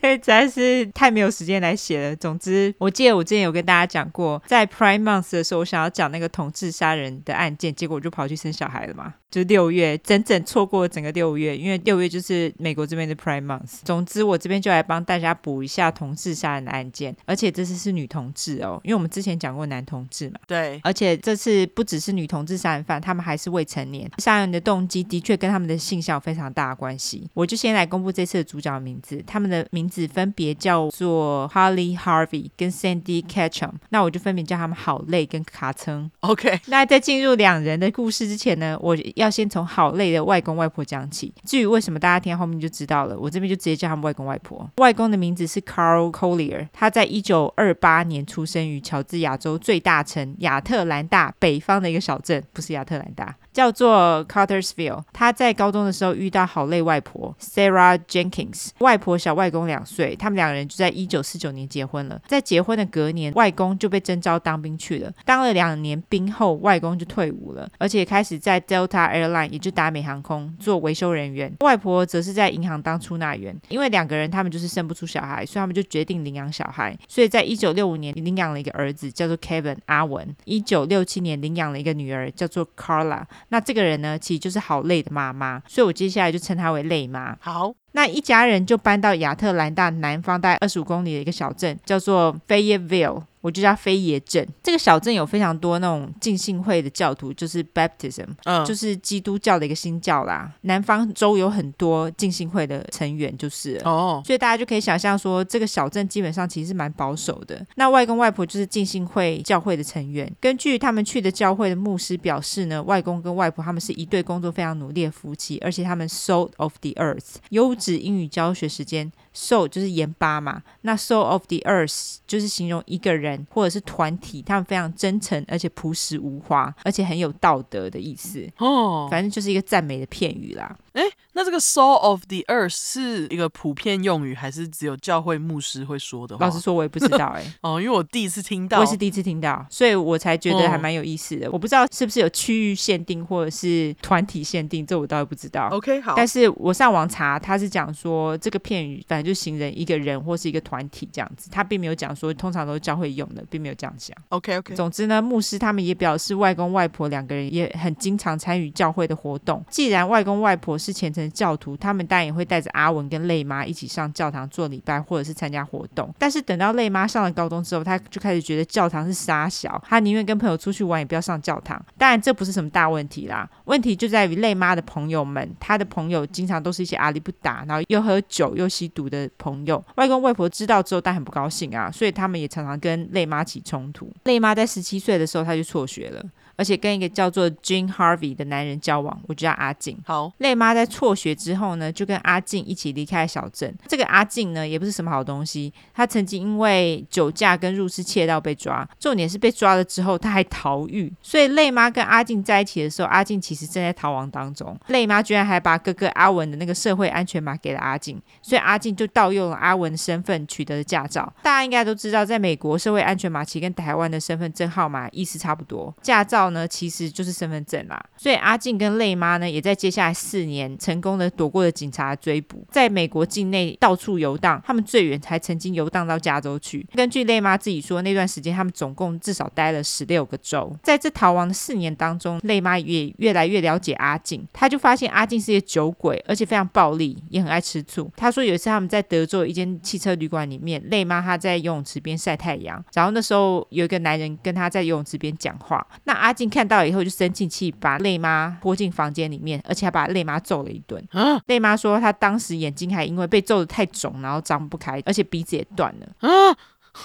实在是太没有时间来写了。总之，我记得我之前有跟大家讲过，在 Prime Month 的时候，我想要讲那个同志杀人的案件，结果我就跑去生小孩了嘛。就是六月，整整错过了整个六月，因为六月就是美国这边的 Prime Month。总之，我这边就来帮大家补一下同志杀人的案件，而且这次是女同志哦，因为我们之前讲过男同志嘛。对。而且这次不只是女同志杀人犯，他们还是未成年。杀人的动机的确跟他们的性向有非常大的关系。我就先来公布这次的主角的名字，他们的名字分别叫做 Holly Harvey 跟 Sandy Ketchum。那我就分别叫他们好累跟卡称。OK。那在进入两人的故事之前呢，我。要先从好累的外公外婆讲起。至于为什么，大家听到后面就知道了。我这边就直接叫他们外公外婆。外公的名字是 Carl Collier，他在一九二八年出生于乔治亚州最大城亚特兰大北方的一个小镇，不是亚特兰大。叫做 Cartersville。他在高中的时候遇到好累外婆 Sarah Jenkins，外婆小外公两岁，他们两个人就在一九四九年结婚了。在结婚的隔年，外公就被征召当兵去了。当了两年兵后，外公就退伍了，而且开始在 Delta Airline，也就达美航空做维修人员。外婆则是在银行当出纳员。因为两个人他们就是生不出小孩，所以他们就决定领养小孩。所以在一九六五年领养了一个儿子，叫做 Kevin 阿文。一九六七年领养了一个女儿，叫做 Carla。那这个人呢，其实就是好累的妈妈，所以我接下来就称她为累妈。好。那一家人就搬到亚特兰大南方大概二十五公里的一个小镇，叫做 Fayetteville，我就叫飞耶镇。这个小镇有非常多那种浸信会的教徒，就是 Baptism，嗯，就是基督教的一个新教啦。南方州有很多浸信会的成员，就是哦，所以大家就可以想象说，这个小镇基本上其实是蛮保守的。那外公外婆就是浸信会教会的成员。根据他们去的教会的牧师表示呢，外公跟外婆他们是一对工作非常努力的夫妻，而且他们 salt of the earth 有。指英语教学时间，salt 就是盐巴嘛，那 salt of the earth 就是形容一个人或者是团体，他们非常真诚，而且朴实无华，而且很有道德的意思哦，反正就是一个赞美的片语啦。诶，那这个 salt of the earth 是一个普遍用语，还是只有教会牧师会说的话？老实说，我也不知道诶。哦，因为我第一次听到，我也是第一次听到，所以我才觉得还蛮有意思的。哦、我不知道是不是有区域限定或者是团体限定，这我倒也不知道。OK，好。但是我上网查，他是讲说这个片语反正就形容一个人或是一个团体这样子，他并没有讲说通常都是教会用的，并没有这样讲。OK，OK。总之呢，牧师他们也表示，外公外婆两个人也很经常参与教会的活动。既然外公外婆是虔诚教徒，他们当然也会带着阿文跟累妈一起上教堂做礼拜，或者是参加活动。但是等到累妈上了高中之后，他就开始觉得教堂是沙小，他宁愿跟朋友出去玩，也不要上教堂。当然这不是什么大问题啦，问题就在于累妈的朋友们，他的朋友经常都是一些阿里不达，然后又喝酒又吸毒的朋友。外公外婆知道之后，但很不高兴啊，所以他们也常常跟累妈起冲突。累妈在十七岁的时候，她就辍学了。而且跟一个叫做 Jim Harvey 的男人交往，我就叫阿静。好，累妈在辍学之后呢，就跟阿静一起离开小镇。这个阿静呢，也不是什么好东西。她曾经因为酒驾跟入室窃盗被抓，重点是被抓了之后她还逃狱。所以累妈跟阿静在一起的时候，阿静其实正在逃亡当中。累妈居然还把哥哥阿文的那个社会安全码给了阿静，所以阿静就盗用了阿文的身份取得了驾照。大家应该都知道，在美国社会安全码其实跟台湾的身份证号码意思差不多，驾照。呢，其实就是身份证啦。所以阿静跟累妈呢，也在接下来四年成功的躲过了警察追捕，在美国境内到处游荡。他们最远还曾经游荡到加州去。根据累妈自己说，那段时间他们总共至少待了十六个州。在这逃亡的四年当中，累妈也越来越了解阿静。他就发现阿静是一个酒鬼，而且非常暴力，也很爱吃醋。他说有一次他们在德州一间汽车旅馆里面，累妈她在游泳池边晒太阳，然后那时候有一个男人跟他在游泳池边讲话。那阿静看到以后就生气气，把累妈拖进房间里面，而且还把累妈揍了一顿。啊！累妈说她当时眼睛还因为被揍的太肿，然后张不开，而且鼻子也断了。啊！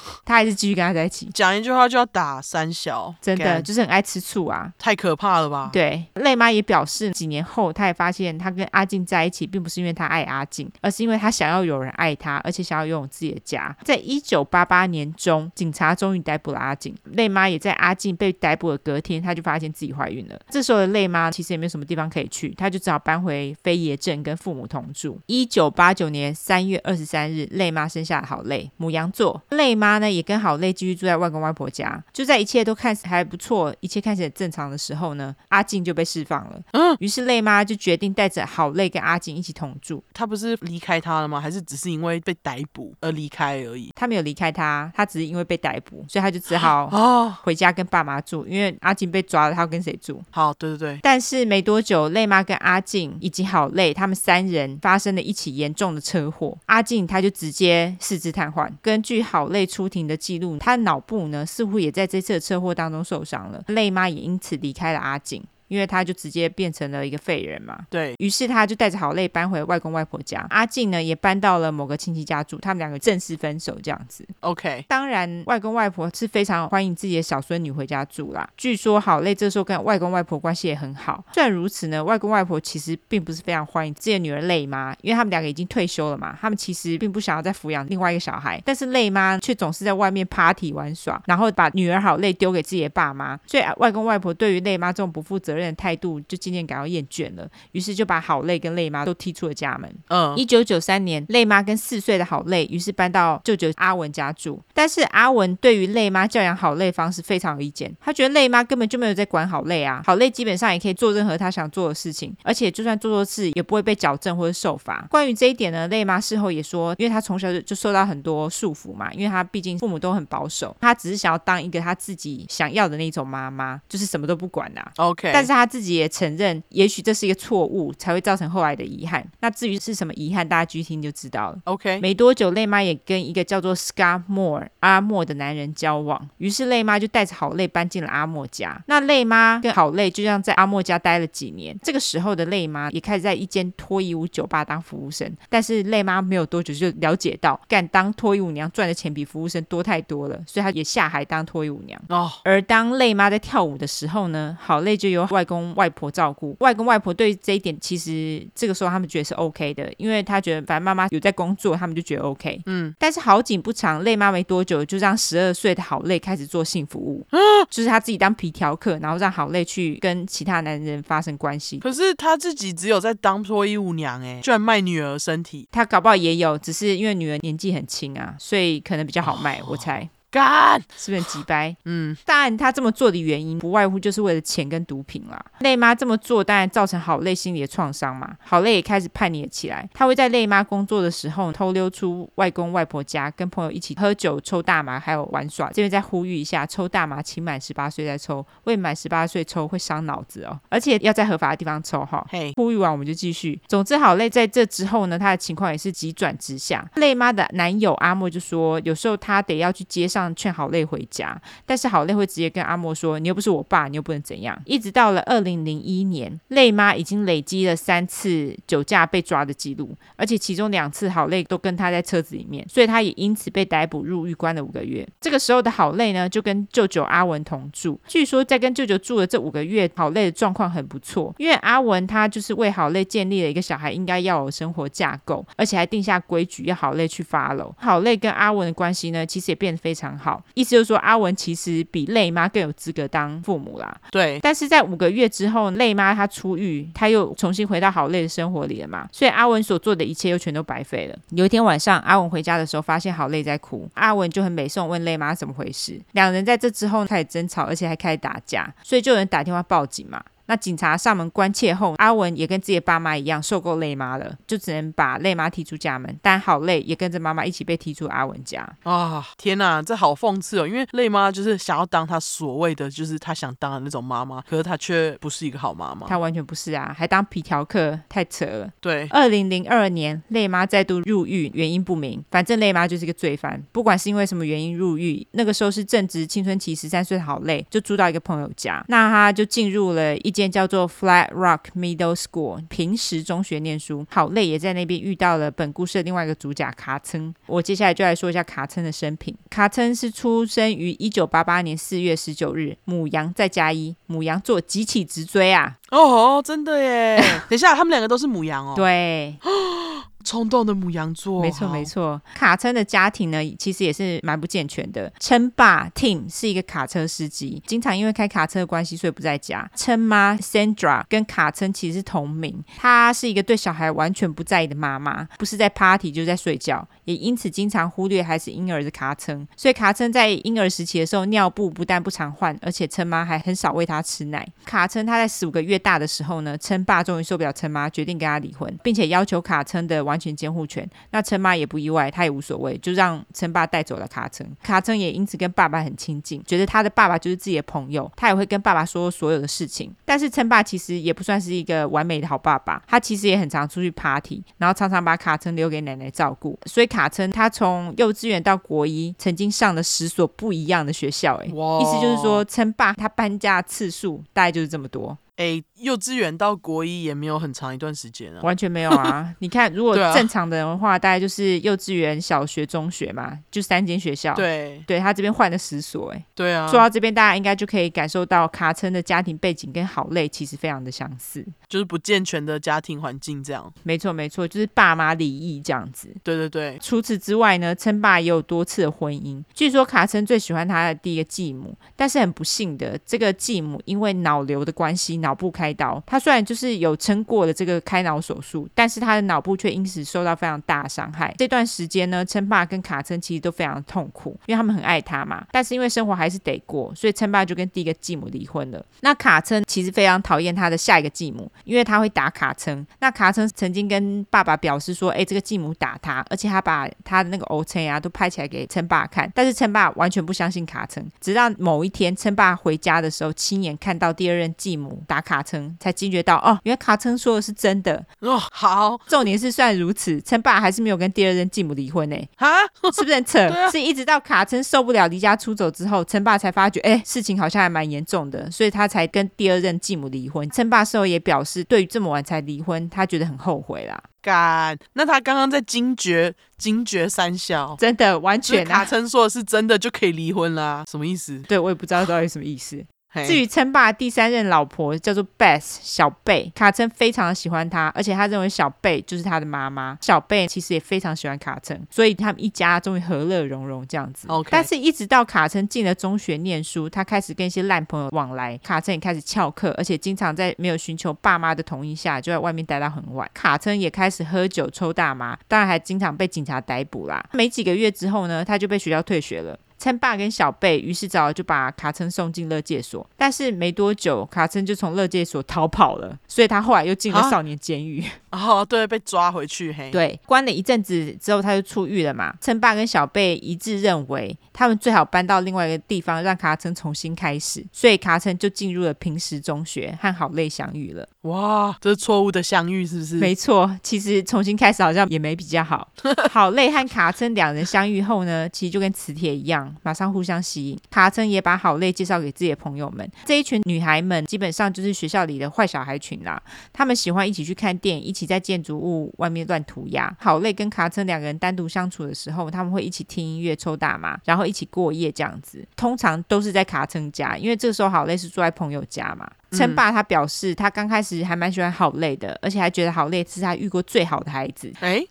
他还是继续跟他在一起，讲一句话就要打三小，真的就是很爱吃醋啊，太可怕了吧？对，累妈也表示，几年后她也发现，她跟阿静在一起，并不是因为她爱阿静，而是因为她想要有人爱她，而且想要拥有自己的家。在一九八八年中，警察终于逮捕了阿静，累妈也在阿静被逮捕的隔天，她就发现自己怀孕了。这时候的累妈其实也没有什么地方可以去，她就只好搬回飞爷镇跟父母同住。一九八九年三月二十三日，累妈生下了好累，母羊座，累。妈呢也跟好累继续住在外公外婆家，就在一切都看还不错，一切看起来正常的时候呢，阿静就被释放了。嗯，于是累妈就决定带着好累跟阿静一起同住。她不是离开他了吗？还是只是因为被逮捕而离开而已？她没有离开他，她只是因为被逮捕，所以她就只好哦回家跟爸妈住。因为阿静被抓了，她要跟谁住？好，对对对。但是没多久，累妈跟阿静以及好累他们三人发生了一起严重的车祸，阿静她就直接四肢瘫痪。根据好累。出庭的记录，他脑部呢似乎也在这次的车祸当中受伤了，累妈也因此离开了阿锦。因为他就直接变成了一个废人嘛，对，于是他就带着好累搬回外公外婆家，阿静呢也搬到了某个亲戚家住，他们两个正式分手这样子。OK，当然外公外婆是非常欢迎自己的小孙女回家住啦。据说好累这时候跟外公外婆关系也很好。虽然如此呢，外公外婆其实并不是非常欢迎自己的女儿累妈，因为他们两个已经退休了嘛，他们其实并不想要再抚养另外一个小孩。但是累妈却总是在外面 party 玩耍，然后把女儿好累丢给自己的爸妈，所以外公外婆对于累妈这种不负责任任的态度就渐渐感到厌倦了，于是就把好累跟累妈都踢出了家门。嗯，一九九三年，累妈跟四岁的好累于是搬到舅舅阿文家住，但是阿文对于累妈教养好累方式非常有意见，他觉得累妈根本就没有在管好累啊，好累基本上也可以做任何他想做的事情，而且就算做错事也不会被矫正或者受罚。关于这一点呢，累妈事后也说，因为他从小就就受到很多束缚嘛，因为他毕竟父母都很保守，他只是想要当一个他自己想要的那种妈妈，就是什么都不管呐、啊。OK，但是他自己也承认，也许这是一个错误，才会造成后来的遗憾。那至于是什么遗憾，大家继续听就知道了。OK，没多久，类妈也跟一个叫做 Scott Moore 阿莫的男人交往，于是类妈就带着好累搬进了阿莫家。那类妈跟好累就这样在阿莫家待了几年。这个时候的类妈也开始在一间脱衣舞酒吧当服务生，但是类妈没有多久就了解到，干当脱衣舞娘赚的钱比服务生多太多了，所以她也下海当脱衣舞娘。哦，而当类妈在跳舞的时候呢，好累就由外公外婆照顾。外公外婆对这一点其实这个时候他们觉得是 OK 的，因为他觉得反正妈妈有在工作，他们就觉得 OK。嗯，但是好景不长，累妈没多久就让十二岁的好累开始做性服务，就是他自己当皮条客，然后让好累去跟其他男人发生关系。可是他自己只有在当脱衣舞娘，哎，居然卖女儿身体。他搞不好也有，只是因为女儿年纪很轻啊，所以可能比较好卖，我猜。干是不是很急掰？嗯，当然他这么做的原因不外乎就是为了钱跟毒品啦。累妈这么做当然造成好累心理的创伤嘛，好累也开始叛逆了起来。他会在累妈工作的时候偷溜出外公外婆家，跟朋友一起喝酒、抽大麻，还有玩耍。这边再呼吁一下，抽大麻请满十八岁再抽，未满十八岁抽会伤脑子哦，而且要在合法的地方抽哈。嘿，呼吁完我们就继续。总之，好累在这之后呢，他的情况也是急转直下。累妈的男友阿莫就说，有时候他得要去街上。劝好累回家，但是好累会直接跟阿莫说：“你又不是我爸，你又不能怎样。”一直到了二零零一年，累妈已经累积了三次酒驾被抓的记录，而且其中两次好累都跟他在车子里面，所以他也因此被逮捕入狱关了五个月。这个时候的好累呢，就跟舅舅阿文同住。据说在跟舅舅住的这五个月，好累的状况很不错，因为阿文他就是为好累建立了一个小孩应该要有生活架构，而且还定下规矩要好累去发楼。好累跟阿文的关系呢，其实也变得非常好。意思就是说，阿文其实比累妈更有资格当父母啦。对，但是在五个月之后，累妈她出狱，她又重新回到好累的生活里了嘛，所以阿文所做的一切又全都白费了。有一天晚上，阿文回家的时候，发现好累在哭，阿文就很美送问累妈怎么回事。两人在这之后开始争吵，而且还开始打架，所以就有人打电话报警嘛。那警察上门关切后，阿文也跟自己的爸妈一样受够累妈了，就只能把累妈踢出家门。但好累也跟着妈妈一起被踢出阿文家。啊、哦，天哪，这好讽刺哦！因为累妈就是想要当她所谓的就是她想当的那种妈妈，可是她却不是一个好妈妈。她完全不是啊，还当皮条客，太扯了。对，二零零二年，累妈再度入狱，原因不明。反正累妈就是一个罪犯，不管是因为什么原因入狱，那个时候是正值青春期，十三岁的好累就住到一个朋友家，那她就进入了一间叫做 Flat Rock Middle School 平时中学念书，好累也在那边遇到了本故事的另外一个主角卡称。我接下来就来说一下卡称的生平。卡称是出生于一九八八年四月十九日，母羊在加一，母羊座急起直追啊！哦，真的耶！等一下，他们两个都是母羊哦。对。冲动的母羊座，没错没错。卡车的家庭呢，其实也是蛮不健全的。称爸 Tim 是一个卡车司机，经常因为开卡车的关系，所以不在家。称妈 Sandra 跟卡车其实是同名，她是一个对小孩完全不在意的妈妈，不是在 party 就是在睡觉，也因此经常忽略孩子婴儿的卡称。所以卡称在婴儿时期的时候，尿布不但不常换，而且称妈还很少喂他吃奶。卡称他在十五个月大的时候呢，称爸终于受不了称妈，决定跟他离婚，并且要求卡称的完全监护权，那称妈也不意外，他也无所谓，就让称爸带走了卡称。卡称也因此跟爸爸很亲近，觉得他的爸爸就是自己的朋友，他也会跟爸爸说所有的事情。但是称爸其实也不算是一个完美的好爸爸，他其实也很常出去 party，然后常常把卡称留给奶奶照顾。所以卡称他从幼稚园到国一，曾经上了十所不一样的学校，哎，意思就是说称霸他搬家次数大概就是这么多。哎，幼稚园到国一也没有很长一段时间啊，完全没有啊！你看，如果正常的人的话，啊、大概就是幼稚园、小学、中学嘛，就三间学校。对，对他这边换了十所，哎，对啊。说到这边，大家应该就可以感受到卡称的家庭背景跟好累其实非常的相似，就是不健全的家庭环境这样。没错，没错，就是爸妈离异这样子。对对对。除此之外呢，称霸也有多次的婚姻。据说卡称最喜欢他的第一个继母，但是很不幸的，这个继母因为脑瘤的关系脑部开刀。他虽然就是有撑过了这个开脑手术，但是他的脑部却因此受到非常大的伤害。这段时间呢，琛爸跟卡称其实都非常痛苦，因为他们很爱他嘛。但是因为生活还是得过，所以琛爸就跟第一个继母离婚了。那卡称其实非常讨厌他的下一个继母，因为他会打卡称。那卡称曾经跟爸爸表示说：“哎，这个继母打他，而且他把他的那个欧称啊都拍起来给琛爸看。”但是琛爸完全不相信卡称，直到某一天琛爸回家的时候，亲眼看到第二任继母打卡称，才惊觉到哦，原来卡称说的是真的哦。好，重点是虽然如此，称爸还是没有跟第二任继母离婚呢。哈，是不是很扯？啊、是一直到卡称受不了离家出走之后，称爸才发觉，哎，事情好像还蛮严重的，所以他才跟第二任继母离婚。称爸事后也表示，对于这么晚才离婚，他觉得很后悔啦。干，那他刚刚在惊觉惊觉三小，真的完全、啊、卡称说的是真的就可以离婚啦？什么意思？对，我也不知道到底什么意思。至于称霸第三任老婆叫做 Beth 小贝，卡称非常的喜欢她，而且他认为小贝就是他的妈妈。小贝其实也非常喜欢卡称，所以他们一家终于和乐融融这样子。Okay. 但是，一直到卡称进了中学念书，他开始跟一些烂朋友往来，卡称也开始翘课，而且经常在没有寻求爸妈的同意下，就在外面待到很晚。卡称也开始喝酒抽大麻，当然还经常被警察逮捕啦。没几个月之后呢，他就被学校退学了。琛爸跟小贝于是早就把卡称送进乐界所，但是没多久，卡称就从乐界所逃跑了，所以他后来又进了少年监狱。哦，对，被抓回去，嘿，对，关了一阵子之后，他就出狱了嘛。称霸跟小贝一致认为，他们最好搬到另外一个地方，让卡称重新开始，所以卡称就进入了平实中学，和好类相遇了。哇，这是错误的相遇，是不是？没错，其实重新开始好像也没比较好。好累和卡森两人相遇后呢，其实就跟磁铁一样。马上互相吸引，卡森也把好累介绍给自己的朋友们。这一群女孩们基本上就是学校里的坏小孩群啦。她们喜欢一起去看电影，一起在建筑物外面乱涂鸦。好累跟卡森两个人单独相处的时候，他们会一起听音乐、抽大麻，然后一起过夜这样子。通常都是在卡森家，因为这个时候好累是住在朋友家嘛。琛爸他表示，他刚开始还蛮喜欢好累的，而且还觉得好累是他遇过最好的孩子。哎，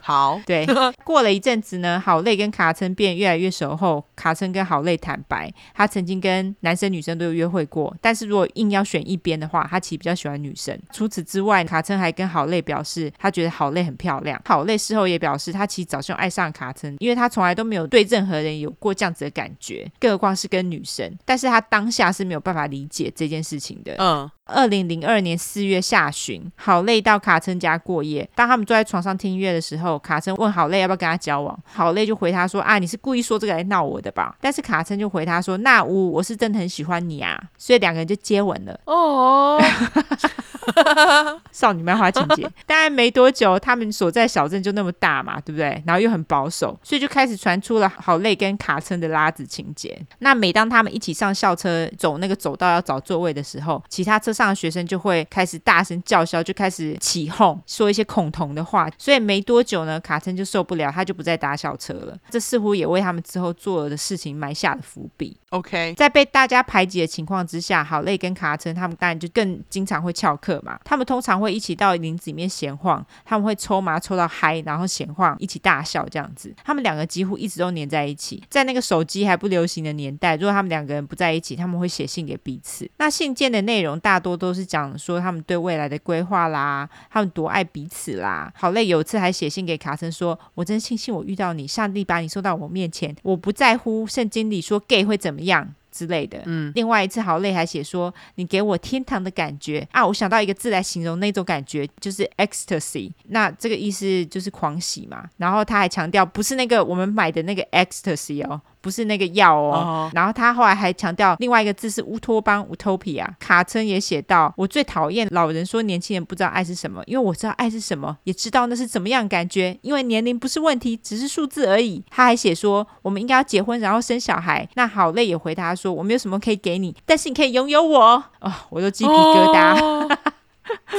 好，对。过了一阵子呢，好累跟卡称变越来越熟后，卡称跟好累坦白，他曾经跟男生女生都有约会过，但是如果硬要选一边的话，他其实比较喜欢女生。除此之外，卡称还跟好累表示，他觉得好累很漂亮。好累事后也表示，他其实早就爱上卡称，因为他从来都没有对任何人有过这样子的感觉，更何况是跟女生。但是他当下是没有办法理解这件事情。嗯，二零零二年四月下旬，好累到卡森家过夜。当他们坐在床上听音乐的时候，卡森问好累要不要跟他交往。好累就回他说：“啊，你是故意说这个来闹我的吧？”但是卡森就回他说：“那我我是真的很喜欢你啊。”所以两个人就接吻了。哦，少女漫画情节。当然没多久，他们所在小镇就那么大嘛，对不对？然后又很保守，所以就开始传出了好累跟卡森的拉子情节。那每当他们一起上校车走那个走道要找座位的时候，其他车上的学生就会开始大声叫嚣，就开始起哄，说一些恐同的话。所以没多久呢，卡森就受不了，他就不再搭校车了。这似乎也为他们之后做的事情埋下了伏笔。OK，在被大家排挤的情况之下，好累跟卡森他们当然就更经常会翘课嘛。他们通常会一起到林子里面闲晃，他们会抽麻抽到嗨，然后闲晃，一起大笑这样子。他们两个几乎一直都黏在一起。在那个手机还不流行的年代，如果他们两个人不在一起，他们会写信给彼此。那信件的内容大多都是讲说他们对未来的规划啦，他们多爱彼此啦。好累有一次还写信给卡森说：“我真庆幸我遇到你，上帝把你送到我面前，我不在乎圣经里说 gay 会怎么样。”之类的，嗯，另外一次好累还写说，你给我天堂的感觉啊，我想到一个字来形容那种感觉，就是 ecstasy，那这个意思就是狂喜嘛。然后他还强调，不是那个我们买的那个 ecstasy 哦。不是那个药哦，uh. 然后他后来还强调另外一个字是乌托邦 （utopia）。卡称也写到：“我最讨厌老人说年轻人不知道爱是什么，因为我知道爱是什么，也知道那是怎么样感觉。因为年龄不是问题，只是数字而已。”他还写说：“我们应该要结婚，然后生小孩。”那好累也回答说：“我没有什么可以给你，但是你可以拥有我。”哦，我都鸡皮疙瘩。Oh,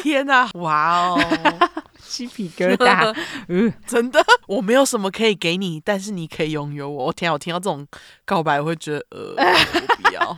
天哪！哇哦！鸡皮疙瘩，嗯，真的，我没有什么可以给你，但是你可以拥有我。我天啊，我听到这种告白，我会觉得，呃，我不要。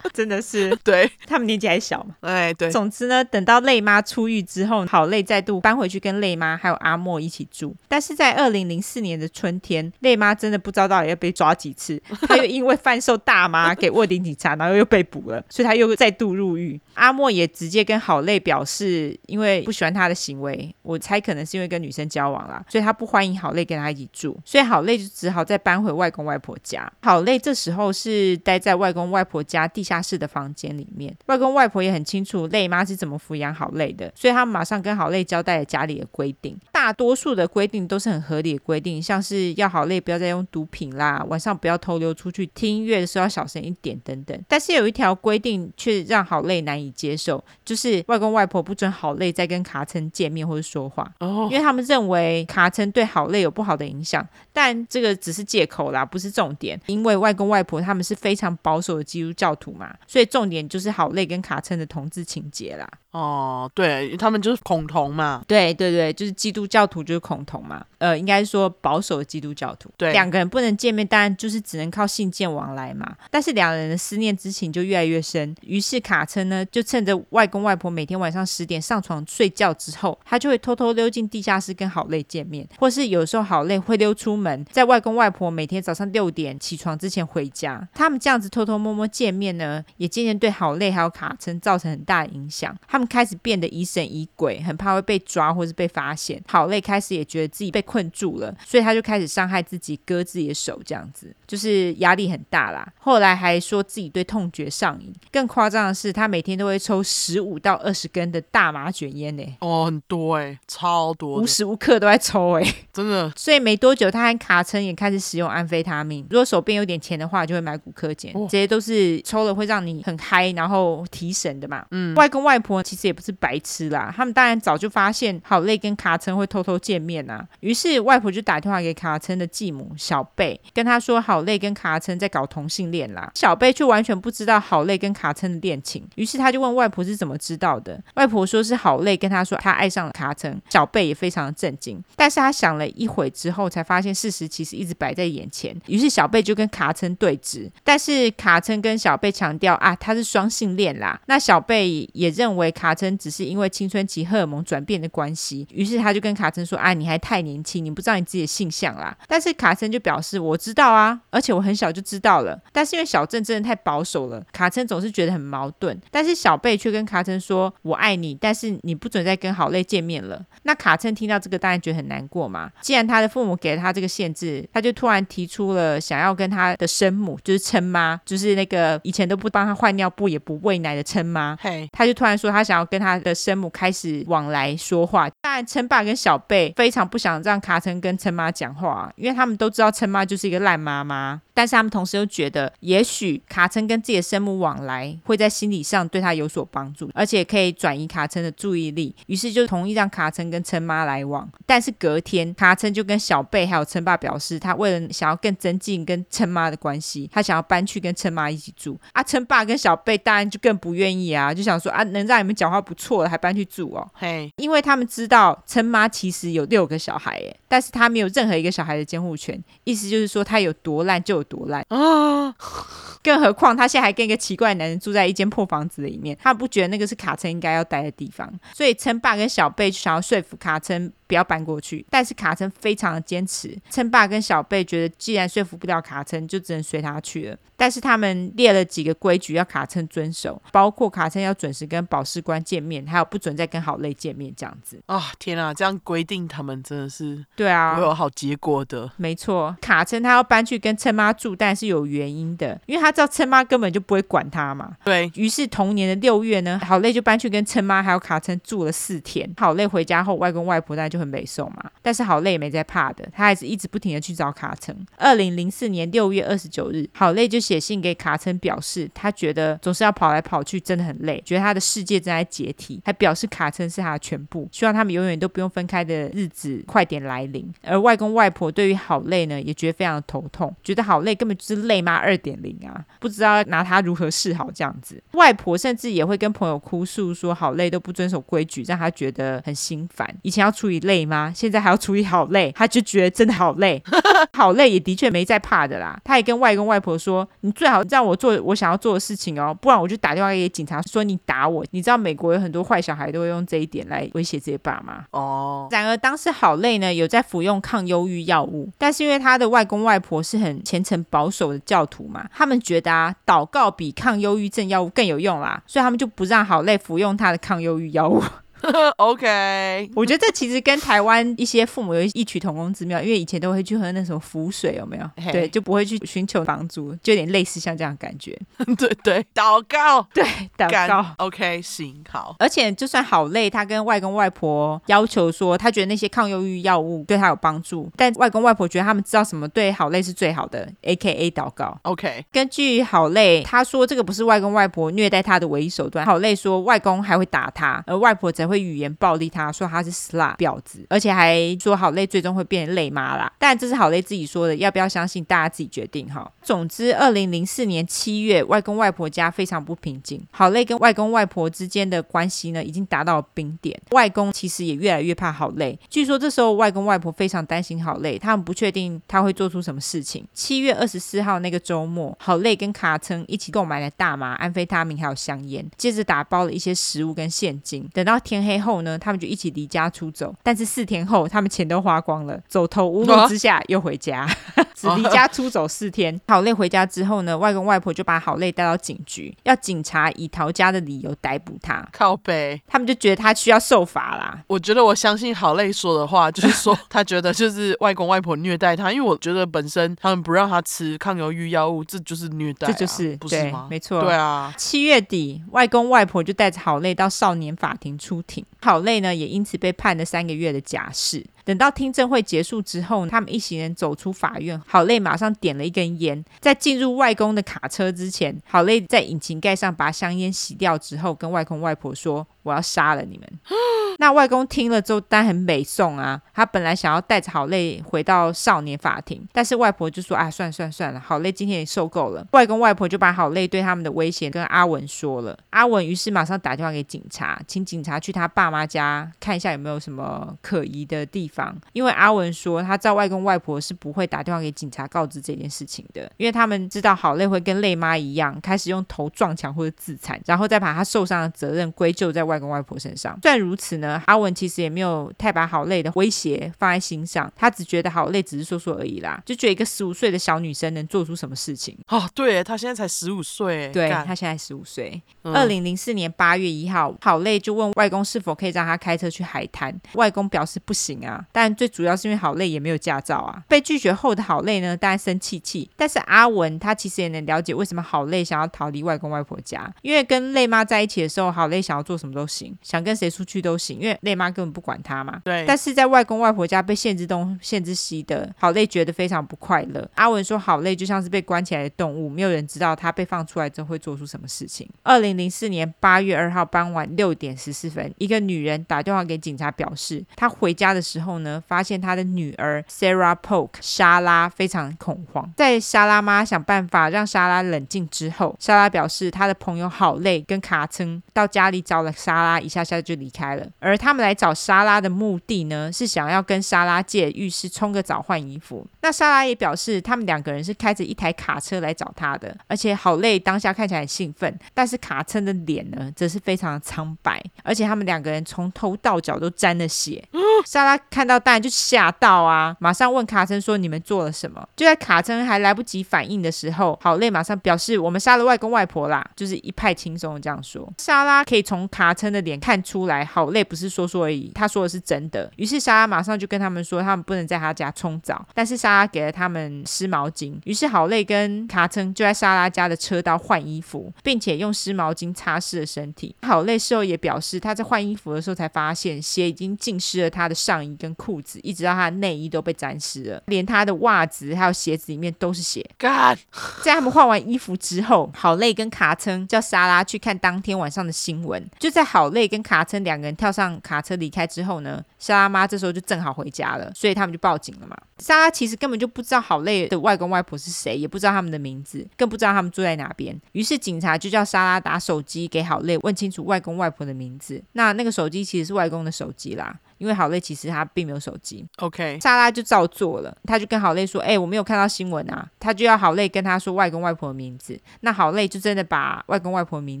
真的是，对，他们年纪还小嘛。哎，对。总之呢，等到累妈出狱之后，好累再度搬回去跟累妈还有阿莫一起住。但是在二零零四年的春天，累妈真的不知道到底要被抓几次，她又因为贩售大麻给卧底警察，然后又被捕了，所以她又再度入狱。阿莫也直接跟好累表示，因为不喜欢他的行为，我猜可能是因为跟女生交往啦，所以他不欢迎好累跟他一起住，所以好累就只好再搬回外公外婆家。好累这时候是待在外公外婆家地下室的房间里面，外公外婆也很清楚累妈是怎么抚养好累的，所以他们马上跟好累交代了家里的规定。大多数的规定都是很合理的规定，像是要好累不要再用毒品啦，晚上不要偷溜出去听音乐的时候要小声一点等等。但是有一条规定却让好累难以接受，就是外公外婆不准好累再跟卡称见面或者说话，哦，因为他们认为卡称对好累有不好的影响。但这个只是借口啦，不是重点。因为外公外婆他们是非常保守的基督教徒嘛，所以重点就是好累跟卡称的同志情节啦。哦，对，他们就是恐同嘛。对对对，就是基督教徒就是恐同嘛。呃，应该说保守的基督教徒。对，两个人不能见面，当然就是只能靠信件往来嘛。但是两人的思念之情就越来越深，于是卡称呢，就趁着外公外婆每天晚上十点上床睡觉之后，他就会偷偷溜进地下室跟好累见面，或是有时候好累会溜出门，在外公外婆每天早上六点起床之前回家。他们这样子偷偷摸摸见面呢，也渐渐对好累还有卡称造成很大的影响。他们开始变得疑神疑鬼，很怕会被抓或是被发现。好累开始也觉得自己被困住了，所以他就开始伤害自己，割自己的手，这样子就是压力很大啦。后来还说自己对痛觉上瘾，更夸张的是，他每天都会抽十五到二十根的大麻卷烟呢。哦，很多哎，超多，无时无刻都在抽哎，真的。所以没多久，他和卡称也开始使用安非他命。如果手边有点钱的话，就会买骨科碱，哦、这些都是抽了会让你很嗨，然后提神的嘛。嗯，外公外婆其实也不是。白痴啦！他们当然早就发现好累跟卡称会偷偷见面呐、啊，于是外婆就打电话给卡称的继母小贝，跟他说好累跟卡称在搞同性恋啦。小贝却完全不知道好累跟卡称的恋情，于是他就问外婆是怎么知道的。外婆说是好累跟他说他爱上了卡称，小贝也非常的震惊，但是他想了一会之后，才发现事实其实一直摆在眼前。于是小贝就跟卡称对峙，但是卡称跟小贝强调啊，他是双性恋啦。那小贝也认为卡称。只是因为青春期荷尔蒙转变的关系，于是他就跟卡称说：“啊，你还太年轻，你不知道你自己的性向啦。”但是卡称就表示：“我知道啊，而且我很小就知道了。”但是因为小镇真的太保守了，卡称总是觉得很矛盾。但是小贝却跟卡称说：“我爱你，但是你不准再跟好泪见面了。”那卡称听到这个当然觉得很难过嘛。既然他的父母给了他这个限制，他就突然提出了想要跟他的生母，就是称妈，就是那个以前都不帮他换尿布也不喂奶的称妈，嘿，他就突然说他想要跟他。的生母开始往来说话，当然称爸跟小贝非常不想让卡称跟琛妈讲话，因为他们都知道琛妈就是一个烂妈妈。但是他们同时又觉得，也许卡称跟自己的生母往来，会在心理上对他有所帮助，而且可以转移卡称的注意力。于是就同意让卡称跟称妈来往。但是隔天，卡称就跟小贝还有称爸表示，他为了想要更增进跟称妈的关系，他想要搬去跟称妈一起住。啊，称爸跟小贝当然就更不愿意啊，就想说啊，能让你们讲话不错了，还搬去住哦。嘿，因为他们知道称妈其实有六个小孩，哎，但是他没有任何一个小孩的监护权，意思就是说他有多烂就有多烂啊！更何况他现在还跟一个奇怪的男人住在一间破房子里面，他不觉得那个是卡车应该要待的地方，所以称霸跟小贝就想要说服卡称不要搬过去，但是卡称非常的坚持。称爸跟小贝觉得既然说服不了卡称，就只能随他去了。但是他们列了几个规矩要卡称遵守，包括卡称要准时跟保释官见面，还有不准再跟好累见面这样子。啊、哦，天啊，这样规定他们真的是对啊，会有好结果的。没错，卡称他要搬去跟称妈住，但是有原因的，因为他知道称妈根本就不会管他嘛。对，于是同年的六月呢，好累就搬去跟称妈还有卡称住了四天。好累回家后，外公外婆那就很美送嘛，但是好累没在怕的，他还是一直不停的去找卡称。二零零四年六月二十九日，好累就写信给卡称，表示他觉得总是要跑来跑去，真的很累，觉得他的世界正在解体，还表示卡称是他的全部，希望他们永远都不用分开的日子快点来临。而外公外婆对于好累呢，也觉得非常的头痛，觉得好累根本就是累妈二点零啊，不知道拿他如何是好这样子。外婆甚至也会跟朋友哭诉说，好累都不遵守规矩，让他觉得很心烦。以前要处理累吗？现在还要处理好累，他就觉得真的好累，好累也的确没在怕的啦。他也跟外公外婆说：“你最好让我做我想要做的事情哦，不然我就打电话给警察说你打我。”你知道美国有很多坏小孩都会用这一点来威胁自己爸妈哦。然而当时好累呢，有在服用抗忧郁药物，但是因为他的外公外婆是很虔诚保守的教徒嘛，他们觉得啊，祷告比抗忧郁症药物更有用啦，所以他们就不让好累服用他的抗忧郁药物。OK，我觉得这其实跟台湾一些父母有异曲同工之妙，因为以前都会去喝那什么浮水，有没有？Hey. 对，就不会去寻求帮助，就有点类似像这样的感觉。对对，祷告，对，祷告。OK，行好。而且就算好累，他跟外公外婆要求说，他觉得那些抗忧郁药物对他有帮助，但外公外婆觉得他们知道什么对好累是最好的，AKA 祷告。OK，根据好累，他说这个不是外公外婆虐待他的唯一手段。好累说，外公还会打他，而外婆则会语言暴力他，说他是 slut 婊子，而且还说好累最终会变成累妈啦。但这是好累自己说的，要不要相信大家自己决定哈。总之，二零零四年七月，外公外婆家非常不平静。好累跟外公外婆之间的关系呢，已经达到了冰点。外公其实也越来越怕好累。据说这时候外公外婆非常担心好累，他们不确定他会做出什么事情。七月二十四号那个周末，好累跟卡称一起购买了大麻、安非他命还有香烟，接着打包了一些食物跟现金。等到天黑后呢，他们就一起离家出走。但是四天后，他们钱都花光了，走投无路之下又回家，只离家出走四天。好累回家之后呢，外公外婆就把好累带到警局，要警察以逃家的理由逮捕他。靠北，他们就觉得他需要受罚啦。我觉得我相信好累说的话，就是说他觉得就是外公外婆虐待他，因为我觉得本身他们不让他吃抗忧郁药物，这就是虐待啊，这就是不是吗？没错，对啊。七月底，外公外婆就带着好累到少年法庭出庭，好累呢也因此被判了三个月的假释。等到听证会结束之后，他们一行人走出法院，好累马上点了一根烟，在进入外公的卡车之前，好累在引擎盖上把香烟洗掉之后，跟外公外婆说：“我要杀了你们。”那外公听了之后，当然很北宋啊。他本来想要带着好累回到少年法庭，但是外婆就说：“啊，算了算了算了，好累今天也受够了。”外公外婆就把好累对他们的威胁跟阿文说了。阿文于是马上打电话给警察，请警察去他爸妈家看一下有没有什么可疑的地方。因为阿文说，他知道外公外婆是不会打电话给警察告知这件事情的，因为他们知道好累会跟累妈一样，开始用头撞墙或者自残，然后再把他受伤的责任归咎在外公外婆身上。虽然如此呢。阿文其实也没有太把好累的威胁放在心上，他只觉得好累只是说说而已啦，就觉得一个十五岁的小女生能做出什么事情？哦，对，她现在才十五岁，对，她现在十五岁。二零零四年八月一号，好累就问外公是否可以让他开车去海滩，外公表示不行啊，但最主要是因为好累也没有驾照啊。被拒绝后的好累呢，当然生气气，但是阿文他其实也能了解为什么好累想要逃离外公外婆家，因为跟累妈在一起的时候，好累想要做什么都行，想跟谁出去都行，因为累妈根本不管他嘛。对。但是在外公外婆家被限制东限制西的，好累觉得非常不快乐。阿文说，好累就像是被关起来的动物，没有人知道他被放出来之后会做出什么事情。二零零四年八月二号傍晚六点十四分，一个女人打电话给警察，表示她回家的时候呢，发现她的女儿 Sarah Polk 莎拉非常恐慌。在莎拉妈想办法让莎拉冷静之后，莎拉表示她的朋友好累跟卡称到家里找了莎拉，一下下就离开了，而他们来找莎拉的目的呢，是想要跟莎拉借浴室冲个澡换衣服。那莎拉也表示，他们两个人是开着一台卡车来找他的，而且好累当下看起来很兴奋，但是卡车的脸呢，则是非常的苍白，而且他们两个人从头到脚都沾了血。莎拉看到当然就吓到啊，马上问卡车说：“你们做了什么？”就在卡车还来不及反应的时候，好累马上表示：“我们杀了外公外婆啦！”就是一派轻松的这样说。莎拉可以从卡称的脸看出来，好累不是说说而已，他说的是真的。于是莎拉马上就跟他们说，他们不能在他家冲澡，但是莎拉给了他们湿毛巾。于是好累跟卡称就在莎拉家的车道换衣服，并且用湿毛巾擦拭了身体。好累事后也表示，他在换衣服的时候才发现血已经浸湿了他的上衣跟裤子，一直到他的内衣都被沾湿了，连他的袜子还有鞋子里面都是血。God! 在他们换完衣服之后，好累跟卡称叫莎拉去看当天晚上的新闻。就在好累跟卡车两个人跳上卡车离开之后呢，莎拉妈这时候就正好回家了，所以他们就报警了嘛。莎拉其实根本就不知道好累的外公外婆是谁，也不知道他们的名字，更不知道他们住在哪边。于是警察就叫莎拉打手机给好累，问清楚外公外婆的名字。那那个手机其实是外公的手机啦。因为好累其实他并没有手机。OK，莎拉就照做了，他就跟好累说：“哎、欸，我没有看到新闻啊。”他就要好累跟他说外公外婆的名字。那好累就真的把外公外婆的名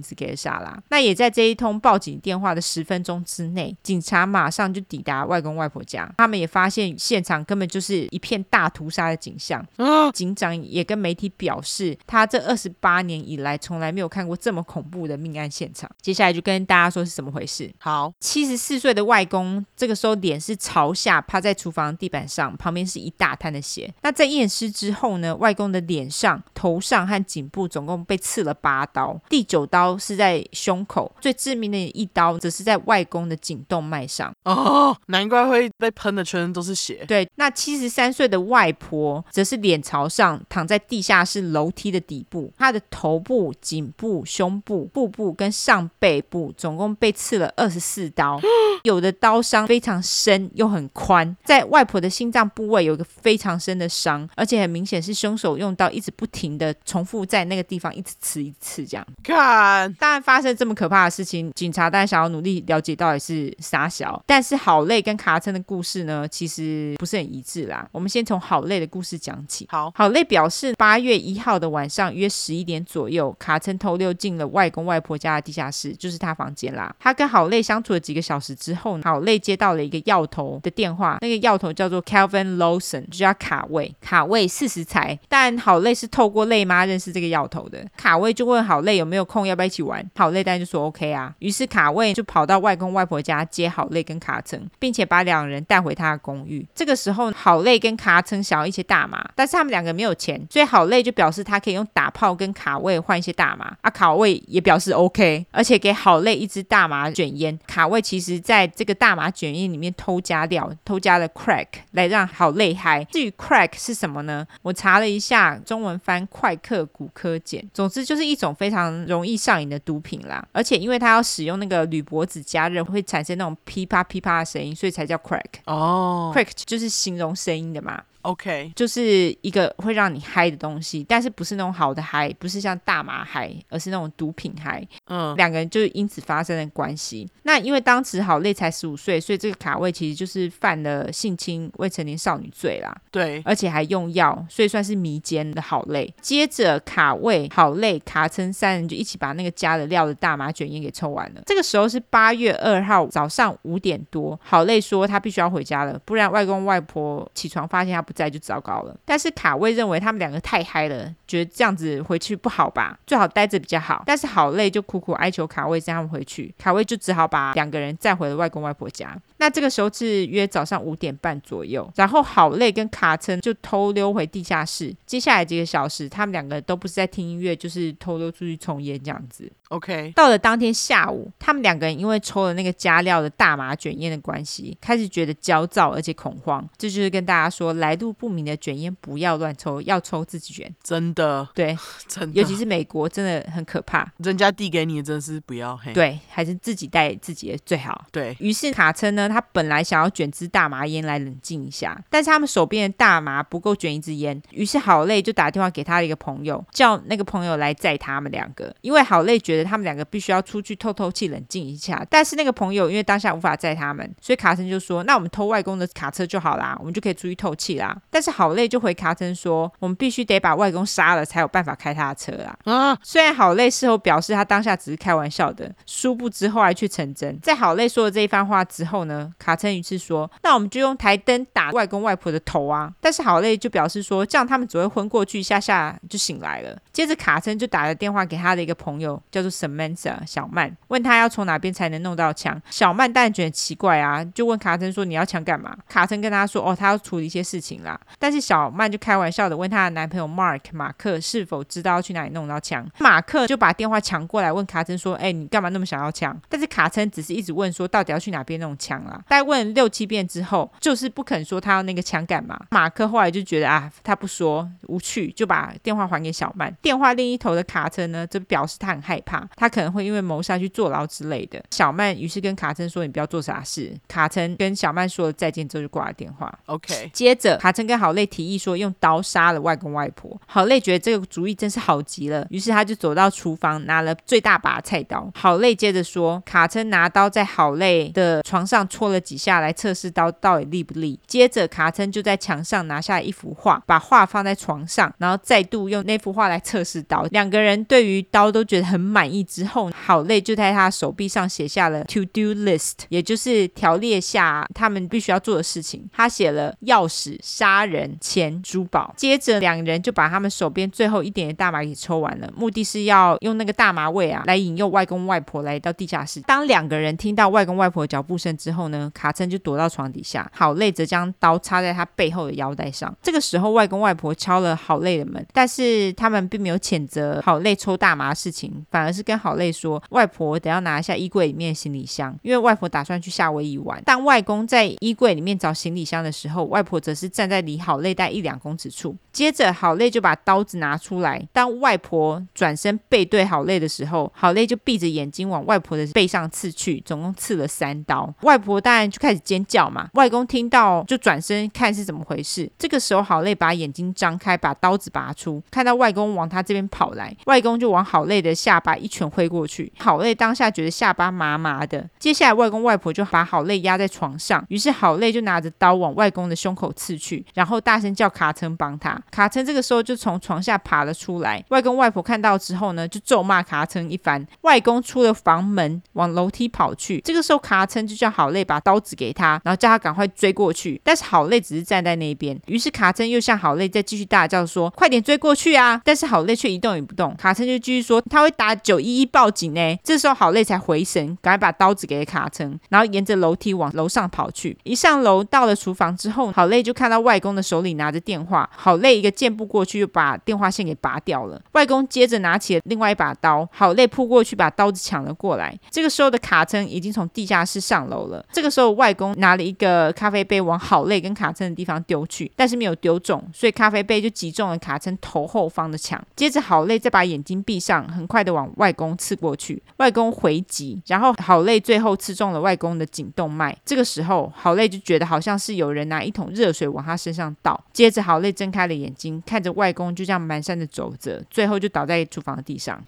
字给了莎拉。那也在这一通报警电话的十分钟之内，警察马上就抵达外公外婆家。他们也发现现场根本就是一片大屠杀的景象。啊，警长也跟媒体表示，他这二十八年以来从来没有看过这么恐怖的命案现场。接下来就跟大家说是怎么回事。好，七十四岁的外公这个时候脸是朝下趴在厨房地板上，旁边是一大滩的血。那在验尸之后呢，外公的脸上、头上和颈部总共被刺了八刀，第九刀是在胸口，最致命的一刀则是在外公的颈动脉上。哦，难怪会被喷的全身都是血。对，那七十三岁的外婆则是脸朝上躺在地下室楼梯的底部，她的头部、颈部、胸部、腹部跟上背部总共被刺了二十四刀，有的刀伤非常深又很宽，在外婆的心脏部位有一个非常深的伤，而且很明显是凶手用刀一直不停的重复在那个地方一直刺一次这样。看，当然发生这么可怕的事情，警察当然想要努力了解到底是啥小，但是好累跟卡称的故事呢，其实不是很一致啦。我们先从好累的故事讲起。好，好累表示，八月一号的晚上约十一点左右，卡称偷溜进了外公外婆家的地下室，就是他房间啦。他跟好累相处了几个小时之后，好累接到到了一个药头的电话，那个药头叫做 Calvin Lawson，就叫卡位。卡位四十才，但郝蕾是透过累妈认识这个药头的。卡位就问郝蕾有没有空，要不要一起玩？郝蕾当然就说 OK 啊。于是卡位就跑到外公外婆家接郝蕾跟卡称，并且把两人带回他的公寓。这个时候，郝蕾跟卡称想要一些大麻，但是他们两个没有钱，所以郝蕾就表示他可以用打炮跟卡位换一些大麻。啊，卡位也表示 OK，而且给郝蕾一支大麻卷烟。卡位其实在这个大麻卷烟里面偷加料，偷加了 crack 来让好累嗨。至于 crack 是什么呢？我查了一下，中文翻快克骨科碱，总之就是一种非常容易上瘾的毒品啦。而且因为它要使用那个铝箔纸加热，会产生那种噼啪噼啪的声音，所以才叫 crack。哦，crack 就是形容声音的嘛。OK，就是一个会让你嗨的东西，但是不是那种好的嗨，不是像大麻嗨，而是那种毒品嗨。嗯，两个人就因此发生了关系。那因为当时好累才十五岁，所以这个卡位其实就是犯了性侵未成年少女罪啦。对，而且还用药，所以算是迷奸的好累。接着卡位好累、卡称三人就一起把那个加了料的大麻卷烟给抽完了。这个时候是八月二号早上五点多，好累说他必须要回家了，不然外公外婆起床发现他不在就糟糕了。但是卡位认为他们两个太嗨了，觉得这样子回去不好吧，最好待着比较好。但是好累就苦苦哀求卡位让他们回去，卡位就只好把两个人载回了外公外婆家。那这个时候是约早上五点半左右，然后好累跟卡称就偷溜回地下室。接下来几个小时，他们两个都不是在听音乐，就是偷溜出去抽烟这样子。OK，到了当天下午，他们两个人因为抽了那个加料的大麻卷烟的关系，开始觉得焦躁而且恐慌。这就是跟大家说，来路不明的卷烟不要乱抽，要抽自己卷。真的，对，真的，尤其是美国，真的很可怕。人家递给你的真的是不要，嘿，对，还是自己带自己的最好。对，于是卡车呢，他本来想要卷支大麻烟来冷静一下，但是他们手边的大麻不够卷一支烟，于是好累就打电话给他的一个朋友，叫那个朋友来载他们两个，因为好累觉得他们两个必须要。出去透透气，冷静一下。但是那个朋友因为当下无法载他们，所以卡森就说：“那我们偷外公的卡车就好啦，我们就可以出去透气啦。”但是好累就回卡森说：“我们必须得把外公杀了，才有办法开他的车啊。”啊！虽然好累事后表示他当下只是开玩笑的，殊不知后来却成真。在好累说了这一番话之后呢，卡森于是说：“那我们就用台灯打外公外婆的头啊！”但是好累就表示说：“这样他们只会昏过去，一下下就醒来了。”接着卡森就打了电话给他的一个朋友，叫做 Samantha。小曼问他要从哪边才能弄到枪，小曼当然觉得奇怪啊，就问卡森说，你要枪干嘛？卡森跟他说哦，他要处理一些事情啦。但是小曼就开玩笑的问她的男朋友 Mark 马克是否知道要去哪里弄到枪。马克就把电话抢过来问卡森说，哎，你干嘛那么想要枪？但是卡森只是一直问说到底要去哪边弄枪啦。大概问六七遍之后，就是不肯说他要那个枪干嘛。马克后来就觉得啊，他不说无趣，就把电话还给小曼。电话另一头的卡森呢，则表示他很害怕，他可能会因为谋杀去坐牢之类的。小曼于是跟卡森说：“你不要做傻事。”卡森跟小曼说了再见之后就挂了电话。OK，接着卡卡琛跟郝蕾提议说用刀杀了外公外婆。郝蕾觉得这个主意真是好极了，于是他就走到厨房拿了最大把菜刀。郝蕾接着说，卡琛拿刀在郝蕾的床上戳了几下来测试刀到底利不利。接着卡琛就在墙上拿下一幅画，把画放在床上，然后再度用那幅画来测试刀。两个人对于刀都觉得很满意之后，郝蕾就在他手臂上写下了 to do list，也就是条列下他们必须要做的事情。他写了钥匙、杀人、钱、珠宝。接着两人就把他们手边最后一点的大麻给抽完了，目的是要用那个大麻味啊来引诱外公外婆来到地下室。当两个人听到外公外婆的脚步声之后呢，卡森就躲到床底下，好累则将刀插在他背后的腰带上。这个时候，外公外婆敲了好累的门，但是他们并没有谴责好累抽大麻的事情，反而是跟好累说，外婆等要拿一下衣柜里面的行李箱，因为外婆打算去夏威夷玩。当外公在衣柜里面找行李箱的时候，外婆则是站在离郝累带一两公尺处。接着，郝累就把刀子拿出来。当外婆转身背对郝累的时候，郝累就闭着眼睛往外婆的背上刺去，总共刺了三刀。外婆当然就开始尖叫嘛。外公听到就转身看是怎么回事。这个时候，郝累把眼睛张开，把刀子拔出，看到外公往他这边跑来，外公就往郝累的下巴一拳挥过去。郝累当下觉得下巴麻麻的。接下来，外公外婆就把郝累压在床上，于是郝累就拿着刀往外公的胸口刺去，然后大声叫卡琛帮他。卡琛这个时候就从床下爬了出来。外公外婆看到之后呢，就咒骂卡琛一番。外公出了房门，往楼梯跑去。这个时候，卡琛就叫郝蕾把刀子给他，然后叫他赶快追过去。但是郝蕾只是站在那边。于是卡琛又向郝蕾再继续大叫说：“快点追过去啊！”但是郝蕾却一动也不动。卡琛就继续说：“他会打九一一报警呢。”这时候郝蕾才回神，赶快把刀子给卡琛，然后沿着楼梯往楼上跑去。一上楼到了厨房之后，郝蕾就看到外公的手里拿着电话。好累一个箭步过去，就把电话线给拔掉了。外公接着拿起另外一把刀，好累扑过去把刀子抢了过来。这个时候的卡琛已经从地下室上楼了。这个时候外公拿了一个咖啡杯往好累跟卡琛的地方丢去，但是没有丢中，所以咖啡杯就击中了卡琛头后方的墙。接着好累再把眼睛闭上，很快的往外公刺过去。外公回击，然后好累最后刺中了外公的颈动脉。这个时候好累就觉得好像是有人拿一桶热水往身上倒。接着好累睁开了眼睛，看着外公就这样蹒跚的走着，最后就倒在厨房的地上。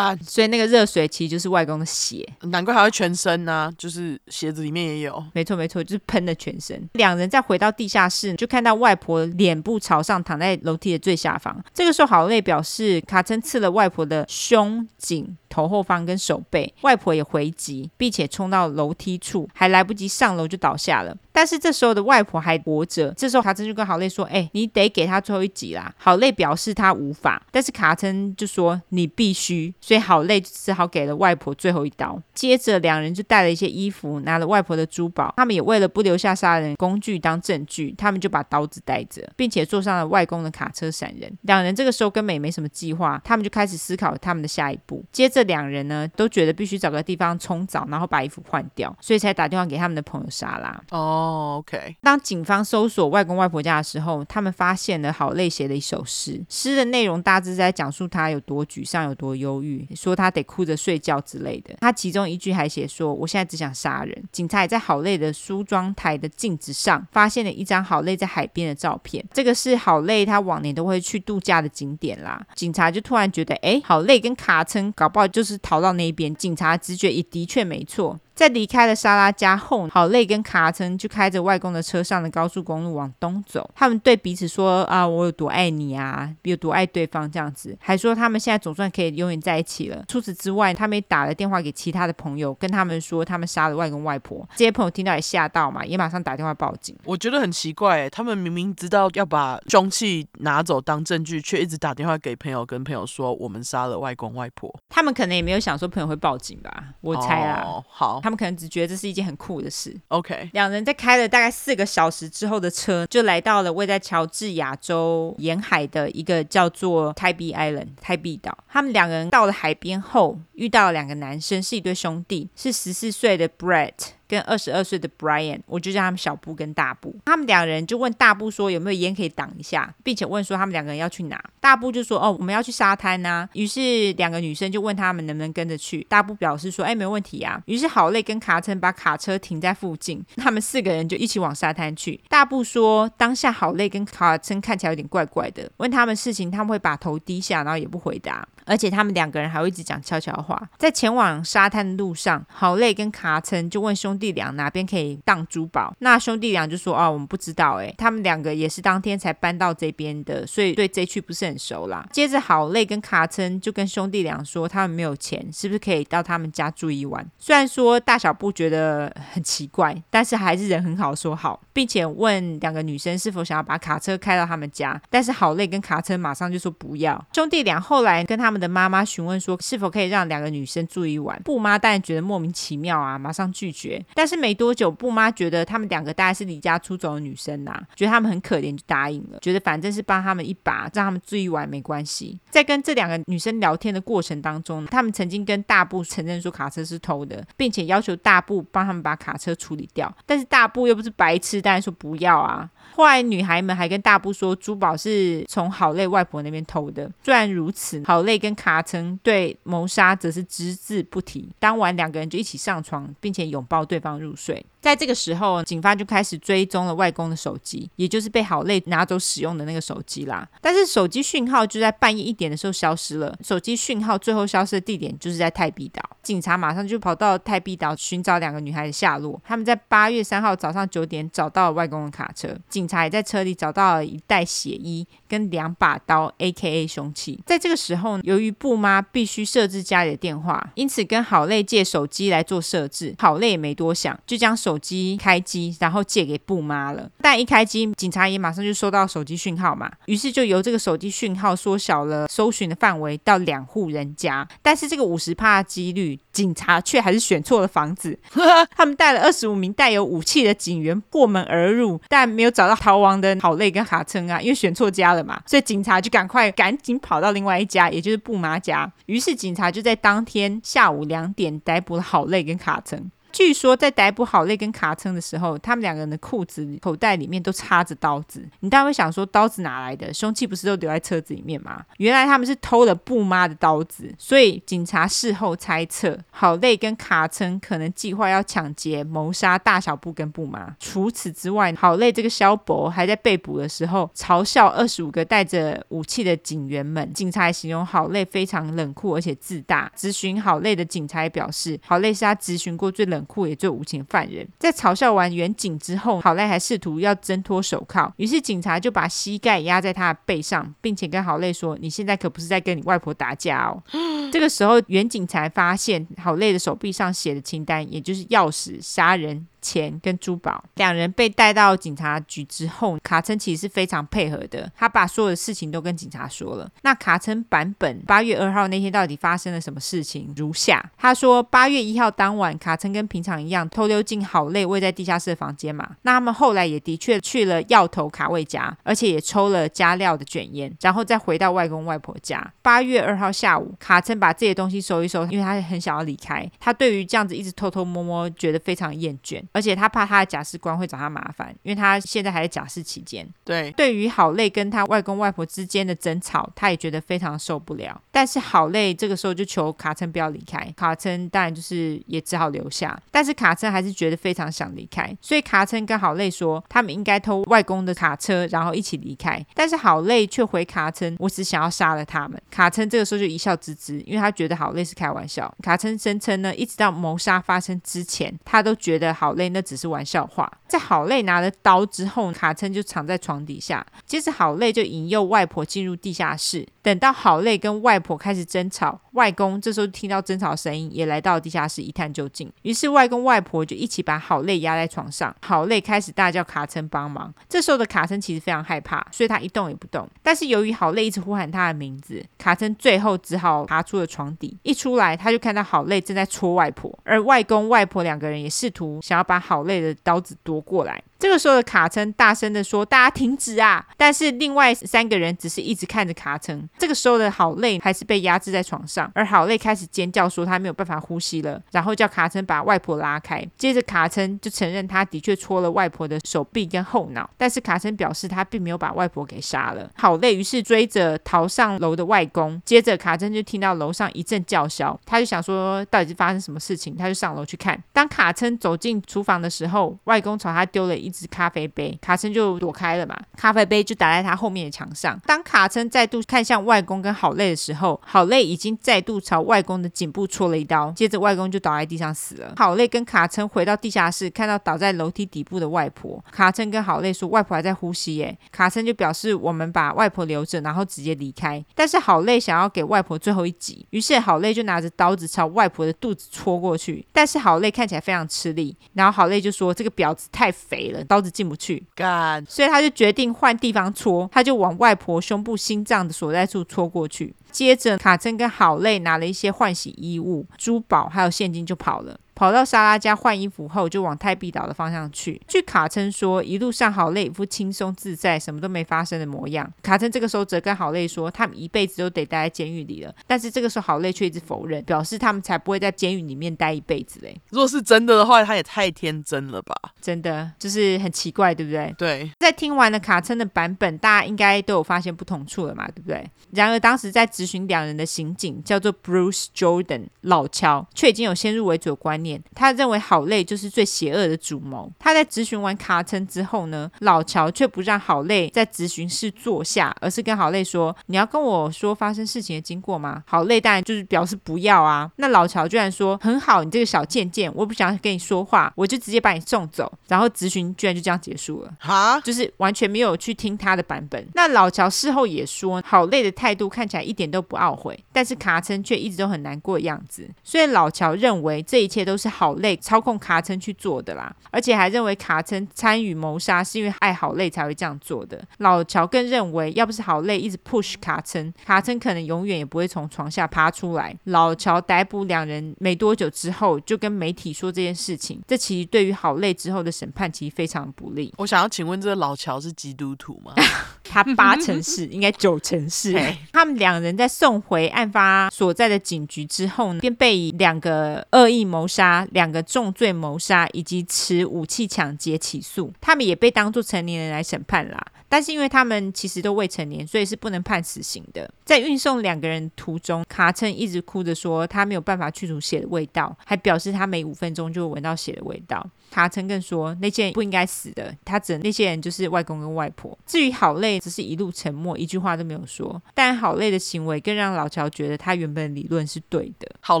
所以那个热水其实就是外公的血，难怪还会全身呢、啊，就是鞋子里面也有。没错没错，就是喷的全身。两人再回到地下室，就看到外婆脸部朝上躺在楼梯的最下方。这个时候，好累表示卡琛刺了外婆的胸颈。头后方跟手背，外婆也回击，并且冲到楼梯处，还来不及上楼就倒下了。但是这时候的外婆还活着。这时候卡琛就跟郝累说：“哎、你得给他最后一击啦。”郝累表示他无法，但是卡琛就说：“你必须。”所以郝累只好给了外婆最后一刀。接着两人就带了一些衣服，拿了外婆的珠宝。他们也为了不留下杀人工具当证据，他们就把刀子带着，并且坐上了外公的卡车闪人。两人这个时候根本也没什么计划，他们就开始思考他们的下一步。接着。两人呢都觉得必须找个地方冲澡，然后把衣服换掉，所以才打电话给他们的朋友莎拉。哦、oh，OK。当警方搜索外公外婆家的时候，他们发现了好累写的一首诗，诗的内容大致在讲述他有多沮丧、有多忧郁，说他得哭着睡觉之类的。他其中一句还写说：“我现在只想杀人。”警察也在好累的梳妆台的镜子上发现了一张好累在海边的照片，这个是好累他往年都会去度假的景点啦。警察就突然觉得，哎，好累跟卡称搞不好 就是逃到那边，警察直觉也的确没错。在离开了莎拉家后，好累跟卡森就开着外公的车上的高速公路往东走。他们对彼此说：“啊，我有多爱你啊，有多爱对方。”这样子，还说他们现在总算可以永远在一起了。除此之外，他们也打了电话给其他的朋友，跟他们说他们杀了外公外婆。这些朋友听到也吓到嘛，也马上打电话报警。我觉得很奇怪，他们明明知道要把凶器拿走当证据，却一直打电话给朋友，跟朋友说我们杀了外公外婆。他们可能也没有想说朋友会报警吧，我猜啊。哦，好。他们可能只觉得这是一件很酷的事。OK，两人在开了大概四个小时之后的车，就来到了位在乔治亚州沿海的一个叫做 Tybee Island 泰比岛。他们两个人到了海边后，遇到了两个男生，是一对兄弟，是十四岁的 Brett 跟二十二岁的 Brian，我就叫他们小布跟大布。他们两人就问大布说有没有烟可以挡一下，并且问说他们两个人要去哪。大布就说哦，我们要去沙滩呐、于是两个女生就问他们能不能跟着去。大布表示说哎，没问题啊。于是好累跟卡琛把卡车停在附近，他们四个人就一起往沙滩去。大布说当下好累跟卡琛看起来有点怪怪的，问他们事情他们会把头低下，然后也不回答。而且他们两个人还会一直讲悄悄话。在前往沙滩的路上，好累跟卡琛就问兄兄弟俩哪边可以当珠宝。那兄弟俩就说：“哦，我们不知道。”哎，他们两个也是当天才搬到这边的，所以对这区不是很熟啦。接着，好累跟卡琛就跟兄弟俩说，他们没有钱，是不是可以到他们家住一晚？虽然说大小布觉得很奇怪，但是还是人很好，说好，并且问两个女生是否想要把卡车开到他们家。但是好累跟卡琛马上就说不要。兄弟俩后来跟。他们的妈妈询问说：“是否可以让两个女生住一晚？”布妈当然觉得莫名其妙啊，马上拒绝。但是没多久，布妈觉得他们两个大概是离家出走的女生呐、啊，觉得他们很可怜，就答应了。觉得反正是帮他们一把，让他们住一晚没关系。在跟这两个女生聊天的过程当中，他们曾经跟大布承认说卡车是偷的，并且要求大布帮他们把卡车处理掉。但是大布又不是白痴，当然说不要啊。后来女孩们还跟大布说，珠宝是从好累外婆那边偷的。虽然如此，好累跟卡曾对谋杀则是只字不提。当晚两个人就一起上床，并且拥抱对方入睡。在这个时候，警方就开始追踪了外公的手机，也就是被好累拿走使用的那个手机啦。但是手机讯号就在半夜一点的时候消失了。手机讯号最后消失的地点就是在泰碧岛。警察马上就跑到泰碧岛寻找两个女孩的下落。他们在八月三号早上九点找到了外公的卡车，警警察也在车里找到了一袋血衣跟两把刀 （A.K.A. 凶器）。在这个时候，由于布妈必须设置家里的电话，因此跟郝蕾借手机来做设置。郝蕾也没多想，就将手机开机，然后借给布妈了。但一开机，警察也马上就收到手机讯号嘛，于是就由这个手机讯号缩小了搜寻的范围到两户人家。但是这个五十帕的几率，警察却还是选错了房子。他们带了二十五名带有武器的警员破门而入，但没有找到逃亡的好累跟卡称啊，因为选错家了嘛，所以警察就赶快赶紧跑到另外一家，也就是布妈家。于是警察就在当天下午两点逮捕了好累跟卡琛。据说在逮捕郝蕾跟卡琛的时候，他们两个人的裤子口袋里面都插着刀子。你当然会想说，刀子哪来的？凶器不是都留在车子里面吗？原来他们是偷了布妈的刀子。所以警察事后猜测，郝蕾跟卡琛可能计划要抢劫、谋杀大小布跟布妈。除此之外，郝蕾这个肖博还在被捕的时候嘲笑二十五个带着武器的警员们。警察形容郝蕾非常冷酷而且自大。咨询郝蕾的警察也表示，郝蕾是他咨询过最冷。酷也最无情的犯人，在嘲笑完远景之后，好累还试图要挣脱手铐，于是警察就把膝盖压在他的背上，并且跟好累说：“你现在可不是在跟你外婆打架哦。”这个时候，远景才发现好累的手臂上写的清单，也就是钥匙、杀人。钱跟珠宝，两人被带到警察局之后，卡琛其实是非常配合的，他把所有的事情都跟警察说了。那卡琛版本八月二号那天到底发生了什么事情？如下：他说八月一号当晚，卡琛跟平常一样偷溜进好累位在地下室的房间嘛。那他们后来也的确去了药头卡位家，而且也抽了加料的卷烟，然后再回到外公外婆家。八月二号下午，卡琛把这些东西收一收，因为他很想要离开。他对于这样子一直偷偷摸摸，觉得非常厌倦。而且他怕他的假释官会找他麻烦，因为他现在还在假释期间。对，对于好累跟他外公外婆之间的争吵，他也觉得非常受不了。但是好累这个时候就求卡琛不要离开，卡琛当然就是也只好留下。但是卡琛还是觉得非常想离开，所以卡琛跟好累说，他们应该偷外公的卡车，然后一起离开。但是好累却回卡琛，我只想要杀了他们。卡琛这个时候就一笑置之，因为他觉得好累是开玩笑。卡琛声称呢，一直到谋杀发生之前，他都觉得郝那只是。玩笑话。在好累拿了刀之后，卡称就藏在床底下。接着好累就引诱外婆进入地下室。等到好累跟外婆开始争吵，外公这时候听到争吵声音，也来到地下室一探究竟。于是外公外婆就一起把郝蕾压在床上。郝蕾开始大叫卡森帮忙。这时候的卡森其实非常害怕，所以他一动也不动。但是由于郝蕾一直呼喊他的名字，卡森最后只好爬出了床底。一出来，他就看到郝蕾正在戳外婆，而外公外婆两个人也试图想要把郝蕾的刀子夺过来，这个时候的卡称大声的说：“大家停止啊！”但是另外三个人只是一直看着卡称。这个时候的好累还是被压制在床上，而好累开始尖叫说他没有办法呼吸了，然后叫卡称把外婆拉开。接着卡称就承认他的确戳了外婆的手臂跟后脑，但是卡称表示他并没有把外婆给杀了。好累于是追着逃上楼的外公，接着卡称就听到楼上一阵叫嚣，他就想说到底是发生什么事情，他就上楼去看。当卡称走进厨房的时候，外公朝他丢了一只咖啡杯，卡称就躲开了嘛，咖啡杯就打在他后面的墙上。当卡称再度看向外公跟好累的时候，好累已经再度朝外公的颈部戳了一刀，接着外公就倒在地上死了。好累跟卡称回到地下室，看到倒在楼梯底部的外婆，卡称跟好累说外婆还在呼吸耶，卡称就表示我们把外婆留着，然后直接离开。但是好累想要给外婆最后一击，于是好累就拿着刀子朝外婆的肚子戳过去，但是好累看起来非常吃力，然后好累就说这个婊子太肥了，刀子进不去，干，所以他就决定换地方戳，他就往外婆胸部心脏的所在处戳过去。接着卡称跟好累拿了一些换洗衣物、珠宝还有现金就跑了。跑到莎拉家换衣服后，就往泰碧岛的方向去。据卡称说，一路上好累，一副轻松自在、什么都没发生的模样。卡称这个时候则跟好累说，他们一辈子都得待在监狱里了。但是这个时候好累却一直否认，表示他们才不会在监狱里面待一辈子嘞。如果是真的的话，他也太天真了吧？真的就是很奇怪，对不对？对。在听完了卡称的版本，大家应该都有发现不同处了嘛？对不对？然而当时在质询两人的刑警叫做 Bruce Jordan 老乔，却已经有先入为主的观念，他认为。好累就是最邪恶的主谋。他在咨询完卡称之后呢，老乔却不让好累在咨询室坐下，而是跟好累说：“你要跟我说发生事情的经过吗？”好累当然就是表示不要啊。那老乔居然说：“很好，你这个小贱贱，我不想跟你说话，我就直接把你送走。”然后咨询居然就这样结束了，哈，就是完全没有去听他的版本。那老乔事后也说，好累的态度看起来一点都不懊悔，但是卡称却一直都很难过的样子。所以老乔认为这一切都是好累。操控卡称去做的啦，而且还认为卡称参与谋杀是因为爱好累才会这样做的。老乔更认为，要不是好累一直 push 卡称，卡称可能永远也不会从床下爬出来。老乔逮捕两人没多久之后，就跟媒体说这件事情。这其实对于好累之后的审判其实非常不利。我想要请问，这个老乔是基督徒吗？他八成是，应该九成是。他们两人在送回案发所在的警局之后呢，便被以两个恶意谋杀、两个重罪谋杀以及持武器抢劫起诉。他们也被当作成年人来审判啦。但是因为他们其实都未成年，所以是不能判死刑的。在运送两个人途中，卡称一直哭着说他没有办法去除血的味道，还表示他每五分钟就会闻到血的味道。卡称更说那些人不应该死的，他指的那些人就是外公跟外婆。至于好累，只是一路沉默，一句话都没有说。但好累的行为更让老乔觉得他原本的理论是对的。好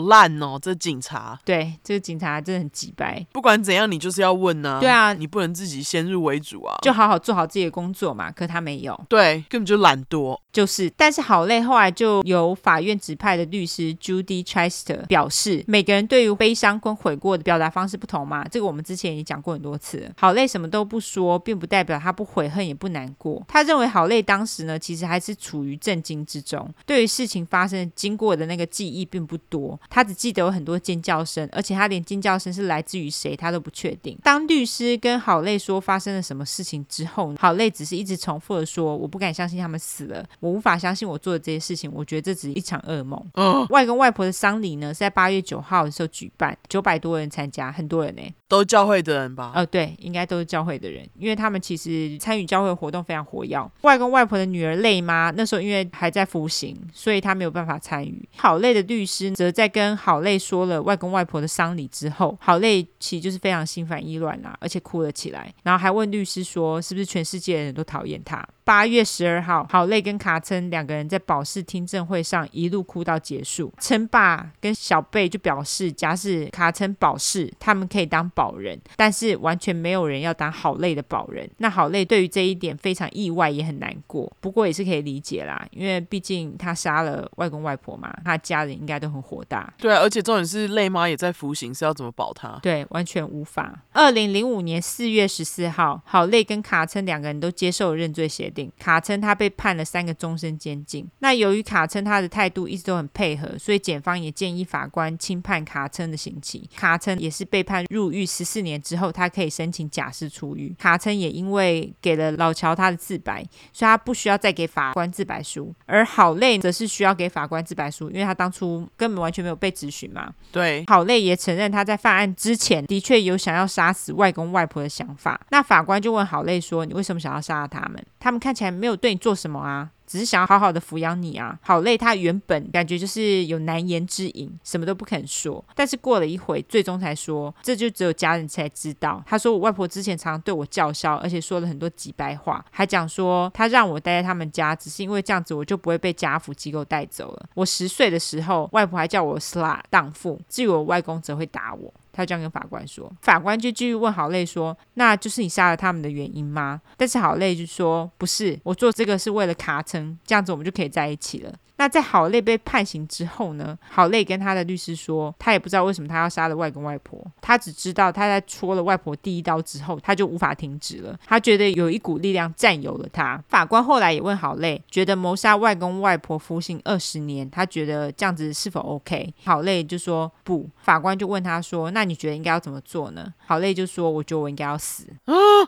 烂哦，这警察。对，这个警察真的很鸡掰。不管怎样，你就是要问呢、啊。对啊，你不能自己先入为主啊，就好好做好自己的工作嘛。可他没有，对，根本就懒惰。就是，但是好累后来就由法院指派的律师 Judy Chester 表示，每个人对于悲伤跟悔过的表达方式不同嘛。这个我们之前也讲过很多次。好累什么都不说，并不代表他不悔恨也不难过。他认为好累当时呢，其实还是处于震惊之中，对于事情发生经过的那个记忆并不多。他只记得有很多尖叫声，而且他连尖叫声是来自于谁他都不确定。当律师跟好累说发生了什么事情之后，好累只是一直重复的说：“我不敢相信他们死了。”我无法相信我做的这些事情，我觉得这只是一场噩梦。嗯，外公外婆的丧礼呢是在八月九号的时候举办，九百多人参加，很多人呢，都是教会会的人吧？呃，对，应该都是教会的人，因为他们其实参与教会活动非常活跃。外公外婆的女儿累吗那时候因为还在服刑，所以他没有办法参与。好累的律师则在跟好累说了外公外婆的丧礼之后，好累其实就是非常心烦意乱啦，而且哭了起来，然后还问律师说是不是全世界的人都讨厌他。八月十二号，好累跟卡称两个人在保释听证会上一路哭到结束。称爸跟小贝就表示，假使卡称保释，他们可以当保人，但是完全没有人要当好累的保人。那好累对于这一点非常意外，也很难过。不过也是可以理解啦，因为毕竟他杀了外公外婆嘛，他家人应该都很火大。对啊，而且重点是累妈也在服刑，是要怎么保他？对，完全无法。二零零五年四月十四号，好累跟卡称两个人都接受认罪协定。卡称他被判了三个终身监禁。那由于卡称他的态度一直都很配合，所以检方也建议法官轻判卡称的刑期。卡称也是被判入狱十四年之后，他可以申请假释出狱。卡称也因为给了老乔他的自白，所以他不需要再给法官自白书。而好累则是需要给法官自白书，因为他当初根本完全没有被质询嘛。对，好累也承认他在犯案之前的确有想要杀死外公外婆的想法。那法官就问好累说：“你为什么想要杀了他们？他们看起来没有对你做什么啊？”只是想要好好的抚养你啊，好累他原本感觉就是有难言之隐，什么都不肯说。但是过了一会，最终才说，这就只有家人才知道。他说我外婆之前常常对我叫嚣，而且说了很多机掰话，还讲说他让我待在他们家，只是因为这样子我就不会被家扶机构带走了。我十岁的时候，外婆还叫我 slut 荡妇，至于我外公则会打我。他这样跟法官说，法官就继续问郝蕾说：“那就是你杀了他们的原因吗？”但是郝蕾就说：“不是，我做这个是为了卡称，这样子我们就可以在一起了。”那在郝蕾被判刑之后呢？郝蕾跟他的律师说，他也不知道为什么他要杀了外公外婆，他只知道他在戳了外婆第一刀之后，他就无法停止了。他觉得有一股力量占有了他。法官后来也问郝蕾，觉得谋杀外公外婆服刑二十年，他觉得这样子是否 OK？郝蕾就说不。法官就问他说，那你觉得应该要怎么做呢？郝蕾就说，我觉得我应该要死。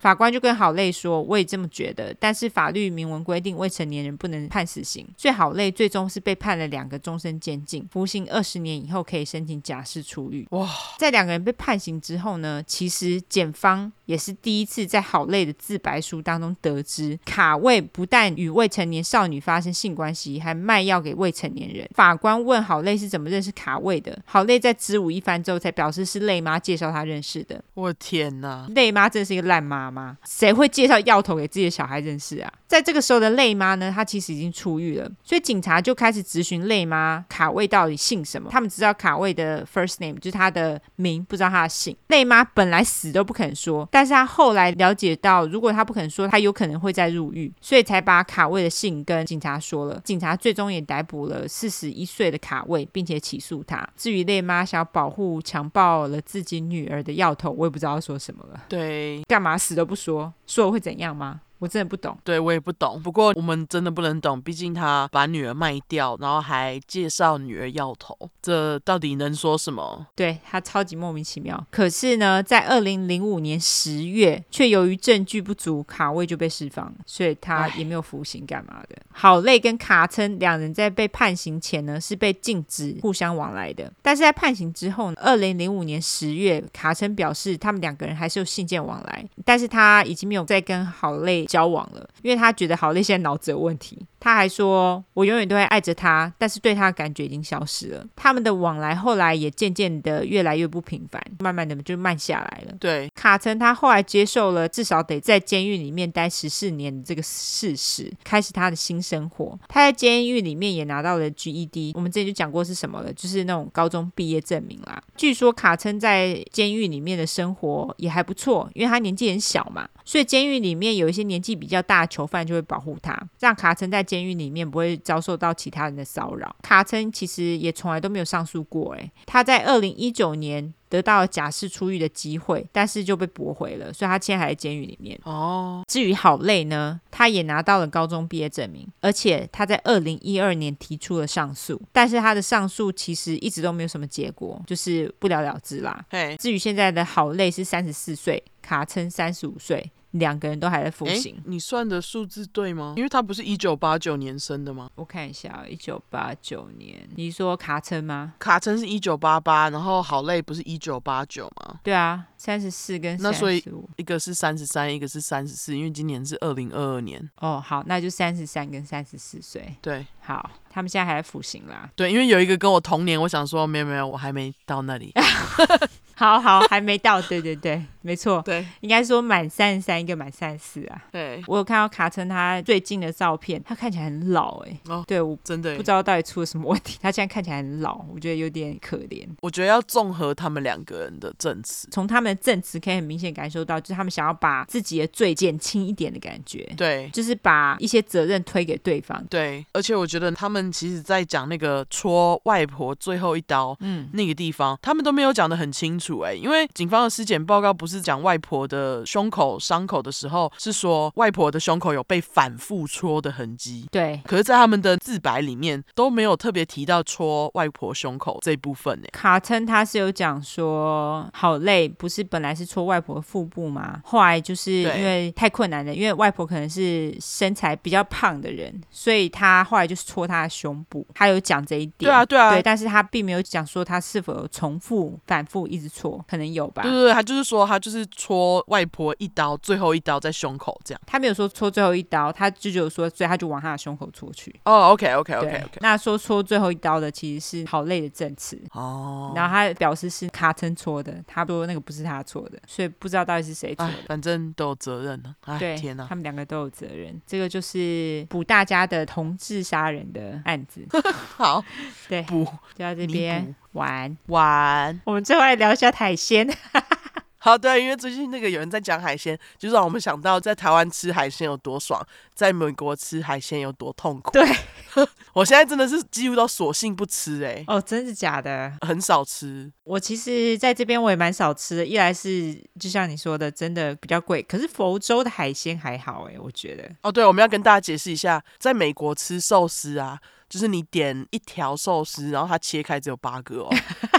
法官就跟郝蕾说，我也这么觉得，但是法律明文规定未成年人不能判死刑，所以郝蕾最终。终是被判了两个终身监禁，服刑二十年以后可以申请假释出狱。哇，在两个人被判刑之后呢，其实检方也是第一次在好累的自白书当中得知，卡位不但与未成年少女发生性关系，还卖药给未成年人。法官问好累是怎么认识卡位的，好累在支吾一番之后，才表示是累妈介绍他认识的。我天哪，累妈真是一个烂妈妈，谁会介绍药头给自己的小孩认识啊？在这个时候的累妈呢，她其实已经出狱了，所以警察就开始质询累妈卡位到底姓什么。他们知道卡位的 first name 就是他的名，不知道他的姓。累妈本来死都不肯说，但是他后来了解到，如果他不肯说，他有可能会再入狱，所以才把卡位的姓跟警察说了。警察最终也逮捕了四十一岁的卡位，并且起诉他。至于累妈想要保护强暴了自己女儿的药头，我也不知道要说什么了。对，干嘛死都不说，说了会怎样吗？我真的不懂，对，我也不懂。不过我们真的不能懂，毕竟他把女儿卖掉，然后还介绍女儿要头，这到底能说什么？对，他超级莫名其妙。可是呢，在二零零五年十月，却由于证据不足，卡位就被释放，所以他也没有服刑干嘛的。好累跟卡称两人在被判刑前呢，是被禁止互相往来的。但是在判刑之后，二零零五年十月，卡称表示他们两个人还是有信件往来，但是他已经没有再跟郝蕾交往了，因为他觉得郝丽现在脑子有问题。他还说：“我永远都会爱着他，但是对他的感觉已经消失了。”他们的往来后来也渐渐的越来越不频繁，慢慢的就慢下来了。对，卡称他后来接受了至少得在监狱里面待十四年的这个事实，开始他的新生活。他在监狱里面也拿到了 GED，我们之前就讲过是什么了，就是那种高中毕业证明啦。据说卡称在监狱里面的生活也还不错，因为他年纪很小嘛，所以监狱里面有一些年纪比较大的囚犯就会保护他，让卡称在监监狱里面不会遭受到其他人的骚扰。卡称其实也从来都没有上诉过，诶，他在二零一九年得到了假释出狱的机会，但是就被驳回了，所以他现在还在监狱里面。哦，至于好累呢，他也拿到了高中毕业证明，而且他在二零一二年提出了上诉，但是他的上诉其实一直都没有什么结果，就是不了了之啦。嘿，至于现在的好累是三十四岁，卡称三十五岁。两个人都还在服刑。你算的数字对吗？因为他不是一九八九年生的吗？我看一下，一九八九年。你说卡称吗？卡称是一九八八，然后好累不是一九八九吗？对啊，三十四跟。那所以一个是三十三，一个是三十四，因为今年是二零二二年。哦，好，那就三十三跟三十四岁。对，好，他们现在还在服刑啦。对，因为有一个跟我同年，我想说没有没有，我还没到那里。好好，还没到，对对对，没错，对，应该说满三十三，一个满三十四啊。对，我有看到卡称他最近的照片，他看起来很老哎。哦，对，我真的不知道到底出了什么问题，他现在看起来很老，我觉得有点可怜。我觉得要综合他们两个人的证词，从他们的证词可以很明显感受到，就是他们想要把自己的罪减轻一点的感觉。对，就是把一些责任推给对方。对，而且我觉得他们其实在讲那个戳外婆最后一刀，嗯，那个地方他们都没有讲得很清楚。楚哎、欸，因为警方的尸检报告不是讲外婆的胸口伤口的时候，是说外婆的胸口有被反复戳的痕迹。对，可是，在他们的自白里面都没有特别提到戳外婆胸口这一部分呢、欸。卡称他是有讲说，好累，不是本来是戳外婆的腹部嘛？后来就是因为太困难了，因为外婆可能是身材比较胖的人，所以他后来就是戳她的胸部。他有讲这一点。对啊，对啊，对，但是他并没有讲说他是否有重复、反复一直戳，可能有吧。对对对，他就是说他就是戳外婆一刀，最后一刀在胸口这样。他没有说戳最后一刀，他就只有说，所以他就往他的胸口戳去。哦，OK，OK，OK，OK。那说戳最后一刀的其实是好累的证词。哦。然后他表示是卡称戳的，他说那个不是他错的，所以不知道到底是谁错的。反正都有责任呢。对，天哪，他们两个都有责任。这个就是补大家的同志杀人的案子。好。对，补就到这边玩玩。我们最后来聊一下海鲜。好，对，因为最近那个有人在讲海鲜，就让我们想到在台湾吃海鲜有多爽，在美国吃海鲜有多痛苦。对，我现在真的是几乎都索性不吃哎、欸。哦，真的假的？很少吃。我其实在这边我也蛮少吃的，一来是就像你说的，真的比较贵。可是佛州的海鲜还好哎、欸，我觉得。哦，对，我们要跟大家解释一下，在美国吃寿司啊。就是你点一条寿司，然后它切开只有八个哦，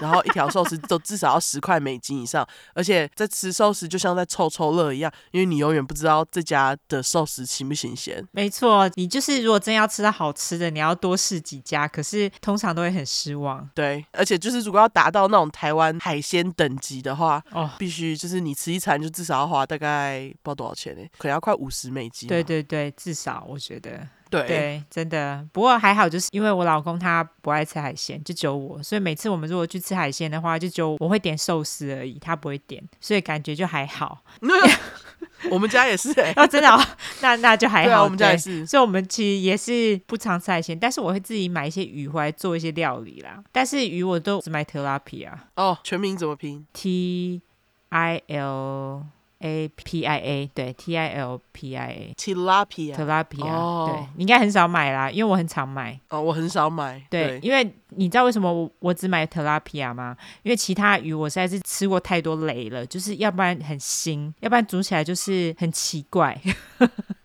然后一条寿司都至少要十块美金以上，而且在吃寿司就像在凑凑乐一样，因为你永远不知道这家的寿司新不新鲜。没错，你就是如果真要吃到好吃的，你要多试几家，可是通常都会很失望。对，而且就是如果要达到那种台湾海鲜等级的话，哦，必须就是你吃一餐就至少要花大概不知道多少钱呢？可能要快五十美金。对对对，至少我觉得。对，对，真的。不过还好，就是因为我老公他不爱吃海鲜，就只有我，所以每次我们如果去吃海鲜的话，就只有我会点寿司而已，他不会点，所以感觉就还好。我们家也是哎、欸，哦，真的、哦，那那就还好。啊、我们家也是，所以我们其实也是不常吃海鲜，但是我会自己买一些鱼回来做一些料理啦。但是鱼我都只买特拉皮啊。哦，全名怎么拼？T I L。A P I A 对 T I L P I A，Tilapia Tilapia 对，你应该很少买啦，因为我很常买。哦，我很少买。对，对因为你知道为什么我我只买 Tilapia 吗？因为其他鱼我实在是吃过太多雷了，就是要不然很腥，要不然煮起来就是很奇怪。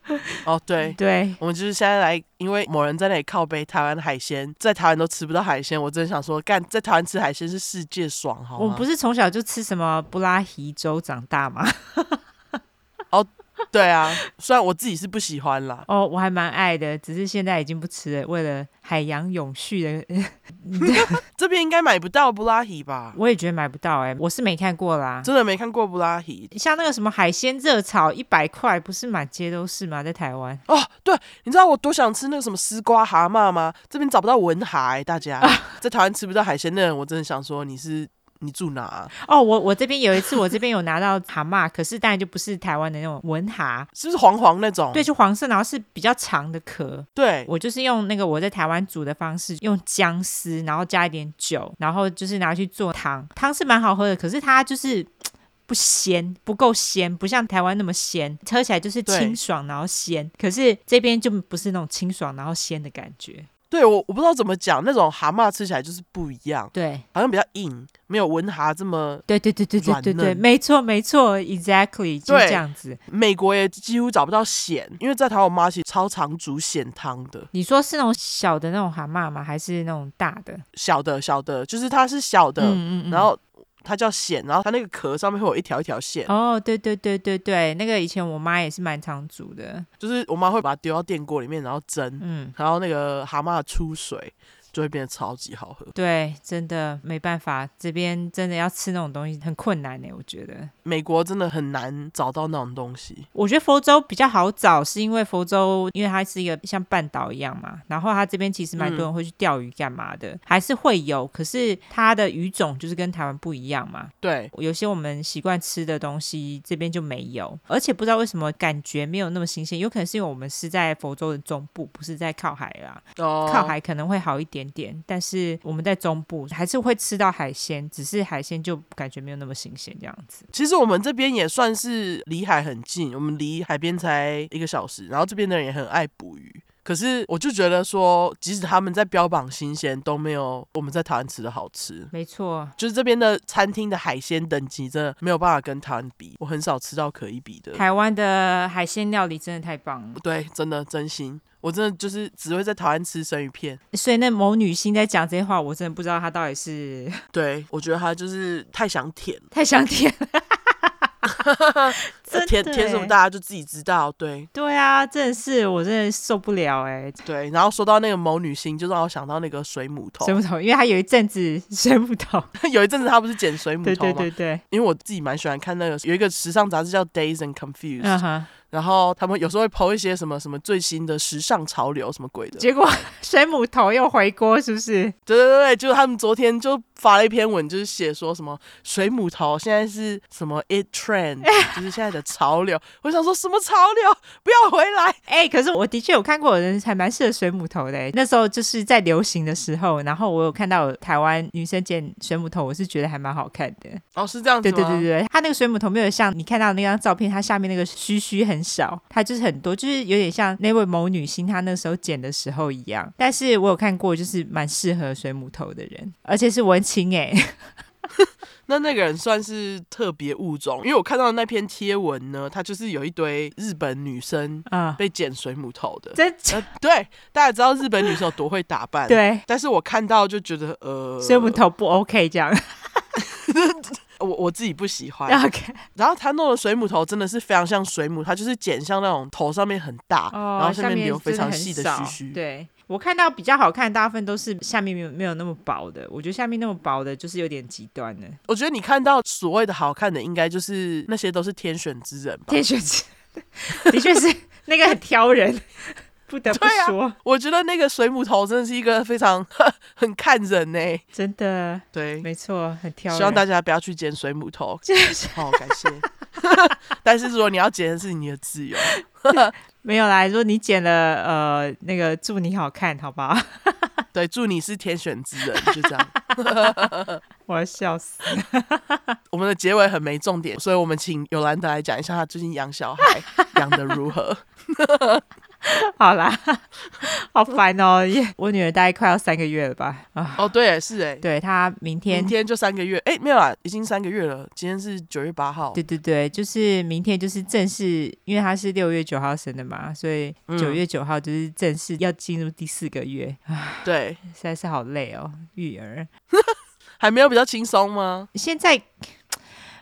哦，对 对，我们就是现在来，因为某人在那里靠背台湾海鲜，在台湾都吃不到海鲜，我真的想说，干在台湾吃海鲜是世界爽，好吗？我不是从小就吃什么布拉提粥长大吗？哦。对啊，虽然我自己是不喜欢啦。哦，我还蛮爱的，只是现在已经不吃了，为了海洋永续的。这边应该买不到布拉提吧？我也觉得买不到哎、欸，我是没看过啦，真的没看过布拉提。像那个什么海鲜热炒一百块，不是满街都是吗？在台湾哦，对，你知道我多想吃那个什么丝瓜蛤蟆吗？这边找不到文蛤、欸，大家、啊、在台湾吃不到海鲜的人，我真的想说你是。你住哪、啊？哦，我我这边有一次，我这边有拿到蛤蟆，可是当然就不是台湾的那种文蛤，是不是黄黄那种？对，就黄色，然后是比较长的壳。对，我就是用那个我在台湾煮的方式，用姜丝，然后加一点酒，然后就是拿去做汤，汤是蛮好喝的，可是它就是 不鲜，不够鲜，不像台湾那么鲜，喝起来就是清爽然后鲜，可是这边就不是那种清爽然后鲜的感觉。对，我我不知道怎么讲，那种蛤蟆吃起来就是不一样，对，好像比较硬，没有文蛤这么对对对对对对对，没错没错，exactly 就是这样子。美国也几乎找不到蚬，因为在台湾我妈其实超常煮蚬汤的。你说是那种小的那种蛤蟆吗？还是那种大的？小的小的，就是它是小的，嗯嗯嗯，然后。它叫蚬，然后它那个壳上面会有一条一条线。哦，对对对对对，那个以前我妈也是蛮常煮的，就是我妈会把它丢到电锅里面，然后蒸，嗯，然后那个蛤蟆出水。就会变得超级好喝。对，真的没办法，这边真的要吃那种东西很困难呢。我觉得美国真的很难找到那种东西。我觉得佛州比较好找，是因为佛州因为它是一个像半岛一样嘛，然后它这边其实蛮多人会去钓鱼干嘛的，嗯、还是会有。可是它的鱼种就是跟台湾不一样嘛。对，有些我们习惯吃的东西这边就没有，而且不知道为什么感觉没有那么新鲜，有可能是因为我们是在佛州的中部，不是在靠海啦。哦，靠海可能会好一点。点，但是我们在中部还是会吃到海鲜，只是海鲜就感觉没有那么新鲜这样子。其实我们这边也算是离海很近，我们离海边才一个小时，然后这边的人也很爱捕鱼。可是我就觉得说，即使他们在标榜新鲜，都没有我们在台湾吃的好吃。没错，就是这边的餐厅的海鲜等级真的没有办法跟台湾比，我很少吃到可以比的。台湾的海鲜料理真的太棒了。对，真的真心，我真的就是只会在台湾吃生鱼片。所以那某女星在讲这些话，我真的不知道她到底是 对，我觉得她就是太想舔，太想舔。填填什么，大家就自己知道。对，对啊，真的是我真的受不了哎、欸。对，然后说到那个某女星，就让我想到那个水母头。水母头，因为她有一阵子 水母头，有一阵子她不是剪水母头吗？对对对对。因为我自己蛮喜欢看那个，有一个时尚杂志叫《Dazed and Confused》。Uh huh. 然后他们有时候会 po 一些什么什么最新的时尚潮流什么鬼的，结果 水母头又回锅，是不是？对对对，就是他们昨天就发了一篇文，就是写说什么水母头现在是什么 it trend，就是现在的潮流。我想说什么潮流？不要回来！哎、欸，可是我的确有看过有人还蛮适合水母头的，那时候就是在流行的时候，然后我有看到台湾女生剪水母头，我是觉得还蛮好看的。哦，是这样子吗？对对对对，他那个水母头没有像你看到的那张照片，它下面那个须须很少，它就是很多，就是有点像那位某女星她那时候剪的时候一样。但是我有看过，就是蛮适合水母头的人，而且是文青哎。那那个人算是特别物种，因为我看到的那篇贴文呢，他就是有一堆日本女生啊被剪水母头的。真、呃、对，大家知道日本女生有多会打扮。对，但是我看到就觉得呃，水母头不 OK 这样。我我自己不喜欢。OK，然后他弄的水母头真的是非常像水母，他就是剪像那种头上面很大，哦、然后下面留非常细的须须。对，我看到比较好看，大部分都是下面没有没有那么薄的。我觉得下面那么薄的，就是有点极端的。我觉得你看到所谓的好看的，应该就是那些都是天选之人吧？天选之人，的确是那个很挑人。不得不说、啊，我觉得那个水母头真的是一个非常 很看人呢、欸，真的，对，没错，很挑。希望大家不要去捡水母头，好、哦，感谢。但是如果你要剪的是你的自由，没有啦。如果你剪了，呃，那个祝你好看，好不好？对，祝你是天选之人，就这样。我要笑死。我们的结尾很没重点，所以我们请尤兰德来讲一下他最近养小孩养的如何。好啦，好烦哦！我女儿大概快要三个月了吧？啊，哦，对，是哎，对，她明天明天就三个月，哎，没有啦，已经三个月了。今天是九月八号，对对对，就是明天就是正式，因为她是六月九号生的嘛，所以九月九号就是正式要进入第四个月。啊，对，实在是好累哦，育儿 还没有比较轻松吗？现在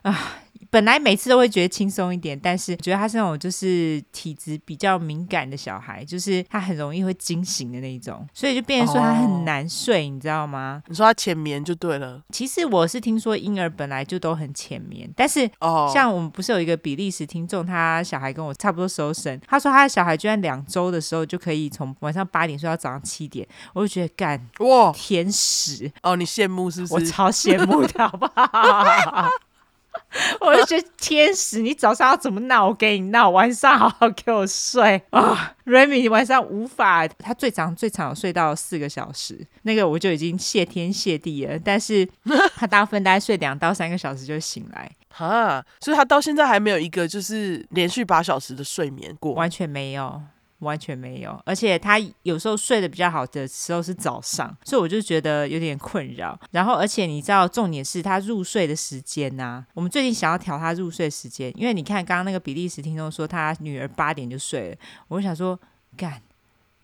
啊。本来每次都会觉得轻松一点，但是觉得他是那种就是体质比较敏感的小孩，就是他很容易会惊醒的那一种，所以就变成说他很难睡，哦、你知道吗？你说他浅眠就对了。其实我是听说婴儿本来就都很浅眠，但是哦像我们不是有一个比利时听众，他小孩跟我差不多时候生，他说他的小孩居然两周的时候就可以从晚上八点睡到早上七点，我就觉得干哇天使哦，你羡慕是不是？我超羡慕的，好不好？我就觉得天使，你早上要怎么闹，我给你闹；晚上好好给我睡 啊。Remy 晚上无法，他最长最长睡到四个小时，那个我就已经谢天谢地了。但是他大部分大概睡两到三个小时就醒来，哈，所以他到现在还没有一个就是连续八小时的睡眠过，完全没有。完全没有，而且他有时候睡得比较好的时候是早上，所以我就觉得有点困扰。然后，而且你知道，重点是他入睡的时间呐、我们最近想要调他入睡时间，因为你看刚刚那个比利时听众说他女儿八点就睡了，我就想说干。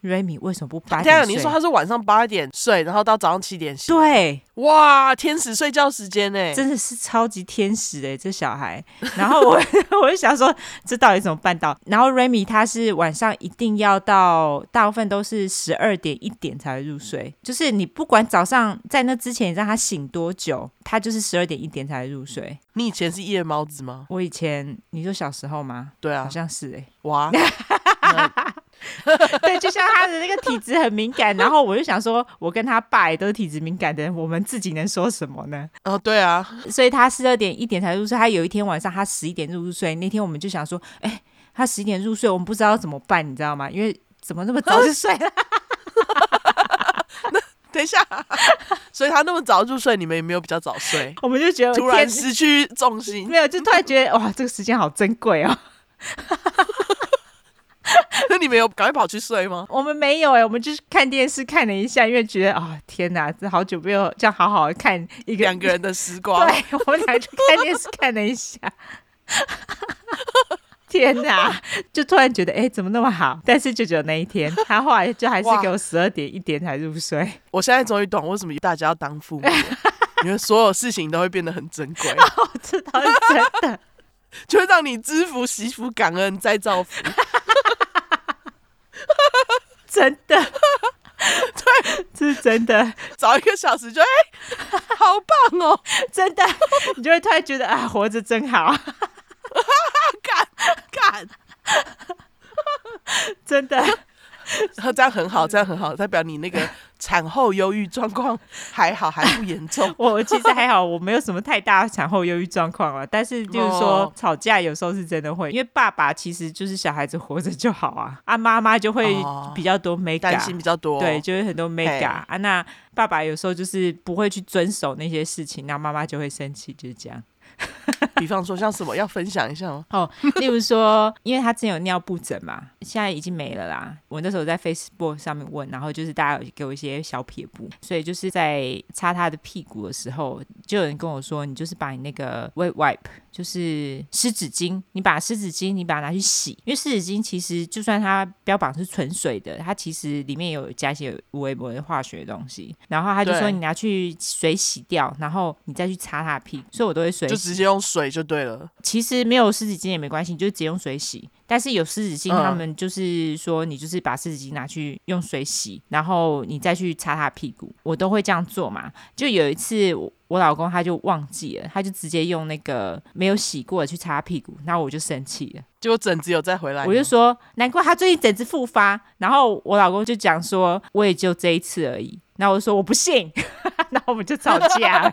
Remy 为什么不八点睡？你说他是晚上八点睡，然后到早上七点醒。对，哇，天使睡觉时间呢？真的是超级天使哎，这小孩。然后我 我就想说，这到底怎么办到？然后 Remy 他是晚上一定要到，大部分都是十二点一点才入睡。就是你不管早上在那之前你让他醒多久，他就是十二点一点才入睡。你以前是夜猫子吗？我以前，你说小时候吗？对啊，好像是哎。哇。对，就像他的那个体质很敏感，然后我就想说，我跟他爸也都是体质敏感的人，我们自己能说什么呢？哦，对啊，所以他十二点一点才入睡，他有一天晚上他十一点入睡，那天我们就想说，哎，他十一点入睡，我们不知道要怎么办，你知道吗？因为怎么那么早就睡了？那等一下，所以他那么早入睡，你们也没有比较早睡？我们就觉得突然失去重心，没有，就突然觉得哇，这个时间好珍贵哦。那你们有赶快跑去睡吗？我们没有哎、欸，我们就是看电视看了一下，因为觉得啊、哦，天哪，这好久没有这样好好的看一个两个人的时光。对，我们俩去看电视看了一下。天哪！就突然觉得，哎、欸，怎么那么好？但是就只有那一天，他后来就还是给我十二点一点才入睡。我现在终于懂为什么大家要当父母，因为所有事情都会变得很珍贵。哦，这倒是真的，就会让你知福、惜福、感恩、再造福。真的，对，这是真的。早一个小时就哎、欸，好棒哦！真的，你就会突然觉得啊，活着真好。干干，真的，这样很好，这样很好，代表你那个 产后忧郁状况还好，还不严重。我其实还好，我没有什么太大的产后忧郁状况啊。但是就是说、哦、吵架有时候是真的会，因为爸爸其实就是小孩子活着就好啊，啊妈妈就会比较多没感，担心比较多，对，就会很多没感啊。那爸爸有时候就是不会去遵守那些事情，那妈妈就会生气，就是这样。比方说像什么要分享一下吗？哦，例如说，因为他之前有尿布疹嘛，现在已经没了啦。我那时候在 Facebook 上面问，然后就是大家有给我一些小撇步，所以就是在擦他的屁股的时候，就有人跟我说，你就是把你那个 wet wipe，就是湿纸巾，你把湿纸巾你把它拿去洗，因为湿纸巾其实就算它标榜是纯水的，它其实里面有加一些微波的化学的东西。然后他就说你拿去水洗掉，然后你再去擦他的屁股，所以我都会水洗。直接用水就对了。其实没有湿纸巾也没关系，你就直接用水洗。但是有湿纸巾，他们就是说，你就是把湿纸巾拿去用水洗，然后你再去擦他屁股。我都会这样做嘛。就有一次，我老公他就忘记了，他就直接用那个没有洗过的去擦屁股，然后我就生气了。结果疹子有再回来，我就说难怪他最近疹子复发。然后我老公就讲说，我也就这一次而已。然后我就说我不信，然后我们就吵架了。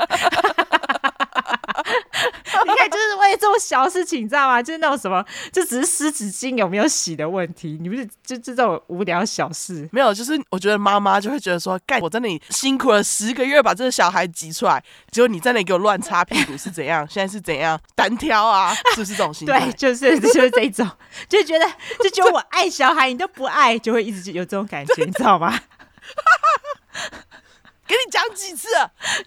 你看，就是为了这种小事情，你知道吗？就是那种什么，就只是湿纸巾有没有洗的问题。你不是就就这种无聊小事？没有，就是我觉得妈妈就会觉得说，干，我在那里辛苦了十个月把这个小孩挤出来，结果你在那里给我乱擦屁股是怎样？现在是怎样单挑啊？是不是这种心态？对，就是就是这种，就觉得就觉得我爱小孩，你都不爱，就会一直有这种感觉，你知道吗？给你讲几次，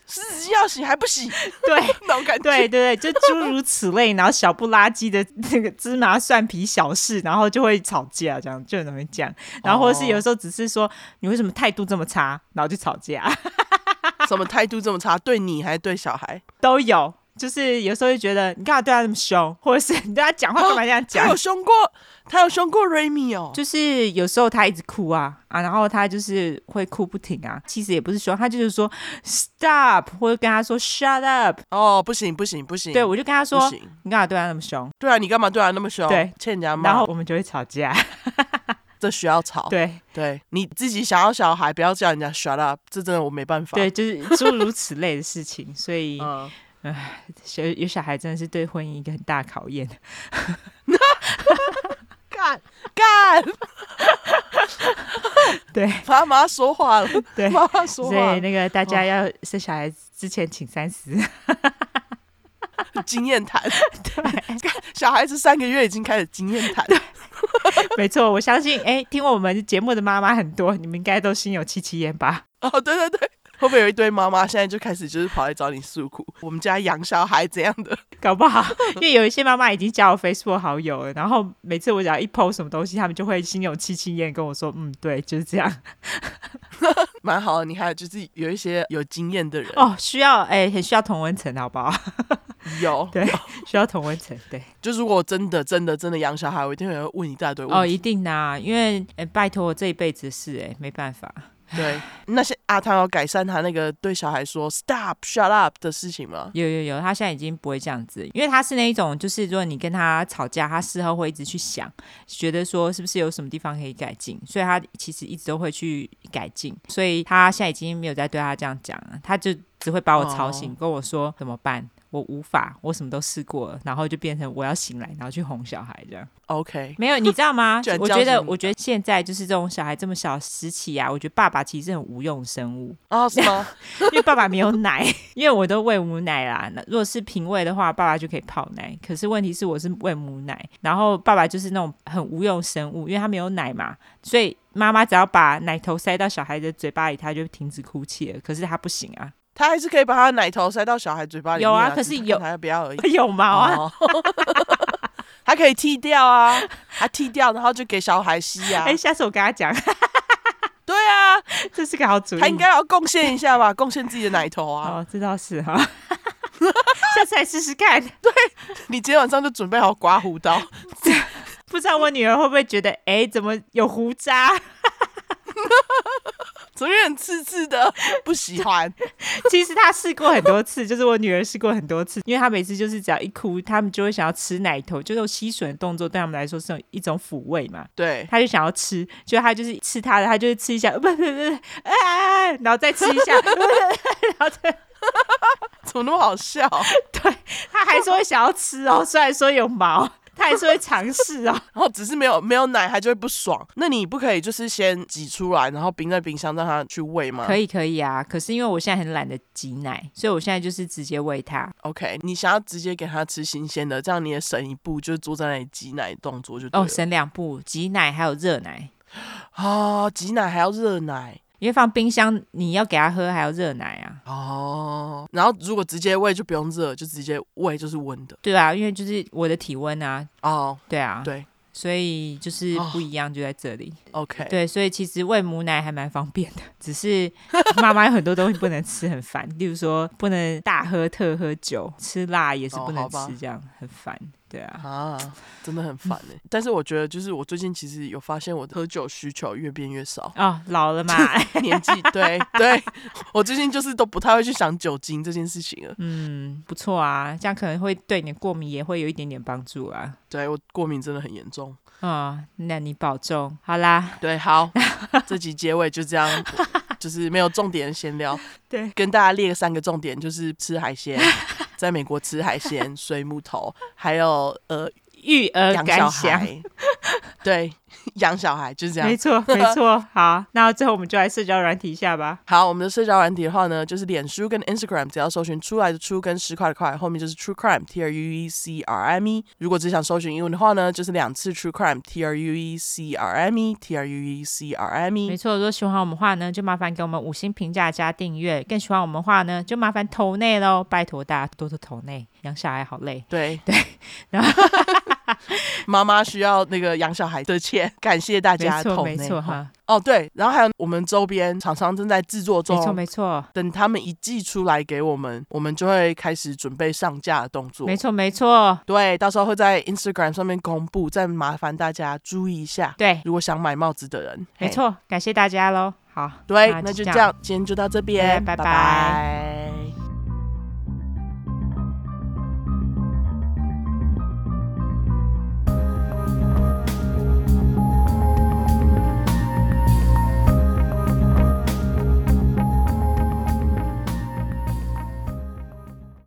湿纸巾要洗还不洗？对，那种感觉，对对对，就诸如此类，然后小不拉几的那个芝麻蒜皮小事，然后就会吵架，这样就很容易讲。然后或者是有时候只是说你为什么态度这么差，然后就吵架。什么态度这么差？对你还是对小孩都有。就是有时候就觉得你干嘛对他那么凶，或者是你对他讲话干嘛这样讲？他有凶过，他有凶过 Remy 哦。就是有时候他一直哭啊啊，然后他就是会哭不停啊。其实也不是凶，他就是说 stop，或者跟他说 shut up。哦，不行不行不行。对，我就跟他说，你干嘛对他那么凶？对啊，你干嘛对他那么凶？对，欠人家骂。然后我们就会吵架。这需要吵。对对，你自己想要小孩，不要叫人家 shut up，这真的我没办法。对，就是诸如此类的事情，所以。嗯唉，有有小孩真的是对婚姻一个很大考验。干 干，对，妈妈说话了，对，妈妈说话。所以那个大家要生小孩之前请三思。经验谈，对，小孩子三个月已经开始经验谈。没错，我相信，哎，听我们节目的妈妈很多，你们应该都心有戚戚焉吧？哦，对对对。会不会有一堆妈妈现在就开始就是跑来找你诉苦？我们家养小孩怎样的？搞不好，因为有一些妈妈已经加我 Facebook 好友了，然后每次我只要一 post 什么东西，他们就会心有戚戚焉跟我说：“嗯，对，就是这样。”蛮好的，你还有就是有一些有经验的人哦，需要哎，很需要同温层，好不好？有对，需要同温层。对，就如果真的真的真的养小孩，我一定会问一大堆问题。哦，一定的啊，因为哎，拜托我这一辈子的事哎，没办法。对，那些阿汤要改善他那个对小孩说 “stop, shut up” 的事情吗？有有有，他现在已经不会这样子，因为他是那一种，就是如果你跟他吵架，他事后会一直去想，觉得说是不是有什么地方可以改进，所以他其实一直都会去改进，所以他现在已经没有再对他这样讲了，他就。只会把我吵醒，跟我说怎么办。我无法，我什么都试过了，然后就变成我要醒来，然后去哄小孩这样。OK，没有，你知道吗？我觉得，我觉得现在就是这种小孩这么小时期啊，我觉得爸爸其实是很无用的生物哦，是吗？因为爸爸没有奶，因为我都喂母奶啦。那如果是平喂的话，爸爸就可以泡奶。可是问题是我是喂母奶，然后爸爸就是那种很无用生物，因为他没有奶嘛，所以妈妈只要把奶头塞到小孩的嘴巴里，他就停止哭泣了。可是他不行啊。他还是可以把他的奶头塞到小孩嘴巴里面。有啊，可是有还要不要而已。有毛啊，他可以剃掉啊，他剃掉，然后就给小孩吸啊。哎，下次我跟他讲。对啊，这是个好主意。他应该要贡献一下吧，贡献自己的奶头啊。哦，这倒是哈。下次来试试看。对，你今天晚上就准备好刮胡刀。不知道我女儿会不会觉得，哎，怎么有胡渣？总有点刺刺的，不喜欢。其实他试过很多次，就是我女儿试过很多次，因为她每次就是只要一哭，他们就会想要吃奶头，就是吸吮的动作对他们来说是一种抚慰嘛。对，他就想要吃，就他就是吃他的，他就是吃一下，不不不，哎，然后再吃一下，然后再，怎么那么好笑？对，他还说会想要吃哦，虽然说有毛。他还是会尝试啊，然后只是没有没有奶，他就会不爽。那你不可以就是先挤出来，然后冰在冰箱让他去喂吗？可以可以啊，可是因为我现在很懒得挤奶，所以我现在就是直接喂他。OK，你想要直接给他吃新鲜的，这样你也省一步，就是坐在那里挤奶动作就哦，省两步，挤奶还有热奶啊，挤奶还要热奶。因为放冰箱，你要给他喝还要热奶啊。哦，然后如果直接喂就不用热，就直接喂就是温的。对啊，因为就是我的体温啊。哦，对啊，对，所以就是不一样，就在这里。哦、OK，对，所以其实喂母奶还蛮方便的，只是妈妈有很多东西不能吃，很烦。例如说，不能大喝特喝酒，吃辣也是不能吃，这样、哦、很烦。对啊，啊，真的很烦呢。但是我觉得，就是我最近其实有发现，我的喝酒需求越变越少。哦，老了嘛，年纪对对，我最近就是都不太会去想酒精这件事情了。嗯，不错啊，这样可能会对你的过敏也会有一点点帮助啊。对，我过敏真的很严重。哦，那你保重。好啦，对，好，这集结尾就这样，就是没有重点闲聊。对，跟大家列个三个重点，就是吃海鲜。在美国吃海鲜、水木头，还有呃育儿养小孩，对，养小孩就是这样，没错 没错。好，那最后我们就来社交软体一下吧。好，我们的社交软体的话呢，就是脸书跟 Instagram，只要搜寻出来的出跟十块的块，后面就是 True Crime T R U E C R M E。如果只想搜寻英文的话呢，就是两次 True Crime T R U E C R M E，T R U E C R M E。没错，如果喜欢我们的话呢，就麻烦给我们五星评价加订阅。更喜欢我们的话呢，就麻烦投内喽，拜托大家多多投内，养小孩好累。对对，然后。妈妈需要那个养小孩的钱，感谢大家投内。没错哈。哦，对，然后还有我们周边厂商正在制作中，没错没错。等他们一寄出来给我们，我们就会开始准备上架的动作。没错没错。对，到时候会在 Instagram 上面公布，再麻烦大家注意一下。对，如果想买帽子的人，没错，感谢大家喽。好，对，那就这样，今天就到这边，拜拜。拜拜。